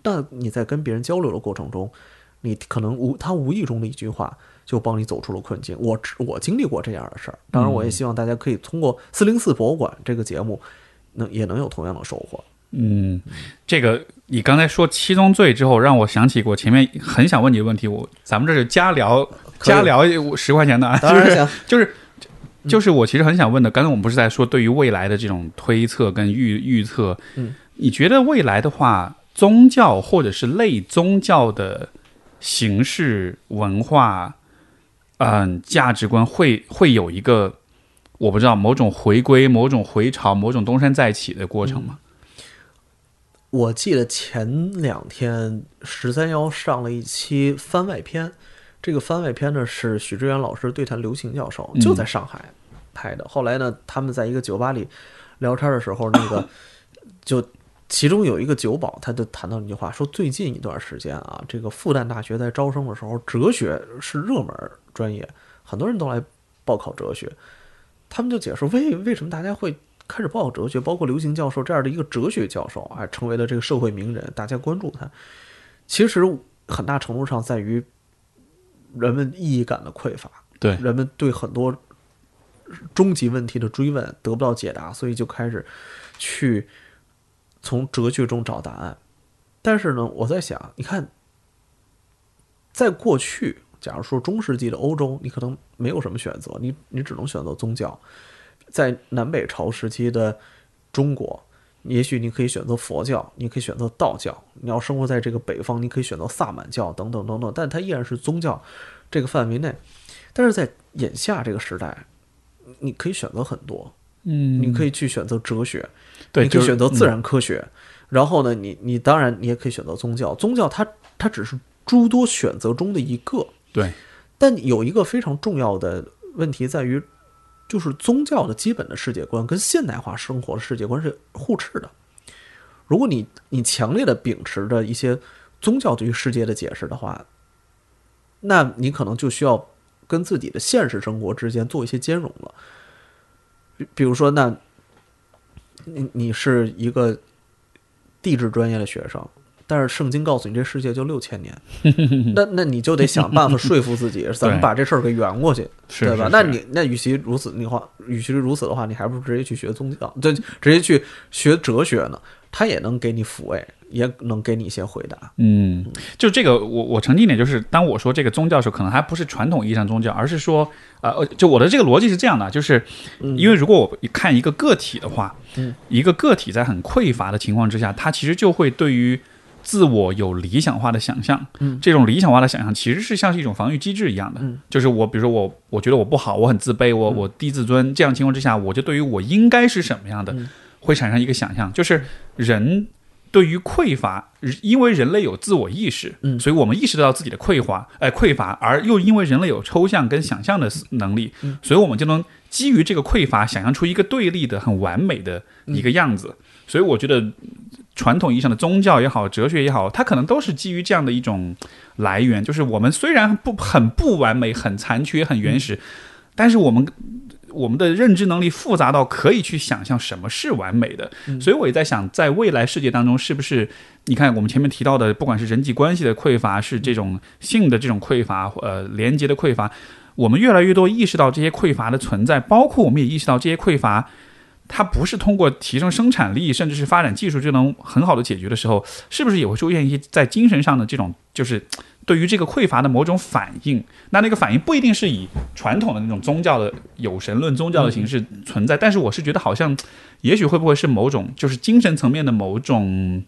但你在跟别人交流的过程中，你可能无他无意中的一句话就帮你走出了困境。我我经历过这样的事儿，当然我也希望大家可以通过四零四博物馆这个节目，能也能有同样的收获。嗯，这个你刚才说七宗罪之后，让我想起我前面很想问你的问题。我咱们这是加聊加聊十块钱的，就是就是就是我其实很想问的。刚才我们不是在说对于未来的这种推测跟预预测？嗯，你觉得未来的话，宗教或者是类宗教的形式、文化，嗯，价值观会会有一个我不知道某种回归、某种回潮、某种东山再起的过程吗？我记得前两天十三幺上了一期番外篇，这个番外篇呢是许知远老师对谈刘擎教授，就在上海拍的。后来呢，他们在一个酒吧里聊天的时候，那个 [laughs] 就其中有一个酒保，他就谈到一句话，说最近一段时间啊，这个复旦大学在招生的时候，哲学是热门专业，很多人都来报考哲学。他们就解释为为什么大家会。开始报哲学，包括刘行教授这样的一个哲学教授，还成为了这个社会名人，大家关注他。其实很大程度上在于人们意义感的匮乏，对人们对很多终极问题的追问得不到解答，所以就开始去从哲学中找答案。但是呢，我在想，你看，在过去，假如说中世纪的欧洲，你可能没有什么选择，你你只能选择宗教。在南北朝时期的中国，也许你可以选择佛教，你可以选择道教。你要生活在这个北方，你可以选择萨满教等等等等。但它依然是宗教这个范围内。但是在眼下这个时代，你可以选择很多。嗯，你可以去选择哲学，对，你可以选择自然科学。然后呢，你你当然你也可以选择宗教。宗教它它只是诸多选择中的一个。对。但有一个非常重要的问题在于。就是宗教的基本的世界观跟现代化生活的世界观是互斥的。如果你你强烈的秉持着一些宗教对于世界的解释的话，那你可能就需要跟自己的现实生活之间做一些兼容了。比比如说，那你你是一个地质专业的学生。但是圣经告诉你，这世界就六千年，[laughs] 那那你就得想办法说服自己，怎么把这事儿给圆过去，对吧？那你那与其如此，你话与其如此的话，你还不如直接去学宗教，就直接去学哲学呢？他也能给你抚慰，也能给你一些回答。嗯，就这个，我我澄清一点，就是当我说这个宗教的时候，可能还不是传统意义上宗教，而是说，呃，就我的这个逻辑是这样的，就是因为如果我看一个个体的话，嗯，一个个体在很匮乏的情况之下，他其实就会对于自我有理想化的想象，嗯。这种理想化的想象其实是像是一种防御机制一样的，嗯。就是我比如说我我觉得我不好，我很自卑，我我低自尊，这样情况之下，我就对于我应该是什么样的，嗯。会产生一个想象，就是人对于匮乏，因为人类有自我意识，嗯。所以我们意识到自己的匮乏，哎、匮乏，而又因为人类有抽象跟想象的能力，嗯。所以我们就能基于这个匮乏，想象出一个对立的、很完美的一个样子。所以我觉得，传统意义上的宗教也好，哲学也好，它可能都是基于这样的一种来源，就是我们虽然不很不完美、很残缺、很原始，但是我们。我们的认知能力复杂到可以去想象什么是完美的，所以我也在想，在未来世界当中，是不是你看我们前面提到的，不管是人际关系的匮乏，是这种性的这种匮乏，呃，连接的匮乏，我们越来越多意识到这些匮乏的存在，包括我们也意识到这些匮乏，它不是通过提升生产力，甚至是发展技术就能很好的解决的时候，是不是也会出现一些在精神上的这种，就是对于这个匮乏的某种反应？那那个反应不一定是以传统的那种宗教的有神论宗教的形式存在，但是我是觉得好像，也许会不会是某种就是精神层面的某种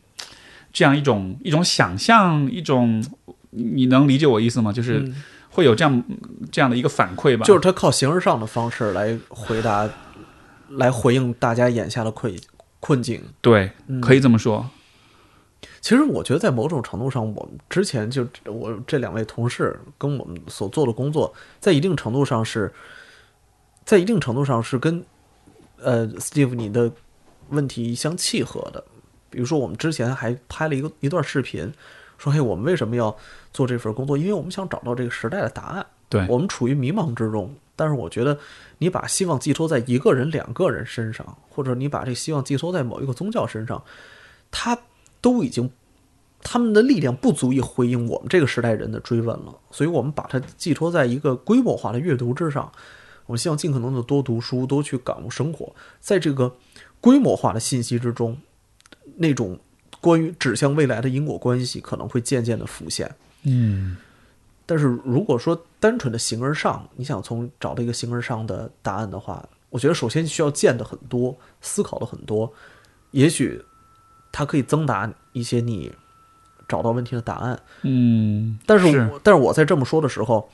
这样一种一种想象，一种你你能理解我意思吗？就是嗯会有这样这样的一个反馈吧？就是他靠形而上的方式来回答，来回应大家眼下的困困境。对，嗯可以这么说。其实我觉得，在某种程度上，我们之前就我这两位同事跟我们所做的工作，在一定程度上是，在一定程度上是跟呃，Steve 你的问题相契合的。比如说，我们之前还拍了一个一段视频，说：“嘿，我们为什么要做这份工作？因为我们想找到这个时代的答案。对，我们处于迷茫之中，但是我觉得你把希望寄托在一个人、两个人身上，或者你把这希望寄托在某一个宗教身上，他都已经他们的力量不足以回应我们这个时代人的追问了，所以我们把它寄托在一个规模化的阅读之上。我们希望尽可能的多读书，多去感悟生活，在这个规模化的信息之中，那种关于指向未来的因果关系可能会渐渐的浮现。嗯，但是如果说单纯的形而上，你想从找到一个形而上的答案的话，我觉得首先需要见的很多，思考的很多，也许它可以增达一些你找到问题的答案。嗯，但是是我但是我在这么说的时候，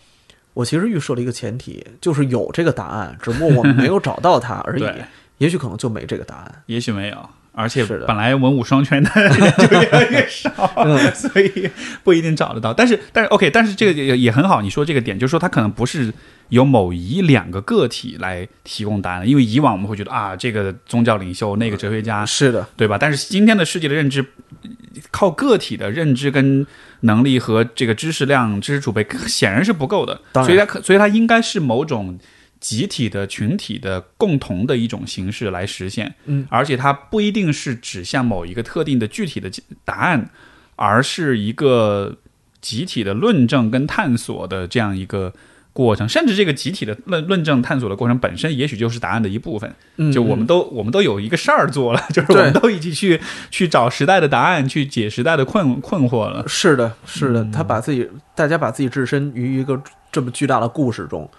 我其实预设了一个前提，就是有这个答案，只不过我们没有找到它而已 [laughs] 对。也许可能就没这个答案。也许没有，而且本来文武双全的人 [laughs] 就越来越少，[laughs] 嗯 [laughs] 所以不一定找得到。但是，但是 OK，但是这个也也很好。你说这个点，就是说它可能不是由某一两个个体来提供答案，因为以往我们会觉得啊，这个宗教领袖，那个哲学家，是的，对吧？但是今天的世界的认知，靠个体的认知跟能力和这个知识量、知识储备显然是不够的，所以它可，所以它应该是某种集体的、群体的共同的一种形式来实现。嗯，而且它不一定是指向某一个特定的具体的答案，而是一个集体的论证跟探索的这样一个。过程，甚至这个集体的论论证探索的过程本身，也许就是答案的一部分。嗯，就我们都我们都有一个事儿做了，[laughs] 就是我们都一起去去找时代的答案，去解时代的困困惑了。是的，是的，嗯他把自己，大家把自己置身于一个这么巨大的故事中。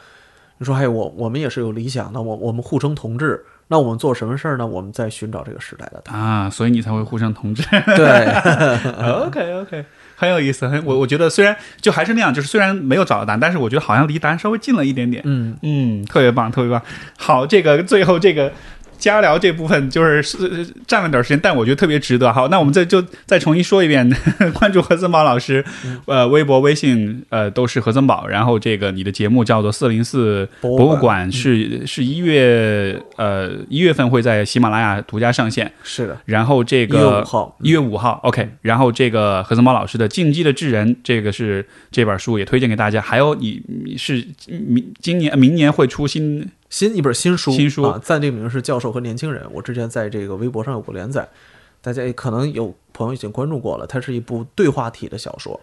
你说，哎，我我们也是有理想的，我我们互称同志，那我们做什么事儿呢？我们在寻找这个时代的答啊，所以你才会互相同志。对，[laughs] OK OK，很有意思。很我我觉得虽然就还是那样，就是虽然没有找到答案，但是我觉得好像离答案稍微近了一点点。嗯，嗯，特别棒，特别棒。好，这个最后这个加聊这部分就是是占了点时间，但我觉得特别值得。好，那我们再就再重新说一遍，[laughs] 关注何森宝老师，呃，微博、微信，呃，都是何森宝。然后这个你的节目叫做四零四博物馆馆，是是一月呃一月份会在喜马拉雅独家上线。是的，然后这一月个五号，一月五号，OK。然后这个何森宝老师的《进击的智人》，这个是这本书也推荐给大家。还有你你是明今年明年会出新新一本新书，新书啊，暂定名是《教授和年轻人》。我之前在这个微博上有过连载，大家也可能有朋友已经关注过了。它是一部对话体的小说，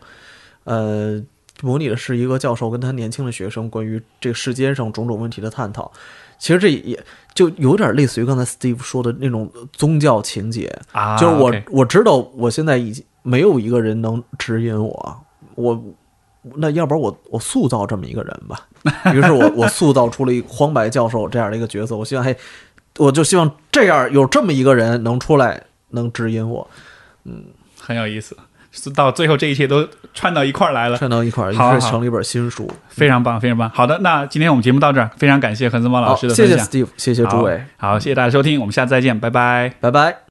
呃，模拟的是一个教授跟他年轻的学生关于这个世间上种种问题的探讨。其实这也就有点类似于刚才 Steve 说的那种宗教情节啊，就是我我知道我现在已经没有一个人能指引我，我那要不然我我塑造这么一个人吧。于是我我塑造出了一个黄白教授这样的一个角色，我希望嘿，我就希望这样有这么一个人能出来能指引我，嗯，很有意思。到最后，这一切都串到一块儿来了，串到一块儿，于是成了一本新书，非常棒，非常棒。好的，那今天我们节目到这儿，非常感谢何森宝老师的分享，谢谢 Steve，谢谢诸位，好，谢谢大家收听，我们下次再见，拜拜，拜拜。